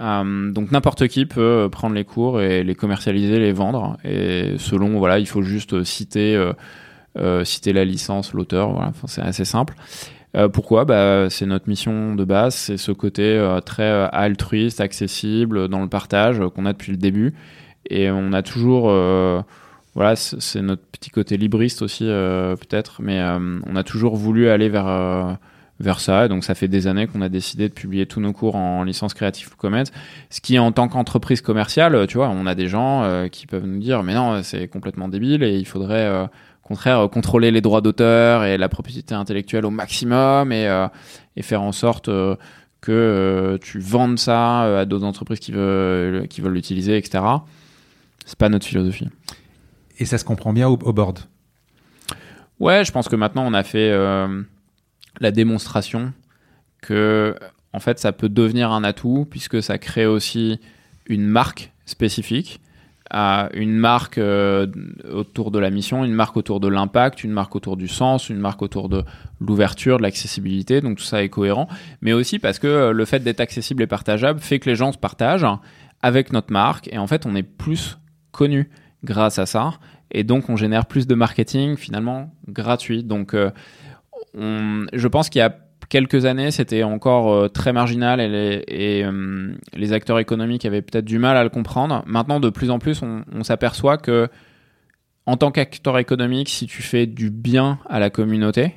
Euh, donc n'importe qui peut prendre les cours et les commercialiser, les vendre. Et selon, voilà, il faut juste citer, citer la licence, l'auteur. Voilà, c'est assez simple. Euh, pourquoi? Bah, C'est notre mission de base, c'est ce côté euh, très euh, altruiste, accessible dans le partage qu'on a depuis le début. Et on a toujours, voilà, c'est notre petit côté libriste aussi, peut-être, mais on a toujours voulu aller vers vers ça. Donc ça fait des années qu'on a décidé de publier tous nos cours en licence Creative Commons. Ce qui, en tant qu'entreprise commerciale, tu vois, on a des gens qui peuvent nous dire, mais non, c'est complètement débile et il faudrait, au contraire, contrôler les droits d'auteur et la propriété intellectuelle au maximum et, euh, et faire en sorte que tu vendes ça à d'autres entreprises qui veulent, qui veulent l'utiliser, etc. C'est pas notre philosophie. Et ça se comprend bien au, au board? Ouais, je pense que maintenant on a fait la démonstration que en fait ça peut devenir un atout puisque ça crée aussi une marque spécifique une marque euh, autour de la mission, une marque autour de l'impact, une marque autour du sens, une marque autour de l'ouverture, de l'accessibilité. Donc tout ça est cohérent, mais aussi parce que euh, le fait d'être accessible et partageable fait que les gens se partagent avec notre marque et en fait on est plus connu grâce à ça et donc on génère plus de marketing finalement gratuit. Donc euh, je pense qu'il y a quelques années, c'était encore euh, très marginal et, les, euh, les, acteurs économiques avaient peut-être du mal à le comprendre. Maintenant, de plus en plus, on, s'aperçoit que en tant qu'acteur économique, si tu fais du bien à la communauté,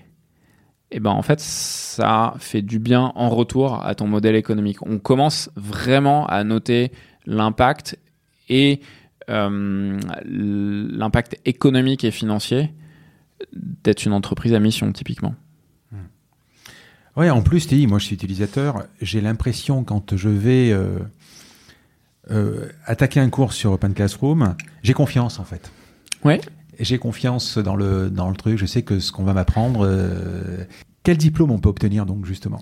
eh ben en fait, ça fait du bien en retour à ton modèle économique. On commence vraiment à noter l'impact et euh, l'impact économique et financier d'être une entreprise à mission, typiquement. Ouais, en plus, dis, moi je suis utilisateur, j'ai l'impression quand je vais euh, euh, attaquer un cours sur Open Classroom, j'ai confiance en fait. Ouais. J'ai confiance dans le, dans le truc, je sais que ce qu'on va m'apprendre. Euh, quel diplôme on peut obtenir donc justement?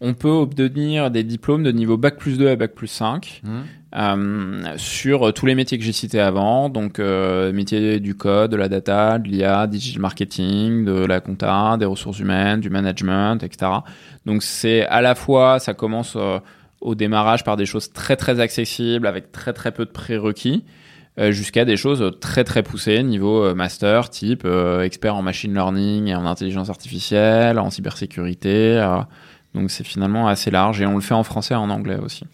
On peut obtenir des diplômes de niveau Bac plus 2 à Bac plus 5 mmh. euh, sur tous les métiers que j'ai cités avant, donc euh, métiers du code, de la data, de l'IA, digital marketing, de la compta, des ressources humaines, du management, etc. Donc c'est à la fois, ça commence euh, au démarrage par des choses très très accessibles avec très très peu de prérequis euh, jusqu'à des choses très très poussées niveau master type expert en machine learning et en intelligence artificielle, en cybersécurité donc c'est finalement assez large et on le fait en français et en anglais aussi.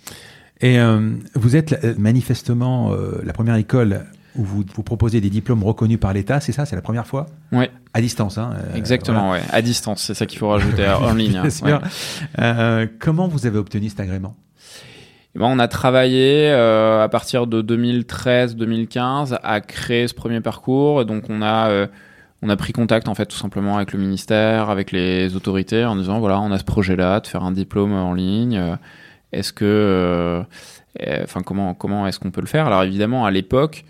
Et euh, vous êtes euh, manifestement euh, la première école où vous, vous proposez des diplômes reconnus par l'État, c'est ça? C'est la première fois? Oui. À distance, hein Exactement, ouais. À distance, c'est ça qu'il faut rajouter *laughs* en ligne. Hein, comment vous avez obtenu cet agrément? Eh ben, on a travaillé à partir de 2013-2015 à créer ce premier parcours. Donc on a on a pris contact en fait tout simplement avec le ministère, avec les autorités en disant voilà on a ce projet là de faire un diplôme en ligne. Euh, est-ce que, euh, eh, enfin comment est-ce qu'on peut le faire? Alors évidemment à l'époque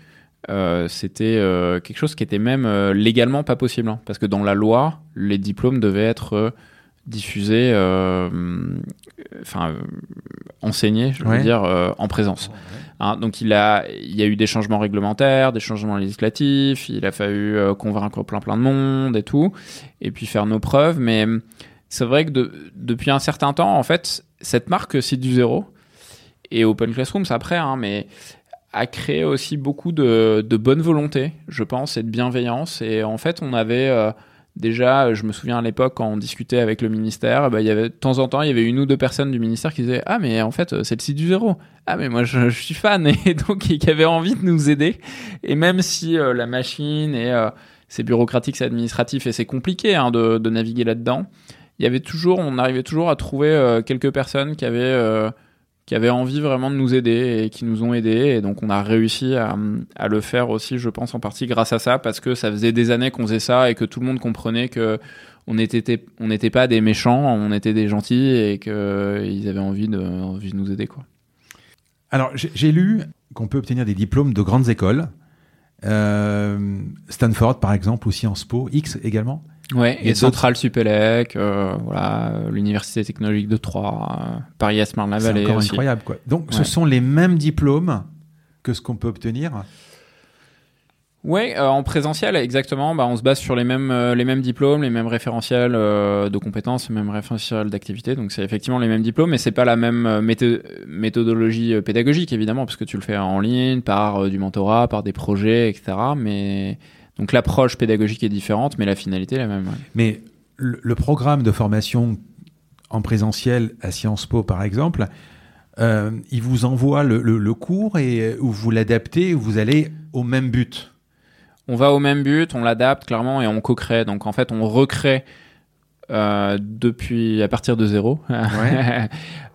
euh, c'était quelque chose qui était même légalement pas possible hein, parce que dans la loi les diplômes devaient être diffusés, enfin enseignés, je veux dire en présence. Hein, donc il, a, il y a eu des changements réglementaires, des changements législatifs, il a fallu euh, convaincre plein plein de monde et tout, et puis faire nos preuves. Mais c'est vrai que depuis un certain temps, en fait, cette marque c'est du zéro, et Open Classroom, c'est après, hein, mais a créé aussi beaucoup de, de, bonne volonté, je pense, et de bienveillance. Et en fait, on avait... Euh, déjà, je me souviens à l'époque quand on discutait avec le ministère, bah, il y avait de temps en temps, il y avait une ou deux personnes du ministère qui disaient ah mais en fait c'est le site du zéro. Ah mais moi je, suis fan et *laughs* donc qui avaient envie de nous aider. Et même si euh, la machine et euh, c'est bureaucratique, c'est administratif et c'est compliqué hein, de, naviguer là-dedans, il y avait toujours, on arrivait toujours à trouver euh, quelques personnes qui avaient qui avaient envie vraiment de nous aider et qui nous ont aidés. Et donc, on a réussi à, le faire aussi, je pense, en partie grâce à ça, parce que ça faisait des années qu'on faisait ça et que tout le monde comprenait que on n'était pas des méchants, on était des gentils et qu'ils avaient envie de, envie de nous aider, quoi. Alors, j'ai lu qu'on peut obtenir des diplômes de grandes écoles. Euh, Stanford, par exemple, ou Sciences Po, X également. Ouais, et, Central Supélec, euh, voilà, l'université technologique de Troyes, euh, Paris Asmar la C'est encore incroyable, quoi. Donc, ce sont les mêmes diplômes que ce qu'on peut obtenir. Ouais, euh, en présentiel, exactement. Bah, on se base sur les mêmes les mêmes diplômes, les mêmes référentiels de compétences, les mêmes référentiels d'activité. Donc c'est effectivement les mêmes diplômes, mais c'est pas la même méthodologie pédagogique évidemment, parce que tu le fais en ligne, par du mentorat, par des projets, etc. Mais donc l'approche pédagogique est différente, mais la finalité est la même. Mais le, programme de formation en présentiel à Sciences Po, par exemple, euh, il vous envoie le, cours et où vous l'adaptez, vous allez au même but? on va au même but, on l'adapte clairement et on co-crée. Donc en fait, on recrée euh, depuis à partir de zéro *laughs* ouais.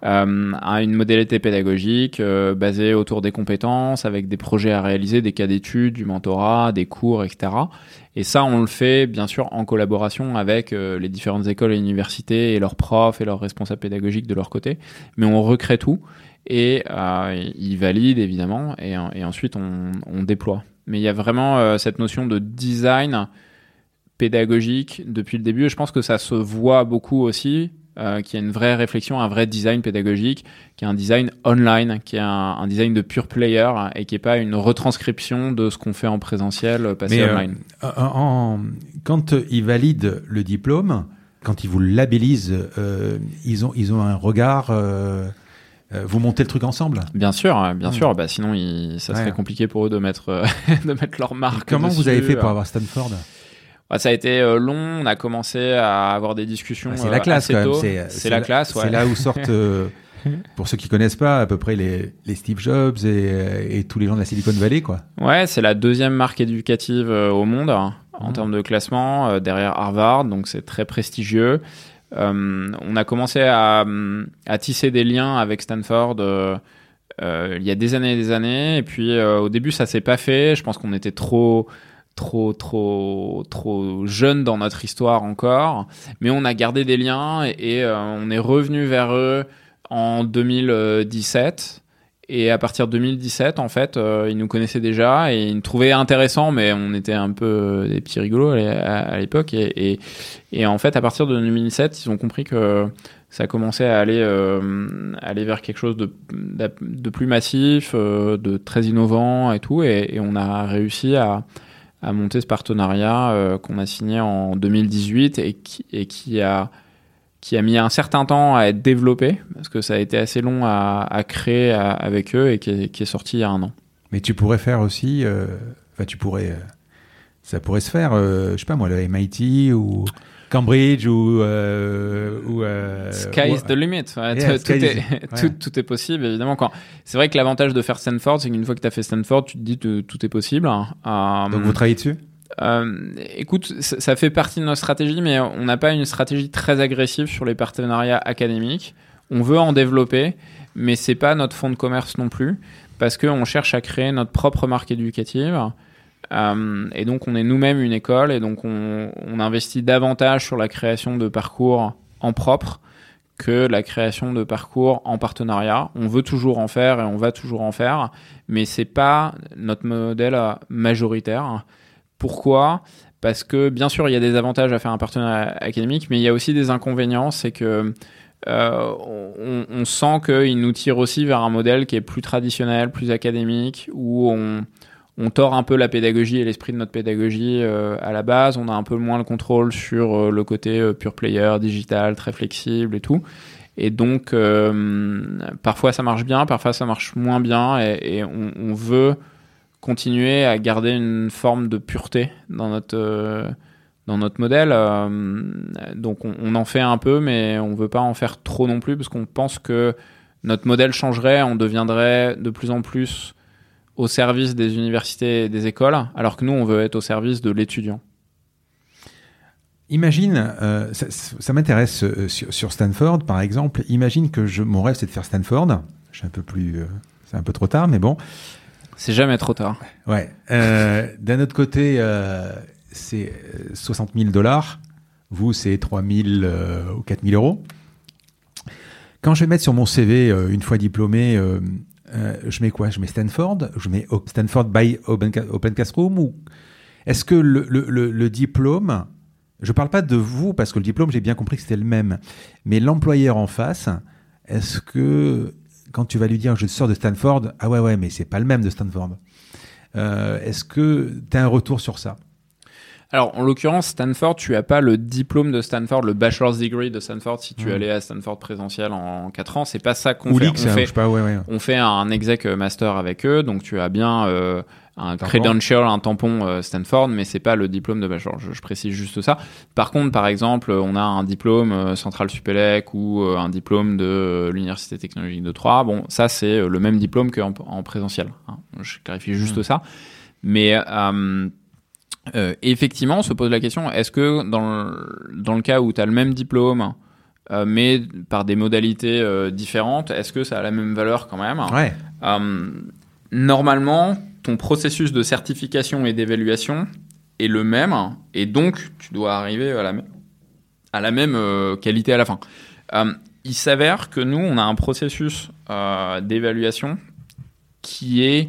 euh, à une modalité pédagogique euh, basée autour des compétences, avec des projets à réaliser, des cas d'études, du mentorat, des cours, etc. Et ça, on le fait bien sûr en collaboration avec les différentes écoles et universités et leurs profs et leurs responsables pédagogiques de leur côté. Mais on recrée tout et ils valident évidemment et, et ensuite on, on, déploie. Mais il y a vraiment cette notion de design pédagogique depuis le début. Et je pense que ça se voit beaucoup aussi, euh, qu'il y a une vraie réflexion, un vrai design pédagogique, qui est un design online, qui est un, design de pure player et qui n'est pas une retranscription de ce qu'on fait en présentiel euh, passé euh, online. quand ils valident le diplôme, quand ils vous labellisent, ils, ont, ils ont un regard vous montez le truc ensemble Bien sûr, hein, bien sûr. Bah, sinon, ça serait compliqué pour eux de mettre, *laughs* de mettre leur marque. Comment vous avez fait pour avoir Stanford? Bah, ça a été euh, long. On a commencé à avoir des discussions. Ah, c'est la euh, classe quand même. C'est la, classe. Ouais. C'est là où sortent, *laughs* euh, pour ceux qui connaissent pas, à peu près les, les Steve Jobs et, et, tous les gens de la Silicon Valley, quoi. Ouais, c'est la deuxième marque éducative au monde hein, en mmh. termes de classement derrière Harvard, donc c'est très prestigieux. on a commencé à, à, tisser des liens avec Stanford. il y a des années et des années, et puis au début ça s'est pas fait. Je pense qu'on était trop trop trop trop jeune dans notre histoire encore, mais on a gardé des liens et, euh, on est revenu vers eux en 2017. Et à partir de 2017, en fait, euh, ils nous connaissaient déjà et ils nous trouvaient intéressants, mais on était un peu euh, des petits rigolos à, l'époque. Et, et, en fait, à partir de 2017, ils ont compris que ça commençait à aller, aller vers quelque chose de, de plus massif, de très innovant et tout. Et on a réussi à, à monter ce partenariat euh, qu'on a signé en 2018 et qui, a qui a mis un certain temps à être développé parce que ça a été assez long à, créer avec eux et qui est, sorti il y a un an. Mais tu pourrais faire aussi, euh, enfin tu pourrais, euh, ça pourrait se faire, je sais pas moi, le MIT ou Cambridge ou, euh, ou euh, Sky is the limit. tout, est, *laughs* tout, est possible évidemment. Quand c'est vrai que l'avantage de faire Stanford, c'est qu'une fois que tu as fait Stanford, tu te dis que tout est possible. Hein. Donc vous travaillez dessus? euh, écoute, ça fait partie de notre stratégie, mais on n'a pas une stratégie très agressive sur les partenariats académiques. On veut en développer, mais c'est pas notre fonds de commerce non plus, parce qu'on cherche à créer notre propre marque éducative. Euh, et donc on est nous-mêmes une école et donc on, investit davantage sur la création de parcours en propre que la création de parcours en partenariat. On veut toujours en faire et on va toujours en faire, mais c'est pas notre modèle majoritaire. Pourquoi? Parce que bien sûr il y a des avantages à faire un partenariat académique, mais il y a aussi des inconvénients, c'est que euh, on, sent qu'il nous tire aussi vers un modèle qui est plus traditionnel, plus académique, où on, on tord un peu la pédagogie et l'esprit de notre pédagogie euh, à la base. On a un peu moins le contrôle sur euh, le côté euh, pure player, digital, très flexible et tout. Et donc, parfois ça marche bien, parfois ça marche moins bien, et, on, veut continuer à garder une forme de pureté dans notre dans modèle. donc, on, on, en fait un peu, mais on veut pas en faire trop non plus, parce qu'on pense que notre modèle changerait, on deviendrait de plus en plus au service des universités et des écoles, alors que nous, on veut être au service de l'étudiant. Imagine, euh, ça, m'intéresse euh, sur, Stanford, par exemple. Imagine que je, mon rêve, c'est de faire Stanford. Je suis un peu plus, euh, c'est un peu trop tard, mais bon. C'est jamais trop tard. Ouais. D'un autre côté, c'est 60 000 dollars. Vous, c'est 3 000 ou 4 000 euros. Quand je vais mettre sur mon CV, une fois diplômé, euh, je mets quoi? Je mets Stanford? Je mets Stanford by Open, Classroom Ou est-ce que le, diplôme, je parle pas de vous parce que le diplôme, j'ai bien compris que c'était le même, mais l'employeur en face, est-ce que quand tu vas lui dire je sors de Stanford, ah ouais ouais, mais c'est pas le même de Stanford. Euh, est-ce que tu as un retour sur ça? Alors, en l'occurrence, Stanford, tu as pas le diplôme de Stanford, le bachelor's degree de Stanford si tu hmm. allais à Stanford présentiel en 4 ans. C'est pas ça qu'on fait. On, fait pas, ouais, ouais. on fait un exec master avec eux, donc tu as bien euh, un credential, un tampon euh, Stanford, mais c'est pas le diplôme de bachelor. Je, précise juste ça. Par contre, par exemple, on a un diplôme euh, Central Supélec ou un diplôme de l'Université technologique de Troyes. Bon, ça c'est le même diplôme qu'en en présentiel. Hein. Je clarifie juste hmm. ça. Mais Euh, effectivement, on se pose la question est-ce que dans le, dans le cas où tu as le même diplôme, euh, mais par des modalités euh, différentes, est-ce que ça a la même valeur quand même? Ouais. Normalement, ton processus de certification et d'évaluation est le même, et donc tu dois arriver à la, même- à la même qualité à la fin. Il s'avère que nous, on a un processus d'évaluation qui est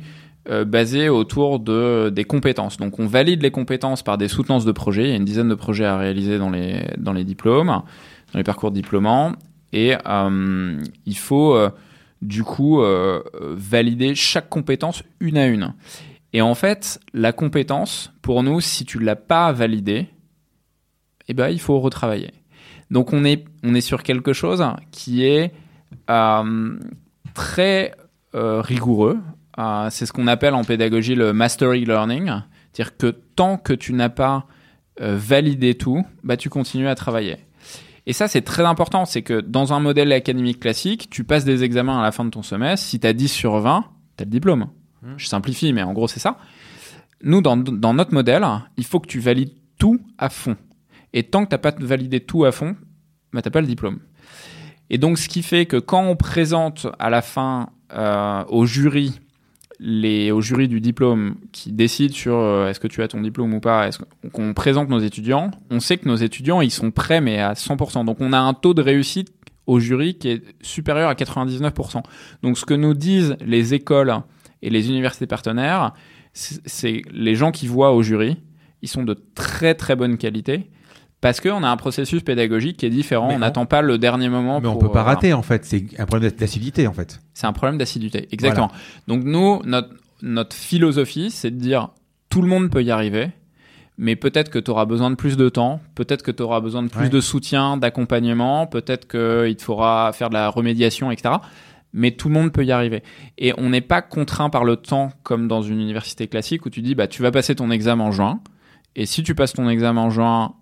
euh, basé autour de, des compétences. Donc on valide les compétences par des soutenances de projets. Il y a une dizaine de projets à réaliser dans les, dans les diplômes, dans les parcours diplômants. Et euh, il faut euh, du coup valider chaque compétence une à une. Et en fait, la compétence, pour nous, si tu ne l'as pas validée, eh ben, il faut retravailler. Donc on est, on est sur quelque chose qui est très rigoureux. Euh, c'est ce qu'on appelle en pédagogie le mastery learning. C'est-à-dire que tant que tu n'as pas euh, validé tout, bah, tu continues à travailler. Et ça, c'est très important. C'est que dans un modèle académique classique, tu passes des examens à la fin de ton semestre. Si tu as 10 sur 20, tu as le diplôme. Je simplifie, mais en gros, c'est ça. Nous, dans, dans notre modèle, il faut que tu valides tout à fond. Et tant que tu n'as pas validé tout à fond, bah, tu n'as pas le diplôme. Et donc, ce qui fait que quand on présente à la fin euh, au jury, les, au jury du diplôme qui décide sur euh, est-ce que tu as ton diplôme ou pas, qu'on présente nos étudiants, on sait que nos étudiants, ils sont prêts, mais à 100%. Donc, on a un taux de réussite au jury qui est supérieur à 99%. Donc, ce que nous disent les écoles et les universités partenaires, c'est c'est les gens qui voient au jury, ils sont de très très bonne qualité. Parce qu'on a un processus pédagogique qui est différent. Mais on on- n'attend pas le dernier moment. Mais on pour, peut pas euh, rater en fait. C'est un problème d'acidité en fait. c'est un problème d'assiduité. Exactement. Donc nous, notre, notre philosophie, c'est de dire tout le monde peut y arriver, mais peut-être que tu auras besoin de plus de temps, peut-être que tu auras besoin de plus Ouais. de soutien, d'accompagnement, peut-être qu'il te faudra faire de la remédiation, etc. Mais tout le monde peut y arriver. Et on n'est pas contraint par le temps comme dans une université classique où tu dis bah tu vas passer ton examen en juin. Et si tu passes ton examen en juin,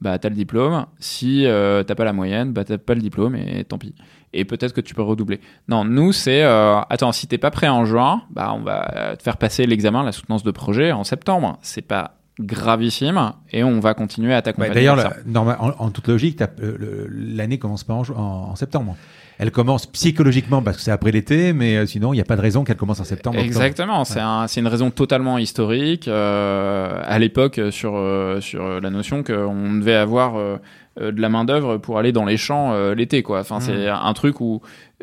bah t'as le diplôme. Si euh, t'as pas la moyenne, bah t'as pas le diplôme et tant pis. Et peut-être que tu peux redoubler. Non, nous c'est euh, attends, si t'es pas prêt en juin, bah on va te faire passer l'examen, la soutenance de projet en septembre. C'est pas gravissime et on va continuer à t'accompagner. Ouais, D'ailleurs, en, en toute logique, euh, l'année commence pas en, ju- en- en septembre. Elle commence psychologiquement parce que c'est après l'été, mais euh, sinon, il n'y a pas de raison qu'elle commence en septembre. octobre. Exactement, c'est un, c'est une raison totalement historique. euh, à l'époque, euh, sur, euh, sur la notion qu'on devait avoir euh, de la main d'œuvre pour aller dans les champs l'été, quoi. Enfin, c'est un truc où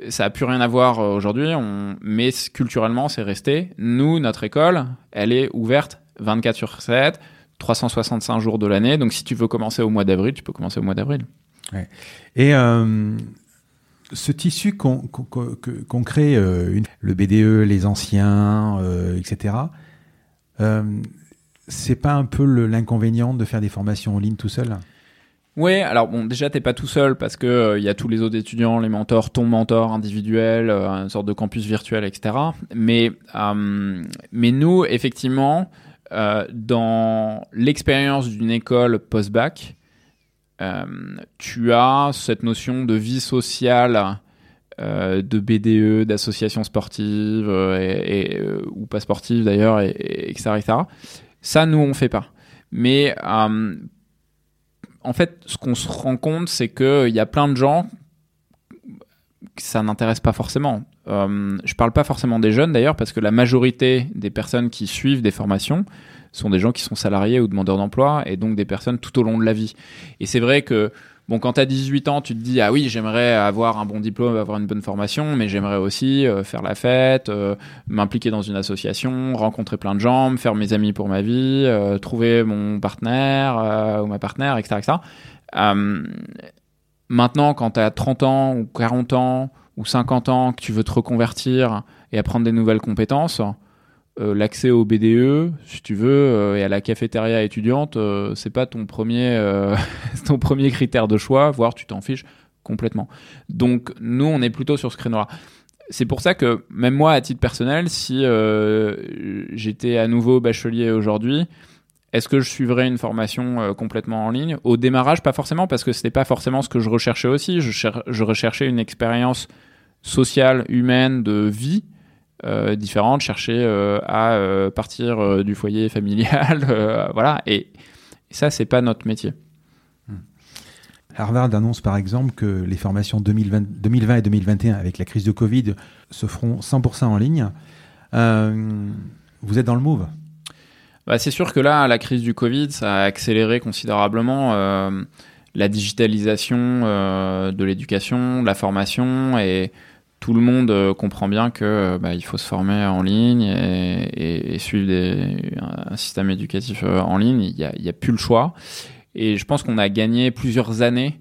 ça a plus rien à voir aujourd'hui, on... mais culturellement, c'est resté. Nous, notre école, elle est ouverte 24 sur 7, 365 jours de l'année. Donc, si tu veux commencer au mois d'avril, tu peux commencer au mois d'avril. Et euh, ce tissu qu'on crée, euh, le BDE, les anciens, euh, etc., euh, c'est pas un peu l'inconvénient de faire des formations en ligne tout seul? Ouais, alors bon, déjà t'es pas tout seul parce que il y a tous les autres étudiants, les mentors, ton mentor individuel, une sorte de campus virtuel, etc. Mais mais nous, effectivement, dans l'expérience d'une école post-bac, tu as cette notion de vie sociale, euh, de BDE, d'associations sportives euh, euh, ou pas sportives d'ailleurs, et, et- etc., etc. Ça, nous on fait pas. Mais euh, en fait, ce qu'on se rend compte, c'est qu'il y a plein de gens que ça n'intéresse pas forcément. Euh, je parle pas forcément des jeunes d'ailleurs, parce que la majorité des personnes qui suivent des formations sont des gens qui sont salariés ou demandeurs d'emploi, et donc des personnes tout au long de la vie. Et c'est vrai que, bon, quand tu as 18 ans, tu te dis, ah oui, j'aimerais avoir un bon diplôme, avoir une bonne formation, mais j'aimerais aussi euh, faire la fête, euh, m'impliquer dans une association, rencontrer plein de gens, me faire mes amis pour ma vie, euh, trouver mon partenaire ou ma partenaire, etc. etc. Maintenant, quand tu as 30 ans ou 40 ans ou 50 ans, que tu veux te reconvertir et apprendre des nouvelles compétences, l'accès au BDE, si tu veux, euh, et à la cafétéria étudiante, euh, c'est pas ton premier, euh, *laughs* ton premier critère de choix, voire tu t'en fiches complètement. Donc nous, on est plutôt sur ce créneau-là. C'est pour ça que même moi, à titre personnel, si euh, j'étais à nouveau bachelier aujourd'hui, est-ce que je suivrais une formation euh, complètement en ligne? Au démarrage, pas forcément, parce que c'était pas forcément ce que je recherchais aussi. Je, cher- je recherchais une expérience sociale, humaine, de vie, différentes, chercher à partir du foyer familial, *laughs* voilà. Et, ça, c'est pas notre métier. Hmm. Harvard annonce par exemple que les formations 2020, 2020 et 2021 avec la crise de Covid se feront 100% en ligne. vous êtes dans le move? Bah, C'est sûr que là, la crise du Covid, ça a accéléré considérablement euh, la digitalisation euh, de l'éducation, de la formation, et tout le monde euh, comprend bien que bah, il faut se former en ligne et, suivre un système éducatif en ligne. Il n'y a, plus le choix. Et je pense qu'on a gagné plusieurs années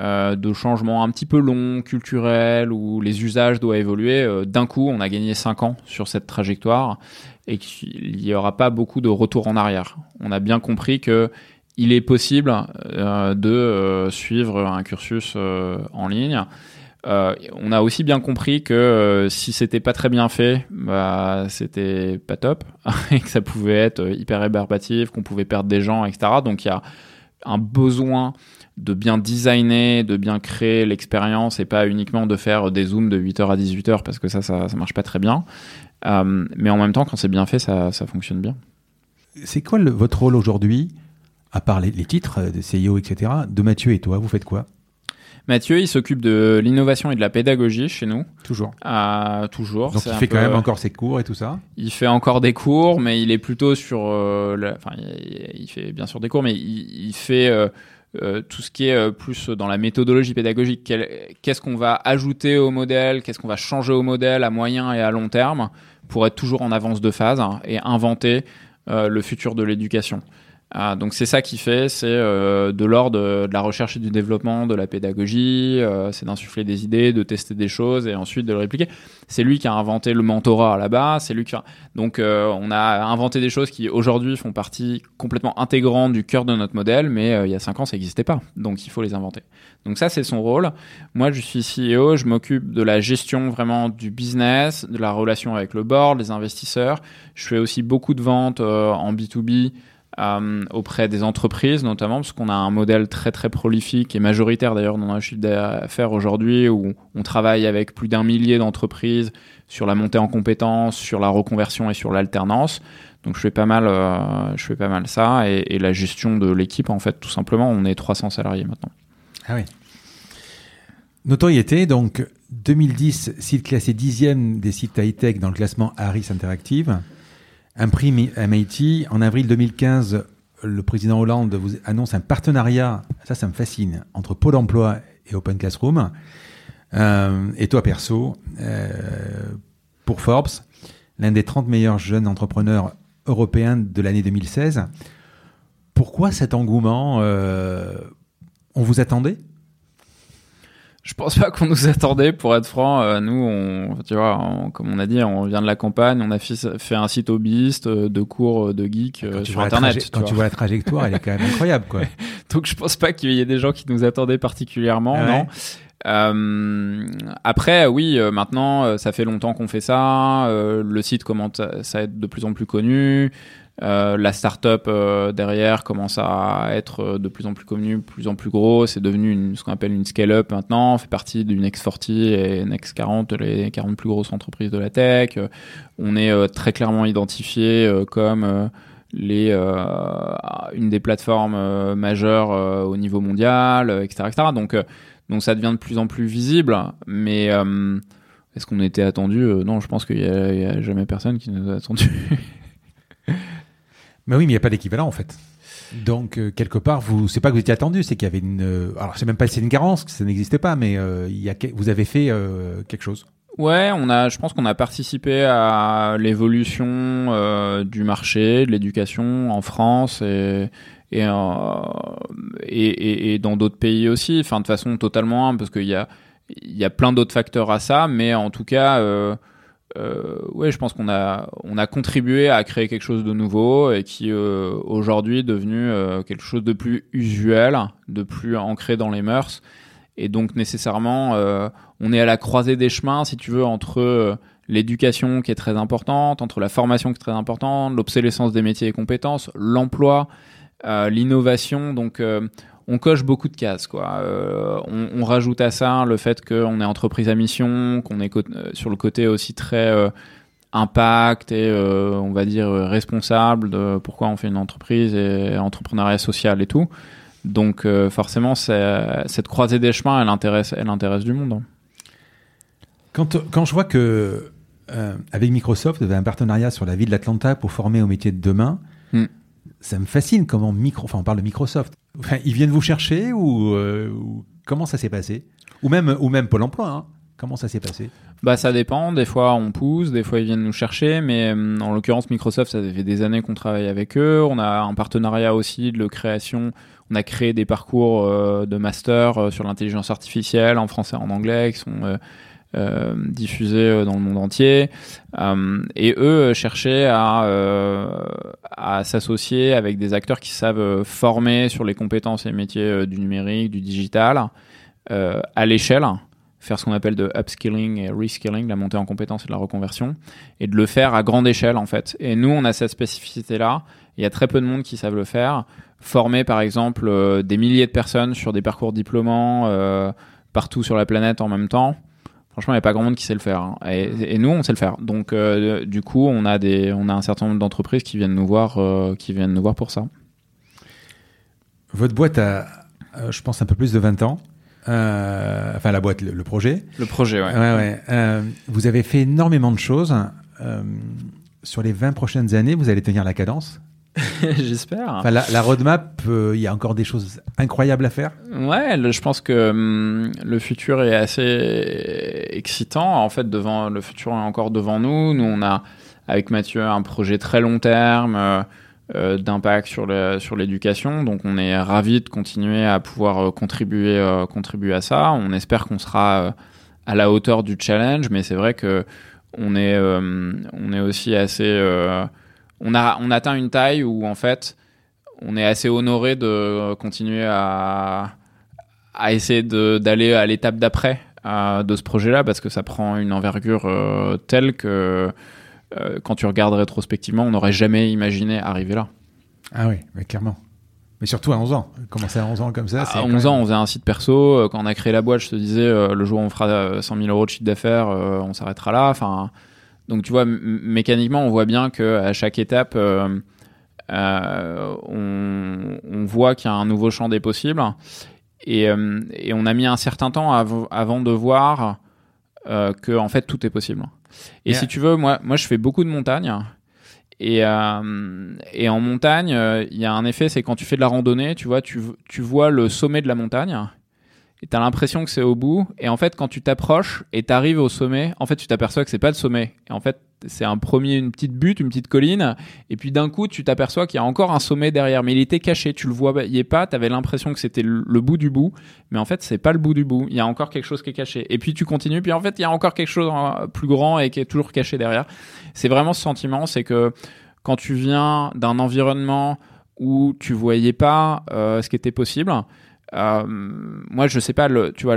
de changements un petit peu longs, culturels, où les usages doivent évoluer. D'un coup, on a gagné 5 ans sur cette trajectoire et qu'il n'y aura pas beaucoup de retour en arrière. On a bien compris que il est possible euh, de euh, suivre un cursus euh, en ligne. On a aussi bien compris que si c'était pas très bien fait, bah, c'était pas top *laughs* et que ça pouvait être hyper rébarbatif, qu'on pouvait perdre des gens, etc. Donc il y a un besoin de bien designer, de bien créer l'expérience et pas uniquement de faire des zooms de 8h à 18h parce que ça, ça, marche pas très bien. Euh, mais en même temps, quand c'est bien fait, ça, fonctionne bien. C'est quoi votre rôle aujourd'hui, à part les, titres de CIO, etc., de Mathieu et toi Vous faites quoi? Mathieu, il s'occupe de l'innovation et de la pédagogie chez nous. Toujours. Toujours. Donc il fait quand même encore ses cours et tout ça. Il fait encore des cours, mais il est plutôt sur. Euh, enfin, il, fait bien sûr des cours, mais il, fait euh, euh, tout ce qui est euh, plus dans la méthodologie pédagogique. Qu'est-ce qu'on va ajouter au modèle? Qu'est-ce qu'on va changer au modèle à moyen et à long terme pour être toujours en avance de phase hein, et inventer euh, le futur de l'éducation? Ah, donc c'est ça qui fait, c'est euh, de l'ordre de, la recherche et du développement, de la pédagogie, euh, c'est d'insuffler des idées, de tester des choses et ensuite de le répliquer. C'est lui qui a inventé le mentorat là-bas, c'est lui qui a... donc on a inventé des choses qui aujourd'hui font partie complètement intégrante du cœur de notre modèle, mais il y a cinq ans ça n'existait pas, donc il faut les inventer. Donc ça c'est son rôle. Moi je suis CEO, je m'occupe de la gestion vraiment du business, de la relation avec le board, les investisseurs. Je fais aussi beaucoup de ventes en B2B. Euh, auprès des entreprises notamment parce qu'on a un modèle très très prolifique et majoritaire d'ailleurs dans notre chiffre d'affaires aujourd'hui où on travaille avec plus d'un millier d'entreprises sur la montée en compétences, sur la reconversion et sur l'alternance. Donc je fais pas mal, euh, je fais pas mal ça et, et la gestion de l'équipe en fait tout simplement. On est 300 salariés maintenant. Ah oui. Notoriété, donc 2010, site classé dixième des sites high-tech dans le classement Harris Interactive. Un prix MIT. En avril 2015, le président Hollande vous annonce un partenariat, ça, ça me fascine, entre Pôle emploi et Open Classroom. Euh, et toi, perso, euh, pour Forbes, l'un des 30 meilleurs jeunes entrepreneurs européens de l'année 2016. Pourquoi cet engouement euh, On vous attendait? Je pense pas qu'on nous attendait, pour être franc. Euh, nous, on, tu vois, comme on a dit, on vient de la campagne, on a fait, un site hobbyiste euh, de cours euh, de geek sur Internet. quand tu vois la trajectoire, elle est quand même *laughs* incroyable, quoi. Donc, je pense pas qu'il y ait des gens qui nous attendaient particulièrement, ah non. Euh, après, oui, maintenant, ça fait longtemps qu'on fait ça. le site commence à être de plus en plus connu. Euh, la startup euh, derrière commence à être euh, de plus en plus connue, plus en plus gros. C'est devenu ce qu'on appelle une scale-up maintenant. On fait partie d'une X40 et une X40, les 40 plus grosses entreprises de la tech. On est très clairement identifié comme une des plateformes majeures au niveau mondial, etc., etc. Donc, donc ça devient de plus en plus visible. Mais est-ce qu'on était attendu? Non, je pense qu'il n'y a, jamais personne qui nous a attendu. *laughs* Mais oui, mais il n'y a pas d'équivalent en fait. Donc euh, quelque part, vous, c'est pas que vous étiez attendu, c'est qu'il y avait une. Euh, alors c'est même pas c'est une carence, ça n'existait pas, mais euh, il y a, vous avez fait quelque chose. Ouais, on a, je pense qu'on a participé à l'évolution du marché, de l'éducation en France et et, et, et, dans d'autres pays aussi. Enfin de façon totalement, parce qu'il y a il y a plein d'autres facteurs à ça, mais en tout cas euh, ouais, je pense qu'on a on a contribué à créer quelque chose de nouveau et qui euh, aujourd'hui est devenu euh, quelque chose de plus usuel, de plus ancré dans les mœurs. Et donc nécessairement, euh, on est à la croisée des chemins, si tu veux, entre l'éducation qui est très importante, entre la formation qui est très importante, l'obsolescence des métiers et compétences, l'emploi, l'innovation. Donc on coche beaucoup de cases. Quoi. Euh, on, rajoute à ça le fait qu'on est entreprise à mission, qu'on est euh, sur le côté aussi très, euh, impact et on va dire responsable de pourquoi on fait une entreprise et entrepreneuriat social et tout. Donc forcément, cette croisée des chemins, elle intéresse, elle intéresse du monde. Hein. Quand, quand je vois que avec Microsoft, vous avez un partenariat sur la ville d'Atlanta pour former au métier de demain, hmm. ça me fascine comment micro, enfin on parle de Microsoft. Ils viennent vous chercher ou, comment ça s'est passé? Ou même, ou même Pôle emploi. Hein. Comment ça s'est passé? Bah ça dépend. Des fois on pousse, des fois ils viennent nous chercher. Mais euh, en l'occurrence Microsoft, ça fait des années qu'on travaille avec eux. On a un partenariat aussi de création. On a créé des parcours euh, de master euh, sur l'intelligence artificielle en français et en anglais qui sont diffusés dans le monde entier. et eux cherchaient à, s'associer avec des acteurs qui savent former sur les compétences et métiers du numérique, du digital, à l'échelle faire ce qu'on appelle de upskilling et reskilling, la montée en compétences et de la reconversion, et de le faire à grande échelle en fait. Et nous, on a cette spécificité-là. Il y a très peu de monde qui savent le faire. Former par exemple euh, des milliers de personnes sur des parcours diplômants euh, partout sur la planète en même temps. Franchement, il n'y a pas grand monde qui sait le faire. Hein. Et, nous, on sait le faire. Donc, euh, du coup, on a des, on a un certain nombre d'entreprises qui viennent nous voir, qui viennent nous voir pour ça. Votre boîte a, je pense, un peu plus de 20 ans. Euh, enfin la boîte, le, projet. Le projet, ouais. ouais, ouais. Euh, vous avez fait énormément de choses. Euh, sur les 20 prochaines années, vous allez tenir la cadence *laughs* J'espère. Enfin, la, roadmap, il y a encore des choses incroyables à faire. Ouais, je pense que hum, le futur est assez excitant. En fait, devant le futur est encore devant nous. Nous, on a avec Mathieu un projet très long terme. Euh, d'impact sur sur l'éducation. Donc on est ravi de continuer à pouvoir euh, contribuer euh, contribuer à ça. On espère qu'on sera à la hauteur du challenge, mais c'est vrai que on est on est aussi assez on a on atteint une taille où en fait on est assez honoré de continuer à à essayer d'aller à l'étape d'après de ce projet-là parce que ça prend une envergure telle que euh, quand tu regardes rétrospectivement, on n'aurait jamais imaginé arriver là. Ah oui, mais clairement. Mais surtout à 11 ans. Commencer à 11 ans comme ça. À 11 ans, on faisait un site perso. Euh, quand on a créé la boîte, je te disais, euh, le jour où on fera 100 000 euros de chiffre d'affaires, on s'arrêtera là. Enfin, donc tu vois, mécaniquement, on voit bien que à chaque étape, on, voit qu'il y a un nouveau champ des possibles. Et, et, on a mis un certain temps avant de voir que en fait tout est possible. Et si tu veux, moi, moi, je fais beaucoup de montagne. Et, euh, et en montagne, euh, il y a un effet, c'est quand tu fais de la randonnée, tu vois, tu, tu vois le sommet de la montagne et tu as l'impression que c'est au bout. Et en fait, quand tu t'approches et tu arrives au sommet, en fait, tu t'aperçois que c'est pas le sommet. Et en fait, c'est un premier, une petite butte, une petite colline. Et puis d'un coup, tu t'aperçois qu'il y a encore un sommet derrière. Mais il était caché. Tu le est pas. Tu avais l'impression que c'était le, bout du bout. Mais en fait, c'est pas le bout du bout. Il y a encore quelque chose qui est caché. Et puis tu continues. Puis en fait, il y a encore quelque chose hein, plus grand et qui est toujours caché derrière. C'est vraiment ce sentiment. C'est que quand tu viens d'un environnement où tu voyais pas euh, ce qui était possible, euh, moi, je sais pas, tu vois,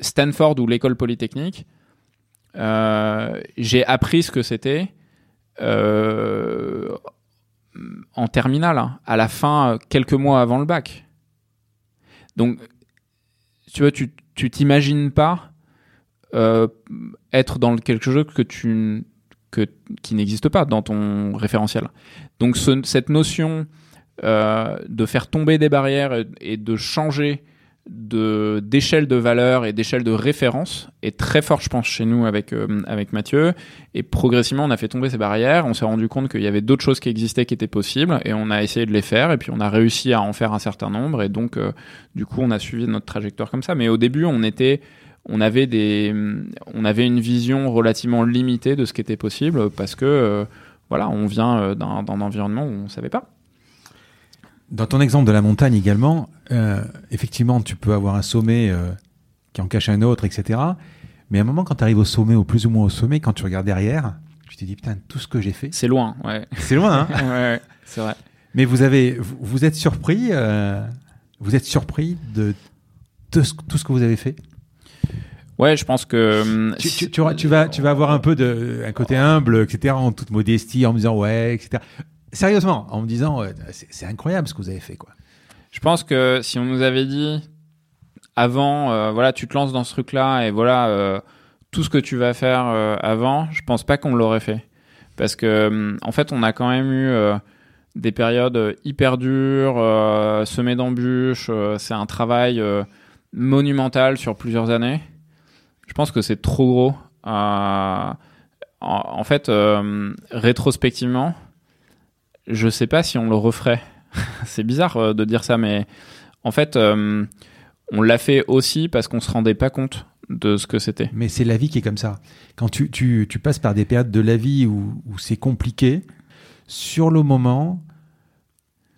Stanford ou l'école polytechnique, euh, j'ai appris ce que c'était euh, en terminale, hein, à la fin, quelques mois avant le bac. Donc, tu vois, tu t'imagines pas être dans quelque chose que tu que, qui n'existe pas dans ton référentiel. Donc, cette notion euh, de faire tomber des barrières et, de changer d'échelle de valeur et d'échelle de référence est très fort je pense chez nous avec euh, avec Mathieu. Et progressivement on a fait tomber ces barrières. On s'est rendu compte qu'il y avait d'autres choses qui existaient qui étaient possibles et on a essayé de les faire et puis on a réussi à en faire un certain nombre. Et donc euh, du coup on a suivi notre trajectoire comme ça. Mais au début on était on avait des on avait une vision relativement limitée de ce qui était possible parce que voilà on vient d'un environnement où on savait pas dans ton exemple de la montagne également, euh, effectivement, tu peux avoir un sommet euh, qui en cache un autre, etc. Mais à un moment, quand tu arrives au sommet, ou plus ou moins au sommet, quand tu regardes derrière, tu te dis, putain, tout ce que j'ai fait. C'est loin, ouais. C'est loin, hein *laughs* Ouais, c'est vrai. Mais vous avez, vous, êtes surpris, euh, vous êtes surpris de, tout ce que vous avez fait? Ouais, je pense que tu, tu, tu, tu, vas tu vas avoir un peu de un côté humble, etc. En toute modestie, en me disant ouais, etc sérieusement, en me disant, c'est incroyable ce que vous avez fait, quoi. Je pense que si on nous avait dit avant, euh, voilà, tu te lances dans ce truc-là et voilà, euh, tout ce que tu vas faire euh, avant, je pense pas qu'on l'aurait fait. parce que en fait, on a quand même eu des périodes hyper dures, semées d'embûches. c'est un travail monumental sur plusieurs années. Je pense que c'est trop gros. En, fait, rétrospectivement, je sais pas si on le referait. *laughs* c'est bizarre de dire ça, mais en fait, on l'a fait aussi parce qu'on se rendait pas compte de ce que c'était. Mais c'est la vie qui est comme ça. Quand tu, tu, tu passes par des périodes de la vie où, où c'est compliqué, sur le moment,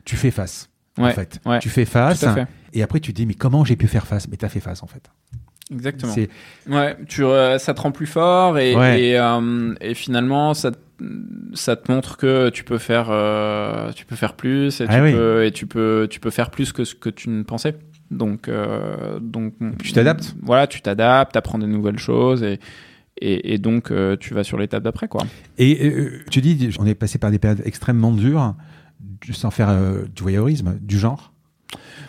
tu fais face. en fait. Tu fais face. Et après, tu te dis, mais comment j'ai pu faire face? Mais tu as fait face, en fait. Exactement. Ouais, tu, euh, ça te rend plus fort et, et, euh, et, finalement, ça, ça te montre que tu peux faire, euh, tu peux faire plus et, ah tu, peux, et tu, peux, tu peux faire plus que ce que tu ne pensais. Donc, euh, donc tu t'adaptes. Voilà, tu t'adaptes, apprends des nouvelles choses et et, et donc euh, tu vas sur l'étape d'après quoi. Et tu dis, on est passé par des périodes extrêmement dures, sans faire du voyeurisme, du genre.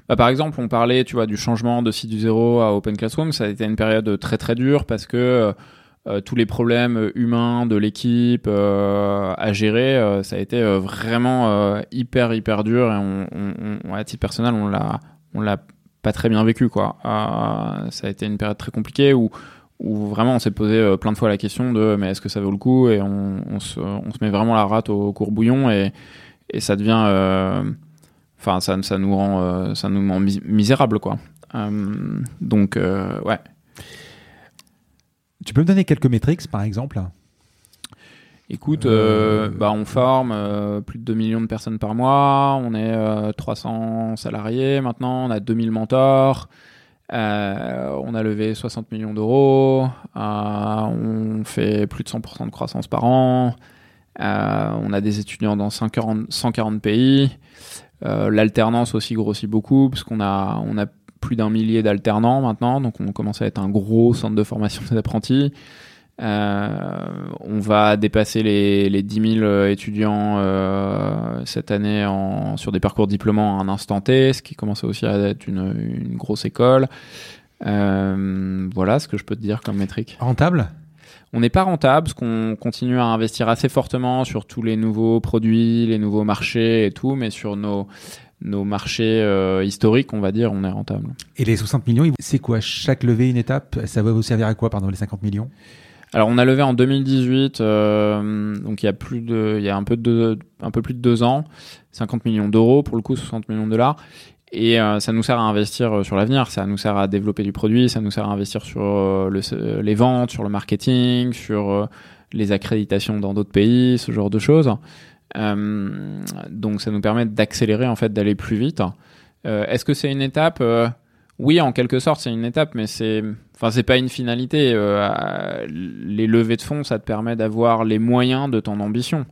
Bah, par exemple, on parlait, tu vois, du changement de site du zéro à Open Classroom. Ça a été une période très très dure parce que tous les problèmes humains de l'équipe à gérer, ça a été vraiment hyper hyper dur et on, à titre personnel, on l'a on l'a pas très bien vécu quoi. Euh, ça a été une période très compliquée où où vraiment on s'est posé euh, plein de fois la question de mais est-ce que ça vaut le coup? Et on, se, on se met vraiment la rate au courbouillon et, et ça devient euh, enfin ça, ça nous rend ça nous rend misérable quoi. donc ouais. Tu peux me donner quelques métriques par exemple Écoute, euh, euh, bah on forme euh, plus de 2 millions de personnes par mois, on est 300 salariés maintenant, on a 2000 mentors, on a levé 60 millions d'euros, on fait plus de 100% de croissance par an, on a des étudiants dans 140, 140 pays, l'alternance aussi grossit beaucoup parce qu'on a, on a plus d'un millier d'alternants maintenant, donc on commence à être un gros centre de formation *laughs* des apprentis. Euh, on va dépasser les, les 10 000 euh, étudiants euh, cette année en, sur des parcours diplômants à un instant T, ce qui commence aussi à être une, une grosse école. voilà ce que je peux te dire comme métrique. Rentable? On n'est pas rentable parce qu'on continue à investir assez fortement sur tous les nouveaux produits, les nouveaux marchés et tout, mais sur nos, nos marchés historiques, on va dire, on est rentable. Et les 60 millions, c'est quoi? Chaque levée, une étape Ça va vous servir à quoi, pardon, les 50 millions? Alors on a levé en 2018, euh, donc il y a plus de, il y a un peu de, un peu plus de deux ans, 50 millions d'euros pour le coup, 60 millions de dollars. Et euh, ça nous sert à investir euh, sur l'avenir, ça nous sert à développer du produit, ça nous sert à investir sur le, les ventes, sur le marketing, sur les accréditations dans d'autres pays, ce genre de choses. Donc ça nous permet d'accélérer en fait, d'aller plus vite. Est-ce que c'est une étape? Oui, en quelque sorte, c'est une étape, mais c'est Enfin, c'est pas une finalité. Euh, les levées de fonds, ça te permet d'avoir les moyens de ton ambition.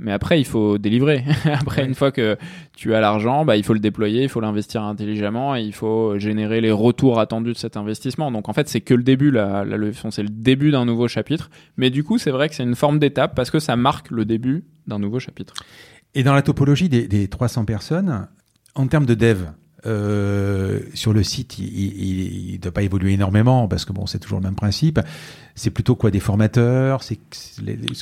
Mais après, il faut délivrer. *laughs* après, une fois que tu as l'argent, bah, il faut le déployer, il faut l'investir intelligemment et il faut générer les retours attendus de cet investissement. Donc, en fait, c'est que le début, la, la levée de fonds, c'est le début d'un nouveau chapitre. Mais du coup, c'est vrai que c'est une forme d'étape parce que ça marque le début d'un nouveau chapitre. Et dans la topologie des, des 300 personnes, en termes de dev, euh, sur le site, il ne doit pas évoluer énormément parce que bon, c'est toujours le même principe. C'est plutôt quoi des formateurs?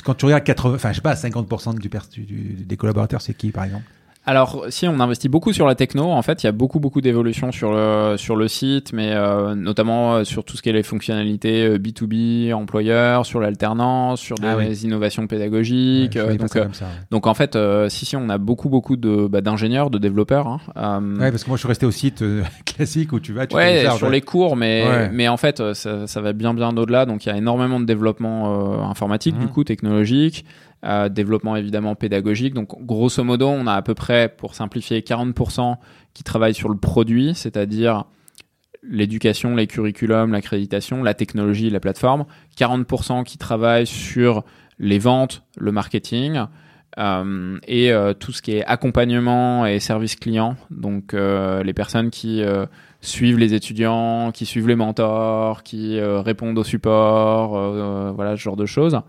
Quand tu regardes 80, enfin je sais pas, 50% du, du, des collaborateurs, c'est qui par exemple? Alors, si on investit beaucoup sur la techno, en fait, il y a beaucoup beaucoup d'évolutions sur le sur le site, mais euh, notamment euh, sur tout ce qui est les fonctionnalités B2B, euh, employeurs, sur l'alternance, sur ah des innovations pédagogiques. donc, donc en fait, si si, on a beaucoup beaucoup de bah, d'ingénieurs, de développeurs. Hein, ouais, parce que moi, je suis resté au site *laughs* classique où tu vas. Tu ouais, sur les cours, mais mais en fait, ça, ça va bien bien au-delà. Donc, il y a énormément de développement informatique, du mmh. coup, technologique. Euh, développement évidemment pédagogique. Donc grosso modo, on a à peu près, pour simplifier, 40% qui travaillent sur le produit, c'est-à-dire l'éducation, les curriculums, l'accréditation, la technologie, la plateforme. 40% qui travaillent sur les ventes, le marketing. Euh, et euh, tout ce qui est accompagnement et service client, donc les personnes qui suivent les étudiants, qui suivent les mentors, qui euh, répondent au support, euh, euh, voilà ce genre de choses.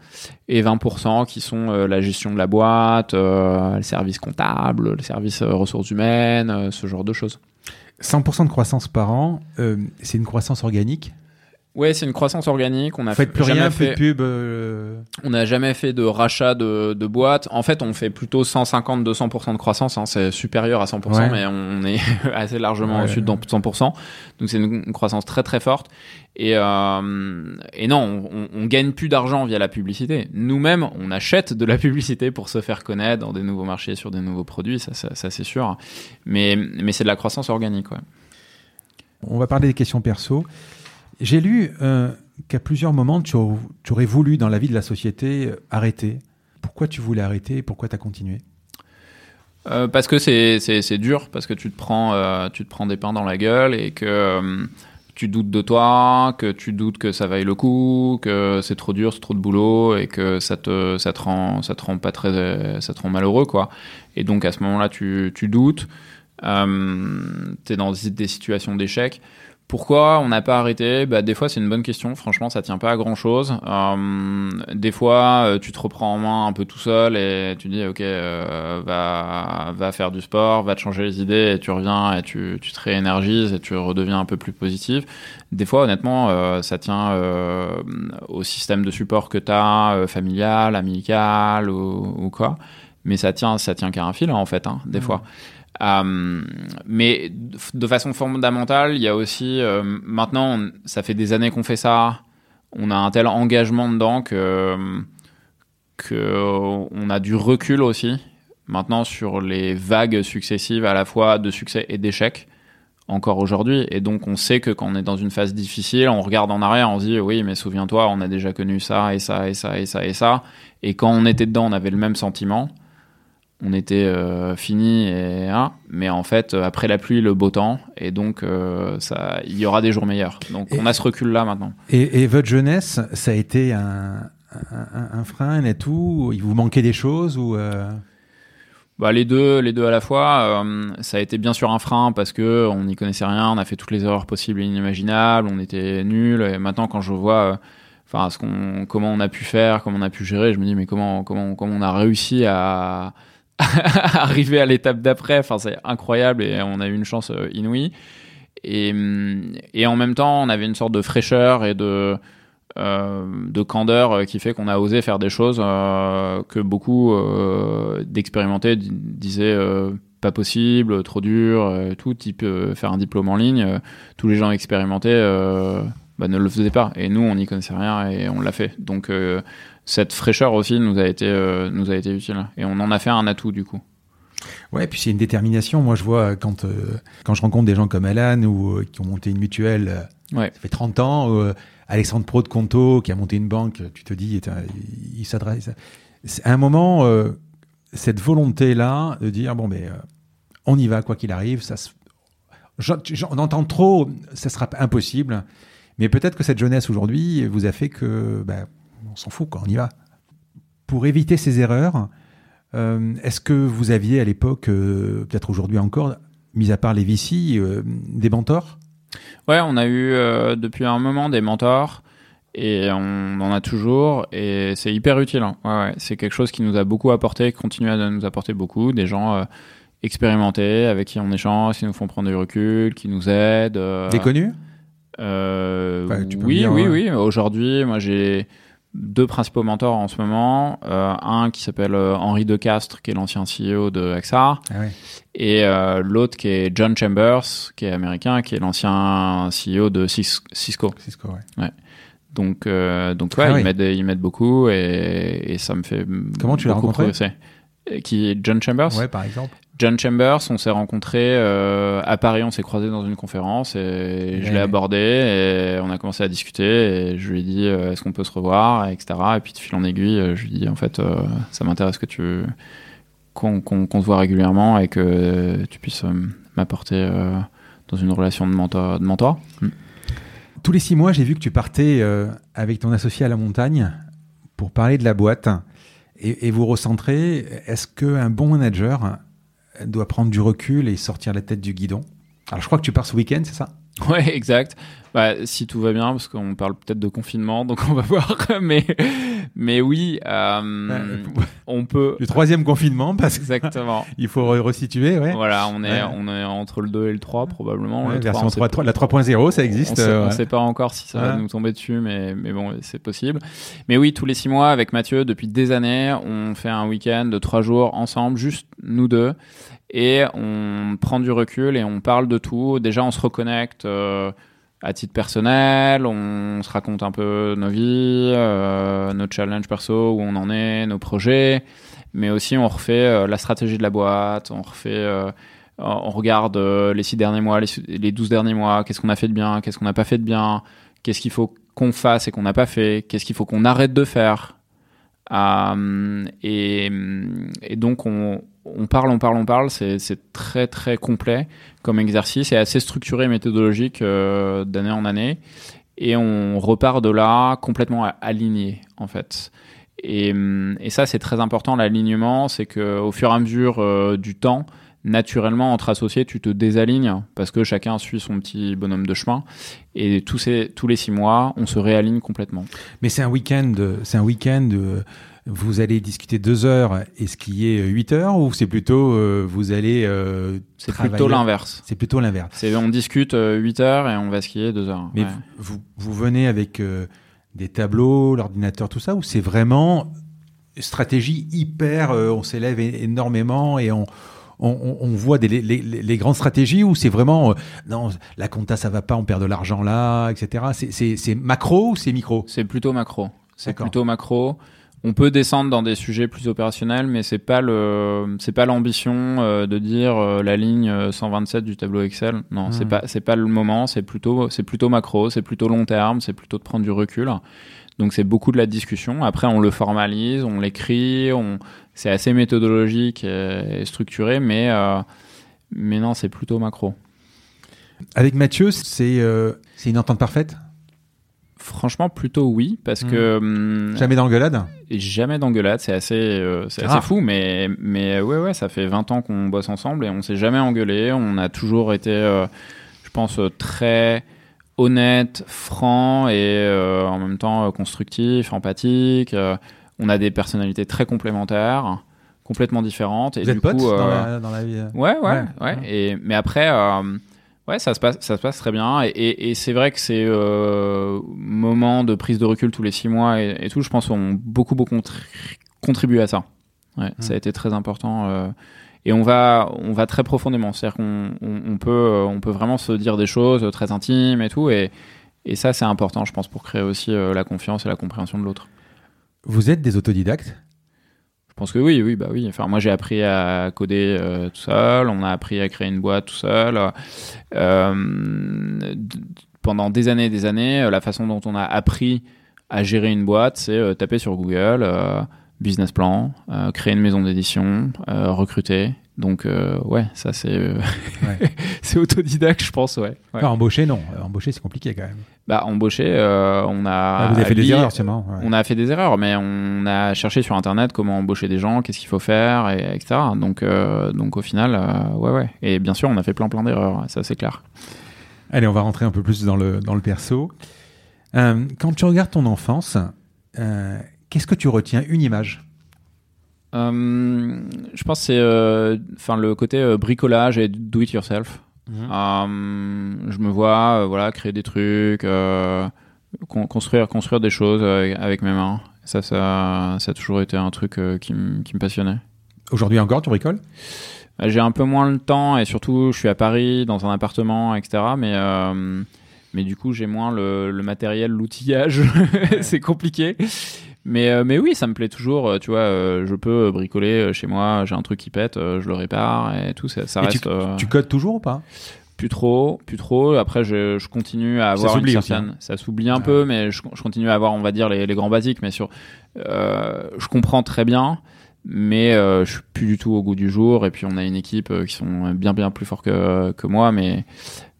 Et 20% qui sont la gestion de la boîte, le service comptable, le service ressources humaines, ce genre de choses. 100% de croissance par an, c'est une croissance organique? Ouais, c'est une croissance organique. On a Faites plus jamais rien, fait, plus de pub. euh, on n'a jamais fait de rachat de, de boîtes. En fait, on fait plutôt 150-200% de croissance. hein. C'est supérieur à 100%, Ouais. mais on est *laughs* assez largement Ouais. au-dessus de 100%. Donc c'est une, une croissance très très forte. Et, euh, et non, on, on gagne plus d'argent via la publicité. Nous-mêmes, on achète de la publicité pour se faire connaître dans des nouveaux marchés, sur des nouveaux produits. Ça, ça, ça, c'est sûr. Mais, mais c'est de la croissance organique. Ouais. On va parler des questions perso. J'ai lu euh, qu'à plusieurs moments, tu, au- tu aurais voulu, dans la vie de la société, euh, arrêter. Pourquoi tu voulais arrêter? Et pourquoi tu as continué? Euh, parce que c'est dur parce que tu te prends tu des pains dans la gueule et que tu doutes de toi que tu doutes que ça vaille le coup que c'est trop dur c'est trop de boulot et que ça te rend malheureux quoi. Et donc à ce moment-là tu tu doutes euh, t'es dans des des situations d'échec pourquoi on n'a pas arrêté? Bah, Des fois, c'est une bonne question. Franchement, ça tient pas à grand chose. Euh, des fois, euh, tu te reprends en main un peu tout seul et tu dis, ok, euh, va, va faire du sport, va te changer les idées et tu reviens et tu, tu te réénergises et tu redeviens un peu plus positif. Des fois, honnêtement, euh, ça tient euh, au système de support que tu as, familial, amical ou, ou quoi. Mais ça tient, ça tient qu'à un fil, hein, en fait, hein, des Mhm. fois. Euh, mais de façon fondamentale, il y a aussi euh, maintenant, ça fait des années qu'on fait ça. On a un tel engagement dedans que que on a du recul aussi maintenant sur les vagues successives à la fois de succès et d'échecs encore aujourd'hui et donc on sait que quand on est dans une phase difficile on regarde en arrière on se dit oui mais souviens-toi on a déjà connu ça et ça et ça et ça et ça et quand on était dedans on avait le même sentiment on était euh, fini et hein, mais en fait euh, après la pluie le beau temps. Et donc euh, ça il y aura des jours meilleurs. Donc Et- on a ce recul là maintenant. Et, et votre jeunesse, ça a été un, un, un frein et tout Il vous manquait des choses ou euh, Bah, les deux, les deux à la fois. ça a été bien sûr un frein parce que on n'y connaissait rien, on a fait toutes les erreurs possibles et inimaginables, on était nuls. Et maintenant, quand je vois, enfin, ce qu'on, comment on a pu faire, comment on a pu gérer, je me dis mais comment, comment, comment on a réussi à *laughs* arriver à l'étape d'après. Enfin, c'est incroyable et on a eu une chance euh, inouïe. Et, hum, et en même temps, on avait une sorte de fraîcheur et de euh, de candeur euh, qui fait qu'on a osé faire des choses que beaucoup d'expérimentés di- disaient pas possible, trop dur, tout type faire un diplôme en ligne. tous les gens expérimentés bah, ne le faisaient pas et nous on n'y connaissait rien et on l'a fait. Donc cette fraîcheur aussi nous a été euh, nous a été utile et on en a fait un atout du coup. Ouais, puis c'est une détermination. Moi, je vois quand, euh, quand je rencontre des gens comme Alan ou euh, qui ont monté une mutuelle, Ouais. ça fait 30 ans, ou, Alexandre Pro de Conto qui a monté une banque, tu te dis, il s'adresse. À un moment, cette volonté-là de dire, bon, euh, on y va, quoi qu'il arrive, ça se... j'en- j'en- on entend trop, ça sera impossible. Mais peut-être que cette jeunesse aujourd'hui vous a fait que, on s'en fout, quoi, on y va. Pour éviter ces erreurs, euh, Est-ce que vous aviez à l'époque, euh, peut-être aujourd'hui encore, mis à part les VC, euh, des mentors? Ouais, on a eu depuis un moment des mentors et on en a toujours et c'est hyper utile. hein. Ouais, ouais. C'est quelque chose qui nous a beaucoup apporté, qui continue à nous apporter beaucoup. Des gens expérimentés avec qui on échange, qui nous font prendre du recul, qui nous aident. Des connus? Enfin, oui, dire, oui, ouais. oui. Aujourd'hui, moi j'ai deux principaux mentors en ce moment. Euh, un qui s'appelle euh, Henri Decastre, qui est l'ancien CEO de AXA, ah ouais. et euh, l'autre qui est John Chambers, qui est américain, qui est l'ancien CEO de Cis- Cisco. Cisco, ouais. Donc, euh, donc ouais, Ah oui. il m'aide, il m'aide beaucoup et, et ça me fait Comment tu l'as rencontré? Qui est John Chambers? Ouais, par exemple. John Chambers, on s'est rencontrés euh, à Paris, on s'est croisés dans une conférence et je l'ai abordé et on a commencé à discuter et je lui ai dit euh, est-ce qu'on peut se revoir, etc. Et puis de fil en aiguille, euh, je lui ai dit en fait euh, ça m'intéresse que tu qu'on qu'on- qu'on se voit régulièrement et que tu puisses m'apporter dans une relation de mentor. De mentor. Mm. Tous les six mois, j'ai vu que tu partais avec ton associé à la montagne pour parler de la boîte et, et vous recentrer. Est-ce qu'un bon manager doit prendre du recul et sortir la tête du guidon. Alors, je crois que tu pars ce week-end, c'est ça? *laughs* Ouais, exact. Bah, si tout va bien, parce qu'on parle peut-être de confinement, donc on va *laughs* voir. Mais, mais oui, euh, on peut. Le troisième confinement, parce Exactement. *laughs* il faut resituer, ouais. Voilà, on est, on est entre le 2 et le 3, probablement. Ouais, le version 3, 3, 3, la 3.0, ça on existe. sait, euh, on sait pas encore si ça va nous tomber dessus, mais, mais bon, c'est possible. Mais oui, tous les six mois, avec Mathieu, depuis des années, on fait un week-end de trois jours ensemble, juste nous deux. Et on prend du recul et on parle de tout. Déjà, on se reconnecte euh, à titre personnel, on se raconte un peu nos vies, euh, nos challenges perso, où on en est, nos projets. Mais aussi, on refait euh, la stratégie de la boîte, on refait... on regarde les six derniers mois, les, les 12 derniers mois, qu'est-ce qu'on a fait de bien, qu'est-ce qu'on n'a pas fait de bien, qu'est-ce qu'il faut qu'on fasse et qu'on n'a pas fait, qu'est-ce qu'il faut qu'on arrête de faire. Et donc on, on parle, on parle, on parle, c'est très très complet comme exercice et assez structuré et méthodologique euh, d'année en année. Et on repart de là complètement aligné en fait. Et, hum, et ça c'est très important l'alignement, c'est que au fur et à mesure euh, du temps, naturellement entre associés tu te désalignes parce que chacun suit son petit bonhomme de chemin et tous les six mois on se réaligne complètement. Mais c'est un week-end, c'est un week-end. euh, Vous allez discuter deux heures et qui est huit heures ou c'est plutôt euh, vous allez euh, C'est plutôt l'inverse. C'est plutôt l'inverse. C'est on discute 8 heures et on va skier 2 heures. Mais Ouais. vous, vous, venez avec euh, des tableaux, l'ordinateur, tout ça, ou c'est vraiment stratégie hyper, euh, on s'élève énormément et on, on, on- voit des, les, les- les grandes stratégies ou c'est vraiment, euh, non, la compta ça va pas, on perd de l'argent là, etc. C'est- C'est c'est macro ou c'est micro? C'est plutôt macro. C'est plutôt macro. On peut descendre dans des sujets plus opérationnels, mais c'est pas le, c'est pas l'ambition euh, de dire euh, la ligne euh, 127 du tableau Excel. Non, Hmm. c'est pas, c'est pas le moment. C'est plutôt, c'est plutôt macro, c'est plutôt long terme, c'est plutôt de prendre du recul. Donc c'est beaucoup de la discussion. Après, on le formalise, on l'écrit, on, c'est assez méthodologique et, et structuré, mais, euh, mais non, c'est plutôt macro. Avec Mathieu, c'est euh, c'est une entente parfaite? Franchement, plutôt oui, parce Hmm. que hum, Jamais d'engueulade Et jamais d'engueulade, c'est assez, euh, c'est assez fou, mais, mais ouais, ouais, ça fait 20 ans qu'on bosse ensemble et on s'est jamais engueulé. On a toujours été, euh, je pense, euh, très honnête, franc et euh, en même temps euh, constructif, empathique. Euh, on a des personnalités très complémentaires, complètement différentes. Et Vous êtes potes dans, euh, la, dans la vie euh Ouais, ouais, Ouais, ouais. ouais. Et, mais après, euh, ouais, ça se passe, ça se passe très bien. Et, et, et c'est vrai que ces euh, moments de prise de recul tous les six mois et, et tout, je pense, ont beaucoup, beaucoup contri- contribué à ça. Ouais, ça a été très important. euh, et on va, on va très profondément. C'est-à-dire qu'on on, on peut, euh, on peut vraiment se dire des choses très intimes et tout. Et, et ça, c'est important, je pense, pour créer aussi euh, la confiance et la compréhension de l'autre. Vous êtes des autodidactes? Pense que oui, oui, bah oui. Enfin, moi, j'ai appris à coder euh, tout seul. On a appris à créer une boîte tout seul. Euh, pendant des années et des années, euh, la façon dont on a appris à gérer une boîte, c'est taper sur Google, business plan, créer une maison d'édition, recruter. Donc, euh, ouais, ça, c'est euh, Ouais. *laughs* c'est autodidacte, je pense, ouais. ouais. Enfin, Embaucher, non. Euh, Embaucher, c'est compliqué quand même. Bah, embaucher, euh, on a. Ah, vous avez fait des erreurs, sûrement. ouais. on a fait des erreurs, mais on a cherché sur Internet comment embaucher des gens, qu'est-ce qu'il faut faire, et, etc. Donc, donc au final, ouais, ouais. Et bien sûr, on a fait plein, plein d'erreurs, ça c'est clair. Allez, on va rentrer un peu plus dans le, dans le perso. Quand tu regardes ton enfance, qu'est-ce que tu retiens? Une image je pense que c'est euh, enfin le côté euh, bricolage et do it yourself. Mhm. Euh, je me vois, euh, voilà, créer des trucs, euh, con- construire, construire des choses euh, avec mes mains. Ça, ça, ça a toujours été un truc euh, qui, me passionnait. Aujourd'hui encore, tu bricoles? Euh, J'ai un peu moins le temps et surtout je suis à Paris dans un appartement, etc. Mais, euh, mais du coup j'ai moins le, le matériel, l'outillage. *laughs* c'est compliqué. Mais, euh, mais oui, ça me plaît toujours. euh, Tu vois, euh, je peux bricoler chez moi. J'ai un truc qui pète, je le répare et tout. Ça, ça Et reste Tu codes toujours ou pas plus trop, plus trop. Après, je, je continue à avoir une s'oublie aussi, certaine. hein. Ça s'oublie un Ouais. peu, mais je, je continue à avoir, on va dire, les, les grands basiques. Mais sur, euh, je comprends très bien, mais euh, je suis plus du tout au goût du jour. Et puis, on a une équipe qui sont bien, bien plus forts que, que moi, mais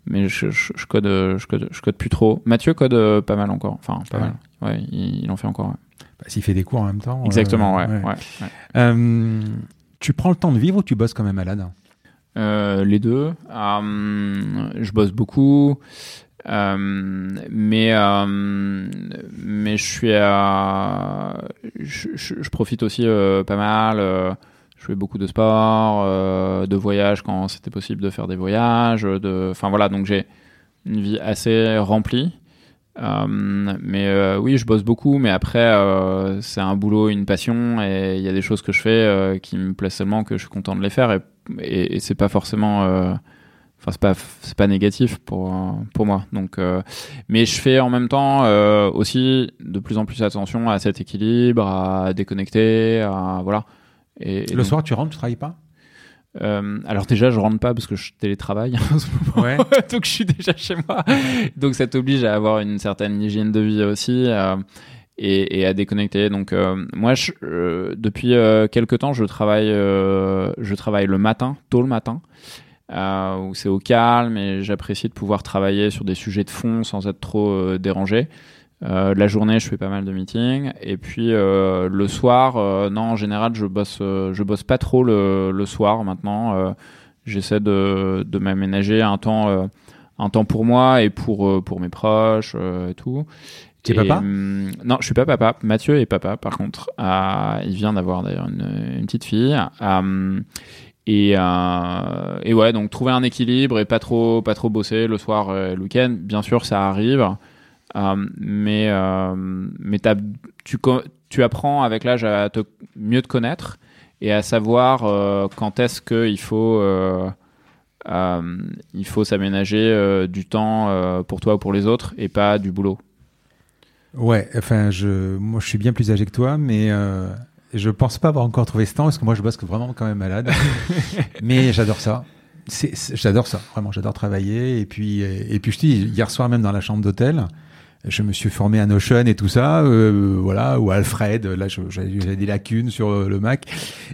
mais je, je, code, je code, je code plus trop. Mathieu code pas mal encore. Enfin, pas Ouais. mal. Ouais, il, il en fait encore. Bah, S'il fait des cours en même temps. euh, Exactement, ouais. ouais. Euh, tu prends le temps de vivre ou tu bosses quand même malade? Les deux. je bosse beaucoup. mais mais je suis je, je, profite aussi pas mal je fais beaucoup de sport, euh, de voyages quand c'était possible de faire des voyages. De... Enfin voilà, donc j'ai une vie assez remplie. Euh, mais euh, oui, je bosse beaucoup, mais après, c'est un boulot, une passion, et il y a des choses que je fais qui me plaisent seulement, que je suis content de les faire, et, et, c'est pas forcément. Enfin, c'est pas, c'est pas négatif pour, pour moi. Donc, mais je fais en même temps aussi de plus en plus attention à cet équilibre, à déconnecter, à voilà le soir, tu rentres, tu travailles pas? Euh, alors déjà, je rentre pas parce que je télétravaille en ce moment, *laughs* donc je suis déjà chez moi. Donc ça t'oblige à avoir une certaine hygiène de vie aussi euh, et, à déconnecter. Donc euh, moi, je, depuis quelques temps, je travaille, je travaille le matin, tôt le matin, où c'est au calme et j'apprécie de pouvoir travailler sur des sujets de fond sans être trop dérangé. Euh, la journée, je fais pas mal de meetings. Et puis euh, le soir, euh, non, en général, je bosse, je bosse pas trop le, le soir maintenant. J'essaie de, de m'aménager un temps, un temps pour moi et pour, pour mes proches et tout. Tu es papa hum, Non, je suis pas papa. Mathieu est papa, par contre. il vient d'avoir d'ailleurs une, une, petite fille. Hum, et, et ouais, donc trouver un équilibre et pas trop, pas trop bosser le soir et le week-end. Bien sûr, ça arrive. Euh, mais euh, mais tu, tu apprends avec l'âge à te mieux te connaître et à savoir euh, quand est-ce qu'il faut il faut s'aménager du temps pour toi ou pour les autres et pas du boulot. Ouais, enfin, je, moi, je suis bien plus âgé que toi, mais je pense pas avoir encore trouvé ce temps parce que moi, je bosse vraiment quand même malade. *laughs* mais j'adore ça. J'adore ça, vraiment, j'adore travailler. Et puis, et puis, je dis, hier soir même dans la chambre d'hôtel, je me suis formé à Notion et tout ça, euh, voilà, ou Alfred. Là, j'ai des lacunes sur euh, le Mac,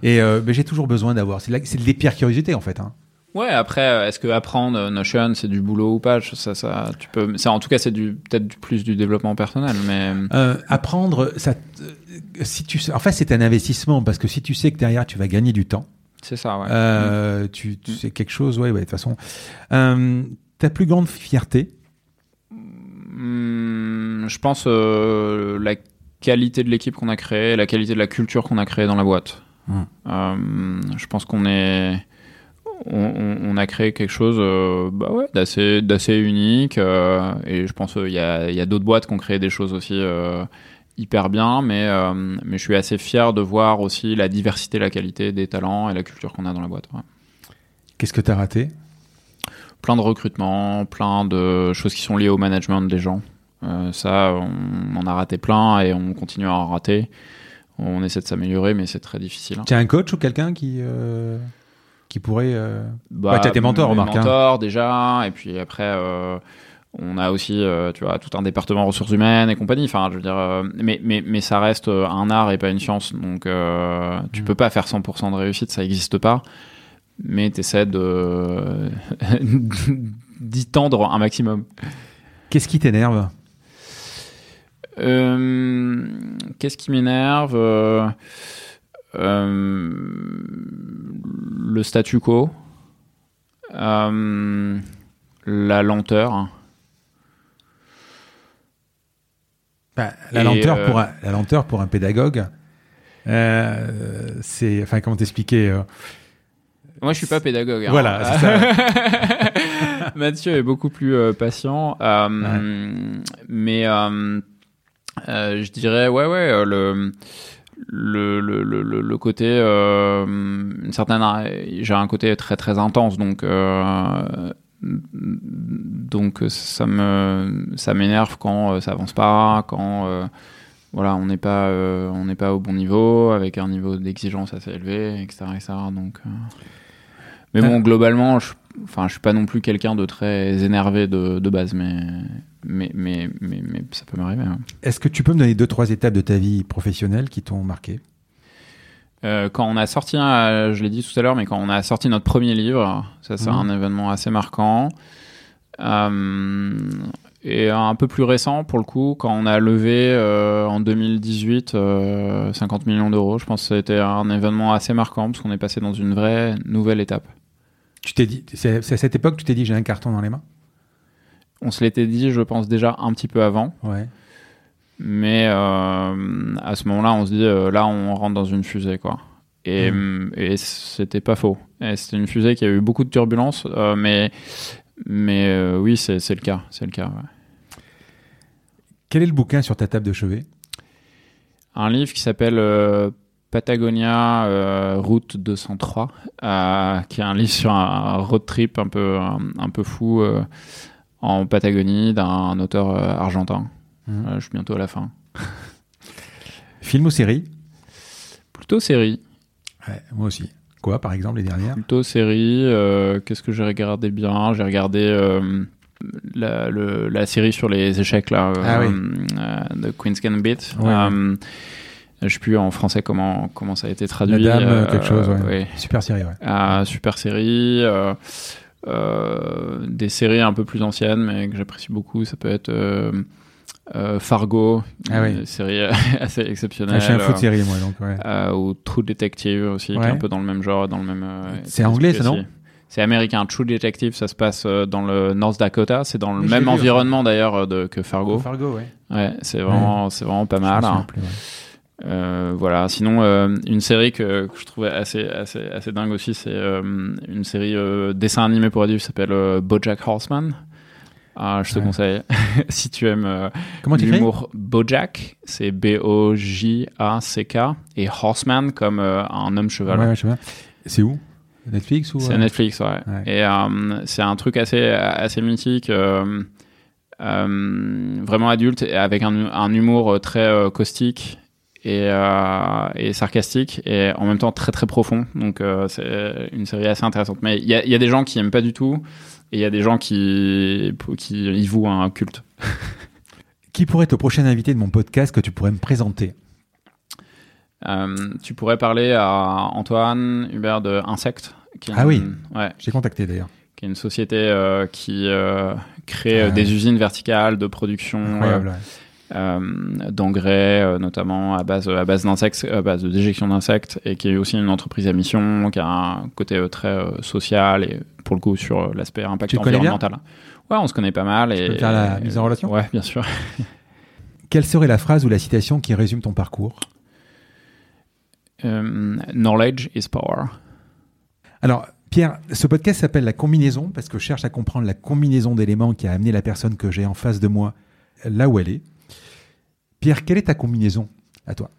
et euh, mais j'ai toujours besoin d'avoir. C'est des pires curiosités en fait. Hein. Ouais, après, est-ce que apprendre Notion, c'est du boulot ou pas? Ça, ça, tu peux. Ça, en tout cas, c'est du peut-être plus du développement personnel, mais apprendre, ça, si tu, en fait, c'est un investissement parce que si tu sais que derrière tu vas gagner du temps. C'est ça, ouais. Tu, tu sais quelque chose, ouais, ouais. De toute façon, ta plus grande fierté, Hmm, je pense euh, la qualité de l'équipe qu'on a créée, la qualité de la culture qu'on a créée dans la boîte. Hmm. Euh, je pense qu'on est on, a créé quelque chose euh, bah ouais, d'assez d'assez unique et je pense qu'il y a, y a d'autres boîtes qui ont créé des choses aussi hyper bien mais mais je suis assez fier de voir aussi la diversité la qualité des talents et la culture qu'on a dans la boîte qu'est-ce que tu as raté? Plein de recrutements, plein de choses qui sont liées au management des gens. Euh, ça, on en a raté plein et on continue à en rater. On essaie de s'améliorer, mais c'est très difficile. Tu as un coach ou quelqu'un qui, euh, qui pourrait. Euh... Bah, tu as tes mentors, remarque. Hein. mentors déjà, et puis après. Euh, on a aussi, tu vois, tout un département ressources humaines et compagnie. Enfin, je veux dire, mais, mais, mais ça reste un art et pas une science. Donc, tu mm. peux pas faire 100% de réussite, ça n'existe pas mais tu essaies de *laughs* d'y tendre un maximum. Qu'est-ce qui t'énerve? Euh, Qu'est-ce qui m'énerve? Euh, euh, Le statu quo, la lenteur. Bah, la, lenteur pour un, la lenteur pour un pédagogue, c'est, enfin, comment t'expliquer moi, je suis pas pédagogue. Hein. Voilà, ça. *laughs* Mathieu est beaucoup plus euh, patient, euh, mais euh, je dirais ouais, ouais, le le, le, le, le côté une certaine j'ai un côté très très intense donc donc ça me ça m'énerve quand ça avance pas quand voilà on n'est pas on n'est pas au bon niveau avec un niveau d'exigence assez élevé etc etc donc mais bon, globalement, je, enfin, je suis pas non plus quelqu'un de très énervé de, de base, mais, mais, mais, mais, ça peut m'arriver. Hein. Est-ce que tu peux me donner deux, trois étapes de ta vie professionnelle qui t'ont marqué? Euh, quand on a sorti, je l'ai dit tout à l'heure, mais quand on a sorti notre premier livre, ça c'est mmh. un événement assez marquant. Euh, et un peu plus récent, pour le coup, quand on a levé euh, en 2018 50 euh, millions d'euros, je pense que c'était un événement assez marquant parce qu'on est passé dans une vraie nouvelle étape. Tu t'es dit, c'est à cette époque que tu t'es dit j'ai un carton dans les mains? On se l'était dit, je pense, déjà un petit peu avant. Ouais. Mais euh, à ce moment-là, on se dit, euh, là, on rentre dans une fusée, quoi. Et, Mm. et c'était pas faux. C'était une fusée qui a eu beaucoup de turbulences, euh, mais, mais oui, c'est c'est le cas. C'est le cas. ouais. Quel est le bouquin sur ta table de chevet? Un livre qui s'appelle Patagonia euh, Route 203, euh, qui est un livre sur un road trip un peu, un, un peu fou euh, en Patagonie d'un auteur argentin. Mhm. Je suis bientôt à la fin. *laughs* Film ou série? Plutôt série. Ouais, Moi aussi. Quoi, par exemple, les dernières? Plutôt série. Qu'est-ce que j'ai regardé bien? J'ai regardé la, le- la série sur les échecs là, Ah oui. de Queen's Gambit. Ouais, Je sais plus en français comment comment ça a été traduit. La dame, euh, quelque chose, ouais. ouais. Super série, ouais. Ah, super série. euh, euh, des séries un peu plus anciennes, mais que j'apprécie beaucoup. Ça peut être Fargo, Ah oui. une série *laughs* assez exceptionnelle. Ah, je suis un fou de série, moi, donc ouais. ou True Detective aussi, qui est un peu dans le même genre, dans le même. C'est anglais, ça, non? C'est américain. True Detective, ça se passe dans le North Dakota. C'est dans le Oui, même environnement d'ailleurs que Fargo. Fargo, ouais. Ouais, c'est vraiment, c'est vraiment pas mal. hein. plus, ouais. Euh, voilà. Sinon, euh, une série que, que je trouvais assez, assez, assez dingue aussi, c'est euh, une série dessin animé pour adultes qui s'appelle BoJack Horseman. Ah, je te Ouais. conseille *laughs* si tu aimes l'humour. BoJack, c'est B-O-J-A-C-K et Horseman comme un homme cheval. Ouais, ouais. C'est où? Netflix ou C'est Netflix, ouais. Et c'est un truc assez, assez mythique, vraiment adulte, et avec un, un humour très caustique et, euh, et sarcastique, et en même temps très très profond. Donc euh, c'est une série assez intéressante. Mais il y a, il y a des gens qui aiment pas du tout, et il y a des gens qui, qui y vouent un culte. *laughs* Qui pourrait être au prochain invité de mon podcast que tu pourrais me présenter? Euh, tu pourrais parler à Antoine Hubert de Insect. Qui Ah une- oui. Ouais. J'ai contacté d'ailleurs. qui est une société qui crée Ah. des usines verticales de production Incroyable. ouais. Euh, d'engrais, euh, notamment à base, à base d'insectes, à base de déjection d'insectes, et qui est aussi une entreprise à mission, qui a un côté euh, très social et pour le coup sur l'aspect impact Tu environnemental. Ouais, on se connaît pas mal. et, peux faire la mise en relation Ouais, bien sûr. *laughs* Quelle serait la phrase ou la citation qui résume ton parcours? Knowledge is power. Alors, Pierre, ce podcast s'appelle La combinaison parce que je cherche à comprendre la combinaison d'éléments qui a amené la personne que j'ai en face de moi là où elle est. Pierre, quelle est ta combinaison à toi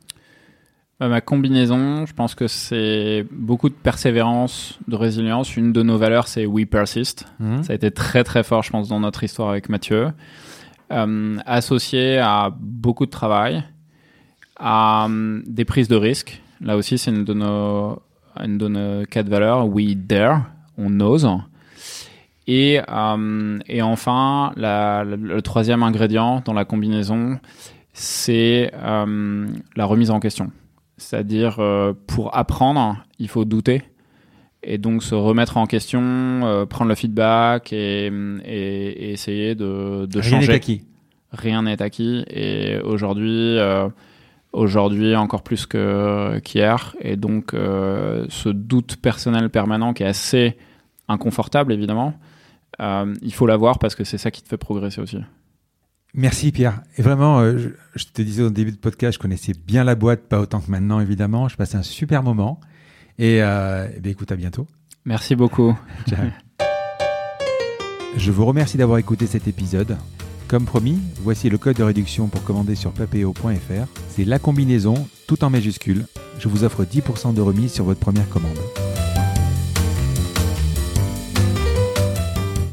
Bah, ma combinaison, je pense que c'est beaucoup de persévérance, de résilience. Une de nos valeurs, c'est we persist. Ça a été très très fort, je pense, dans notre histoire avec Mathieu. Euh, associé à beaucoup de travail, à euh, des prises de risques. Là aussi, c'est une de nos, une de nos quatre valeurs. We dare, on ose. Et, euh, et enfin, la- le troisième ingrédient dans la combinaison, c'est euh, la remise en question. C'est-à-dire, euh, pour apprendre, il faut douter et donc se remettre en question, euh, prendre le feedback et, et- et essayer de, de Rien n'est changer. acquis. Rien n'est acquis et aujourd'hui, aujourd'hui encore plus qu'hier et donc ce doute personnel permanent qui est assez inconfortable évidemment, il faut l'avoir parce que c'est ça qui te fait progresser aussi. Merci Pierre. Et vraiment, euh, je, je te disais au début de podcast, je connaissais bien la boîte, pas autant que maintenant évidemment. Je passais un super moment. Et, euh, eh bien, écoute, à bientôt. Merci beaucoup. *laughs* Ciao. Je vous remercie d'avoir écouté cet épisode. Comme promis, voici le code de réduction pour commander sur papéo.fr. C'est la combinaison, tout en majuscule. Je vous offre 10% de remise sur votre première commande.